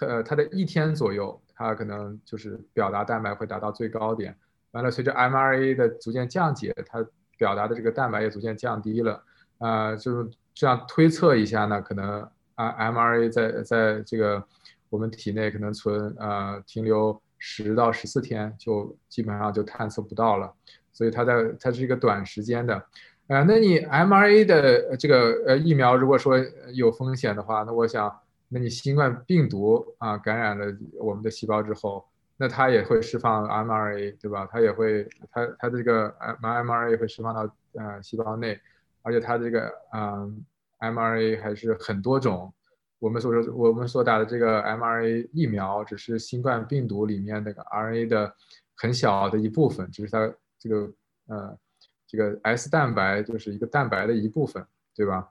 呃，它的一天左右，它可能就是表达蛋白会达到最高点。完了，随着 mra 的逐渐降解，它表达的这个蛋白也逐渐降低了。啊，就是这样推测一下呢，可能啊 mra 在在这个我们体内可能存呃停留十到十四天，就基本上就探测不到了。所以它在它是一个短时间的。呃，那你 mRNA 的这个呃疫苗，如果说有风险的话，那我想，那你新冠病毒啊感染了我们的细胞之后，那它也会释放 mRNA，对吧？它也会，它它的这个 m mRNA 会释放到呃细胞内，而且它这个嗯 mRNA 还是很多种，我们所说我们所打的这个 mRNA 疫苗，只是新冠病毒里面那个 RNA 的很小的一部分，只是它这个呃。这个 S 蛋白就是一个蛋白的一部分，对吧？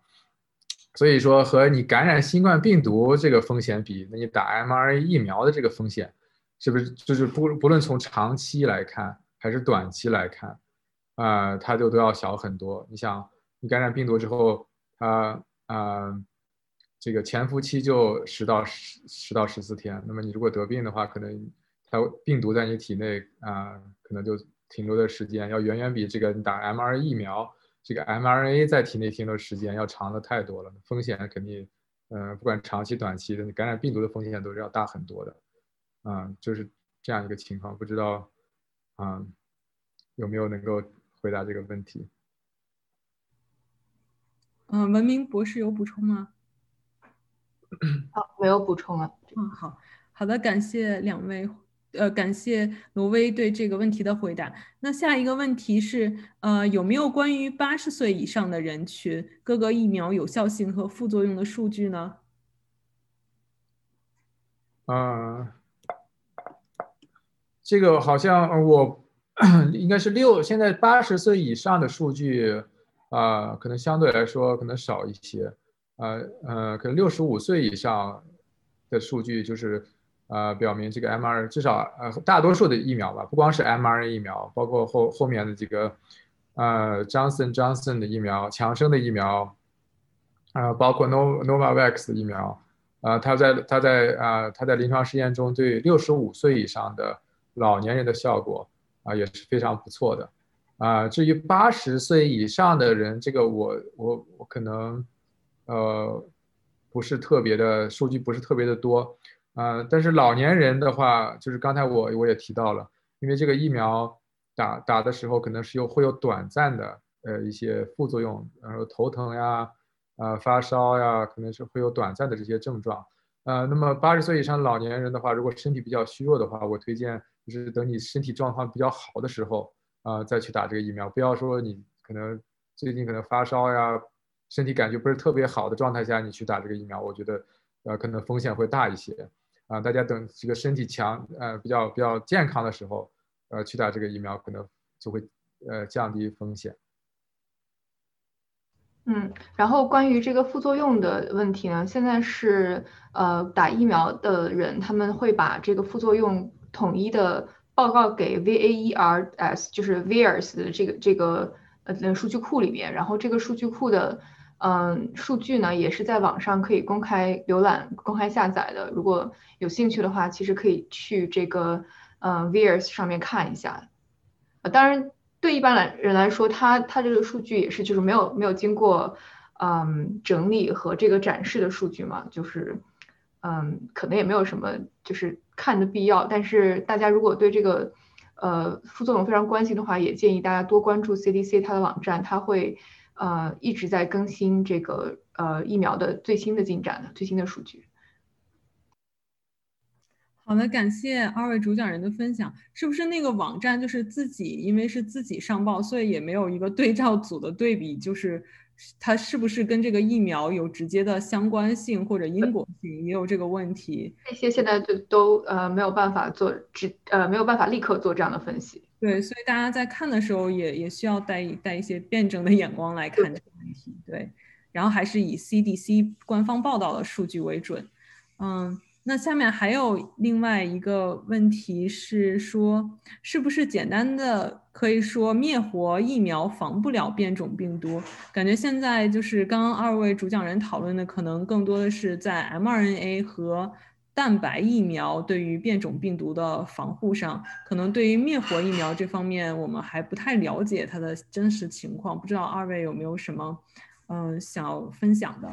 所以说和你感染新冠病毒这个风险比，那你打 mRNA 疫苗的这个风险，是不是就是不不论从长期来看还是短期来看，啊，它就都要小很多。你想，你感染病毒之后，它啊，这个潜伏期就十到十十到十四天，那么你如果得病的话，可能它病毒在你体内啊，可能就。停留的时间要远远比这个你打 mRNA 疫苗，这个 mRNA 在体内停留时间要长的太多了，风险肯定，嗯，不管长期短期的，你感染病毒的风险都是要大很多的，啊，就是这样一个情况，不知道，啊，有没有能够回答这个问题？嗯，文明博士有补充吗？好，没有补充了。嗯，好，好的，感谢两位。呃，感谢罗威对这个问题的回答。那下一个问题是，呃，有没有关于八十岁以上的人群各个疫苗有效性和副作用的数据呢？啊，这个好像我 应该是六，现在八十岁以上的数据啊，可能相对来说可能少一些。呃呃，可能六十五岁以上的数据就是。呃，表明这个 mR 至少呃大多数的疫苗吧，不光是 mRNA 疫苗，包括后后面的几个呃 Johnson Johnson 的疫苗、强生的疫苗，呃，包括 Nov Novavax 疫苗，呃，它在它在啊它在临床试验中对六十五岁以上的老年人的效果啊也是非常不错的。啊，至于八十岁以上的人，这个我我我可能呃不是特别的数据不是特别的多。呃，但是老年人的话，就是刚才我我也提到了，因为这个疫苗打打的时候，可能是有会有短暂的呃一些副作用，然后头疼呀，呃发烧呀，可能是会有短暂的这些症状。呃，那么八十岁以上老年人的话，如果身体比较虚弱的话，我推荐就是等你身体状况比较好的时候，啊再去打这个疫苗，不要说你可能最近可能发烧呀，身体感觉不是特别好的状态下你去打这个疫苗，我觉得呃可能风险会大一些。啊，大家等这个身体强，呃，比较比较健康的时候，呃，去打这个疫苗，可能就会呃降低风险。嗯，然后关于这个副作用的问题呢，现在是呃打疫苗的人他们会把这个副作用统一的报告给 VAERS，就是 VAERS 的这个这个呃数据库里面，然后这个数据库的。嗯，数据呢也是在网上可以公开浏览、公开下载的。如果有兴趣的话，其实可以去这个呃 VIRS 上面看一下。呃，当然对一般来人来说，它它这个数据也是就是没有没有经过嗯整理和这个展示的数据嘛，就是嗯可能也没有什么就是看的必要。但是大家如果对这个呃副作用非常关心的话，也建议大家多关注 CDC 它的网站，它会。呃，一直在更新这个呃疫苗的最新的进展的最新的数据。好的，感谢二位主讲人的分享。是不是那个网站就是自己因为是自己上报，所以也没有一个对照组的对比，就是它是不是跟这个疫苗有直接的相关性或者因果性，也有这个问题？这些现在就都呃没有办法做直呃没有办法立刻做这样的分析。对，所以大家在看的时候也也需要带带一些辩证的眼光来看这个问题。对，然后还是以 CDC 官方报道的数据为准。嗯，那下面还有另外一个问题是说，是不是简单的可以说灭活疫苗防不了变种病毒？感觉现在就是刚刚二位主讲人讨论的，可能更多的是在 mRNA 和。蛋白疫苗对于变种病毒的防护上，可能对于灭活疫苗这方面，我们还不太了解它的真实情况。不知道二位有没有什么，嗯，想要分享的？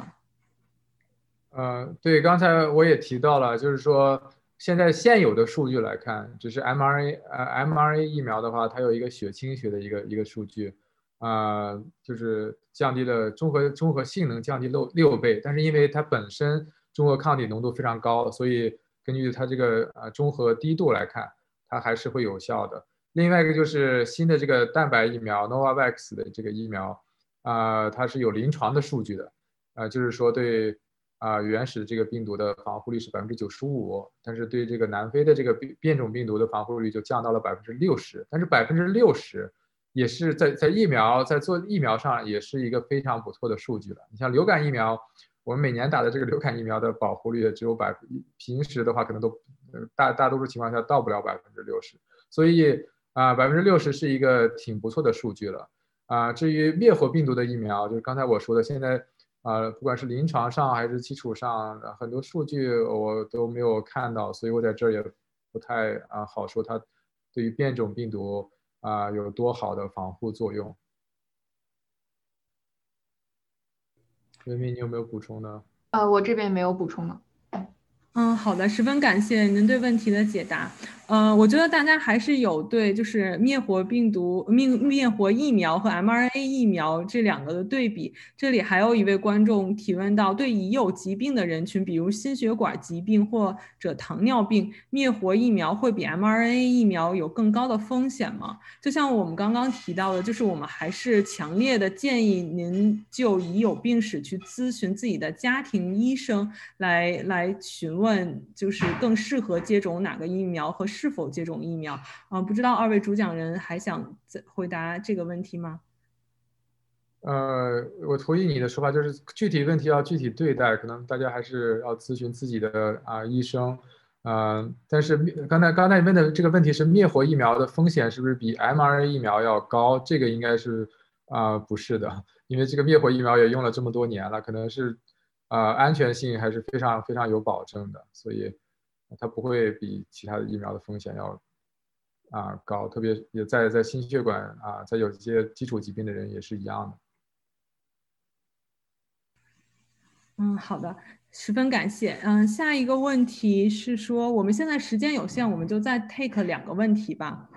呃，对，刚才我也提到了，就是说现在现有的数据来看，只是 mra 呃 mra 疫苗的话，它有一个血清学的一个一个数据，啊，就是降低了综合综合性能降低六六倍，但是因为它本身。中和抗体浓度非常高，所以根据它这个呃中和低度来看，它还是会有效的。另外一个就是新的这个蛋白疫苗 Novavax 的这个疫苗，啊，它是有临床的数据的，啊，就是说对啊原始这个病毒的防护率是百分之九十五，但是对这个南非的这个变变种病毒的防护率就降到了百分之六十。但是百分之六十也是在在疫苗在做疫苗上也是一个非常不错的数据了。你像流感疫苗。我们每年打的这个流感疫苗的保护率只有百分，平时的话可能都大大多数情况下到不了百分之六十，所以啊百分之六十是一个挺不错的数据了啊。至于灭活病毒的疫苗，就是刚才我说的，现在啊不管是临床上还是基础上很多数据我都没有看到，所以我在这儿也不太啊好说它对于变种病毒啊有多好的防护作用。文明，你有没有补充呢？呃，我这边没有补充了。嗯，好的，十分感谢您对问题的解答。嗯，我觉得大家还是有对，就是灭活病毒、灭灭活疫苗和 mRNA 疫苗这两个的对比。这里还有一位观众提问到，对已有疾病的人群，比如心血管疾病或者糖尿病，灭活疫苗会比 mRNA 疫苗有更高的风险吗？就像我们刚刚提到的，就是我们还是强烈的建议您就已有病史去咨询自己的家庭医生，来来询问，就是更适合接种哪个疫苗和。是否接种疫苗啊？不知道二位主讲人还想再回答这个问题吗？呃，我同意你的说法，就是具体问题要具体对待，可能大家还是要咨询自己的啊医生，嗯，但是刚才刚才问的这个问题是灭活疫苗的风险是不是比 mRNA 疫苗要高？这个应该是啊不是的，因为这个灭活疫苗也用了这么多年了，可能是啊安全性还是非常非常有保证的，所以。它不会比其他的疫苗的风险要啊高，特别也在在心血管啊，在有一些基础疾病的人也是一样的。嗯，好的，十分感谢。嗯，下一个问题是说，我们现在时间有限，我们就再 take 两个问题吧。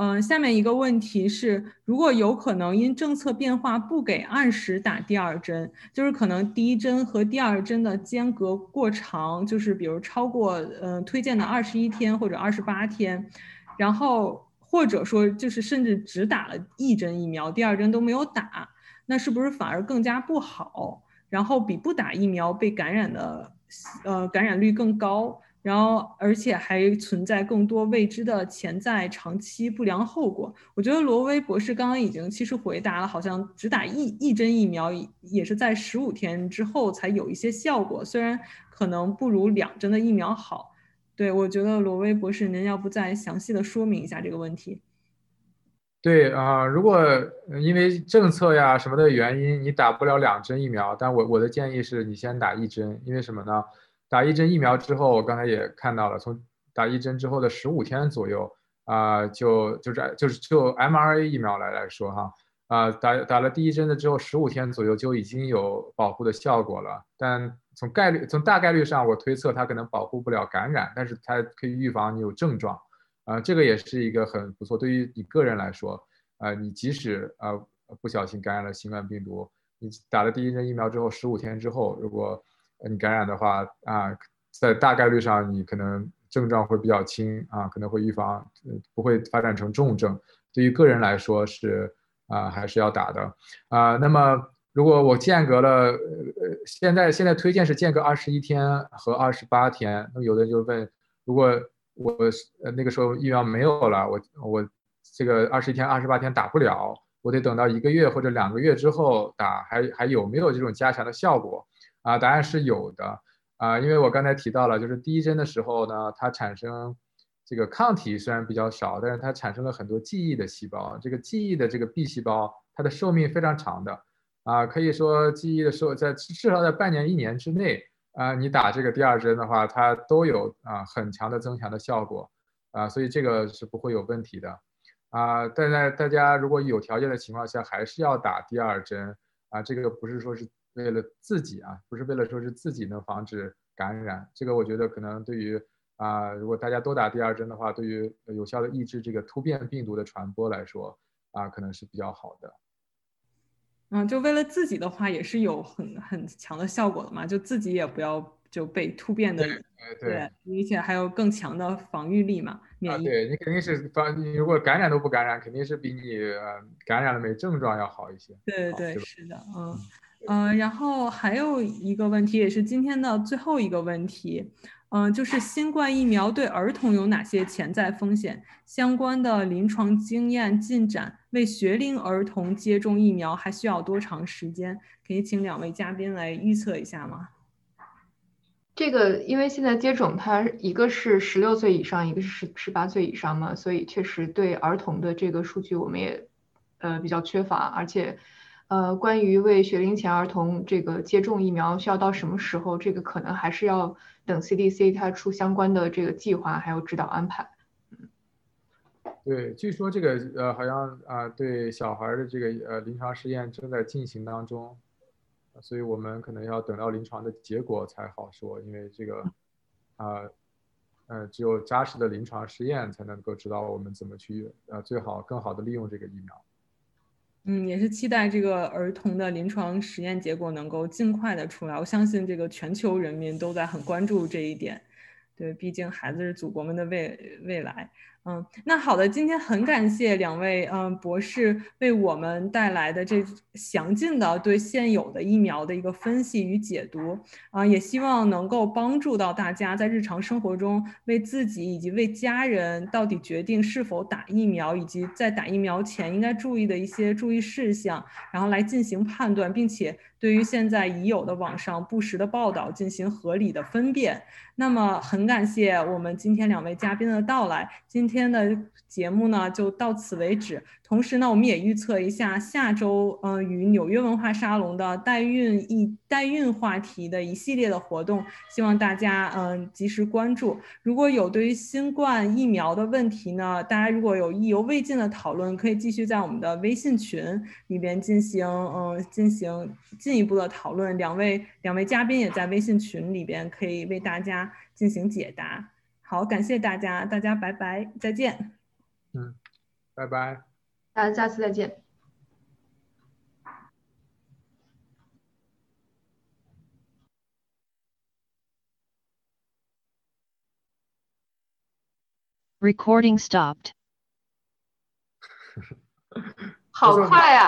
嗯，下面一个问题是，如果有可能因政策变化不给按时打第二针，就是可能第一针和第二针的间隔过长，就是比如超过呃推荐的二十一天或者二十八天，然后或者说就是甚至只打了一针疫苗，第二针都没有打，那是不是反而更加不好？然后比不打疫苗被感染的呃感染率更高？然后，而且还存在更多未知的潜在长期不良后果。我觉得罗威博士刚刚已经其实回答了，好像只打一一针疫苗也是在十五天之后才有一些效果，虽然可能不如两针的疫苗好。对我觉得罗威博士，您要不再详细的说明一下这个问题？对啊，如果因为政策呀什么的原因，你打不了两针疫苗，但我我的建议是你先打一针，因为什么呢？打一针疫苗之后，我刚才也看到了，从打一针之后的十五天左右啊，就就是就是就 mRNA 疫苗来来说哈啊，打打了第一针的之后，十五天左右就已经有保护的效果了。但从概率从大概率上，我推测它可能保护不了感染，但是它可以预防你有症状啊，这个也是一个很不错。对于你个人来说啊，你即使啊不小心感染了新冠病毒，你打了第一针疫苗之后，十五天之后如果你感染的话啊，在大概率上你可能症状会比较轻啊，可能会预防，不会发展成重症。对于个人来说是啊，还是要打的啊。那么如果我间隔了，呃，现在现在推荐是间隔二十一天和二十八天。那么有的人就问，如果我呃那个时候疫苗没有了，我我这个二十一天、二十八天打不了，我得等到一个月或者两个月之后打，还还有没有这种加强的效果？啊，答案是有的啊，因为我刚才提到了，就是第一针的时候呢，它产生这个抗体虽然比较少，但是它产生了很多记忆的细胞，这个记忆的这个 B 细胞，它的寿命非常长的啊，可以说记忆的时候在至少在半年一年之内啊，你打这个第二针的话，它都有啊很强的增强的效果啊，所以这个是不会有问题的啊。但在大家如果有条件的情况下，还是要打第二针啊，这个不是说是。为了自己啊，不是为了说是自己能防止感染，这个我觉得可能对于啊，如果大家都打第二针的话，对于有效的抑制这个突变病毒的传播来说啊，可能是比较好的。嗯，就为了自己的话，也是有很很强的效果的嘛，就自己也不要就被突变的，对，而且还有更强的防御力嘛，免疫。对你肯定是防，你如果感染都不感染，肯定是比你感染了没症状要好一些。对对对，是的，嗯。嗯，嗯然后还有一个问题，也是今天的最后一个问题，嗯，就是新冠疫苗对儿童有哪些潜在风险？相关的临床经验进展，为学龄儿童接种疫苗还需要多长时间？可以请两位嘉宾来预测一下吗？这个，因为现在接种它一个是十六岁以上，一个是十十八岁以上嘛，所以确实对儿童的这个数据我们也呃比较缺乏，而且。呃，关于为学龄前儿童这个接种疫苗需要到什么时候，这个可能还是要等 CDC 它出相关的这个计划还有指导安排。对，据说这个呃好像啊对小孩的这个呃临床试验正在进行当中，所以我们可能要等到临床的结果才好说，因为这个啊呃，只有扎实的临床实验才能够知道我们怎么去呃最好更好的利用这个疫苗。嗯，也是期待这个儿童的临床实验结果能够尽快的出来。我相信这个全球人民都在很关注这一点。对，毕竟孩子是祖国们的未未来。嗯，那好的，今天很感谢两位嗯博士为我们带来的这详尽的对现有的疫苗的一个分析与解读啊，也希望能够帮助到大家在日常生活中为自己以及为家人到底决定是否打疫苗，以及在打疫苗前应该注意的一些注意事项，然后来进行判断，并且对于现在已有的网上不实的报道进行合理的分辨。那么很感谢我们今天两位嘉宾的到来，今天。今天的节目呢就到此为止。同时呢，我们也预测一下下周，嗯，与纽约文化沙龙的代孕一代孕话题的一系列的活动，希望大家嗯及时关注。如果有对于新冠疫苗的问题呢，大家如果有意犹未尽的讨论，可以继续在我们的微信群里边进行嗯进行进一步的讨论。两位两位嘉宾也在微信群里边，可以为大家进行解答。好，感谢大家，大家拜拜，再见。嗯，拜拜，大家下次再见。Recording stopped. 好快啊！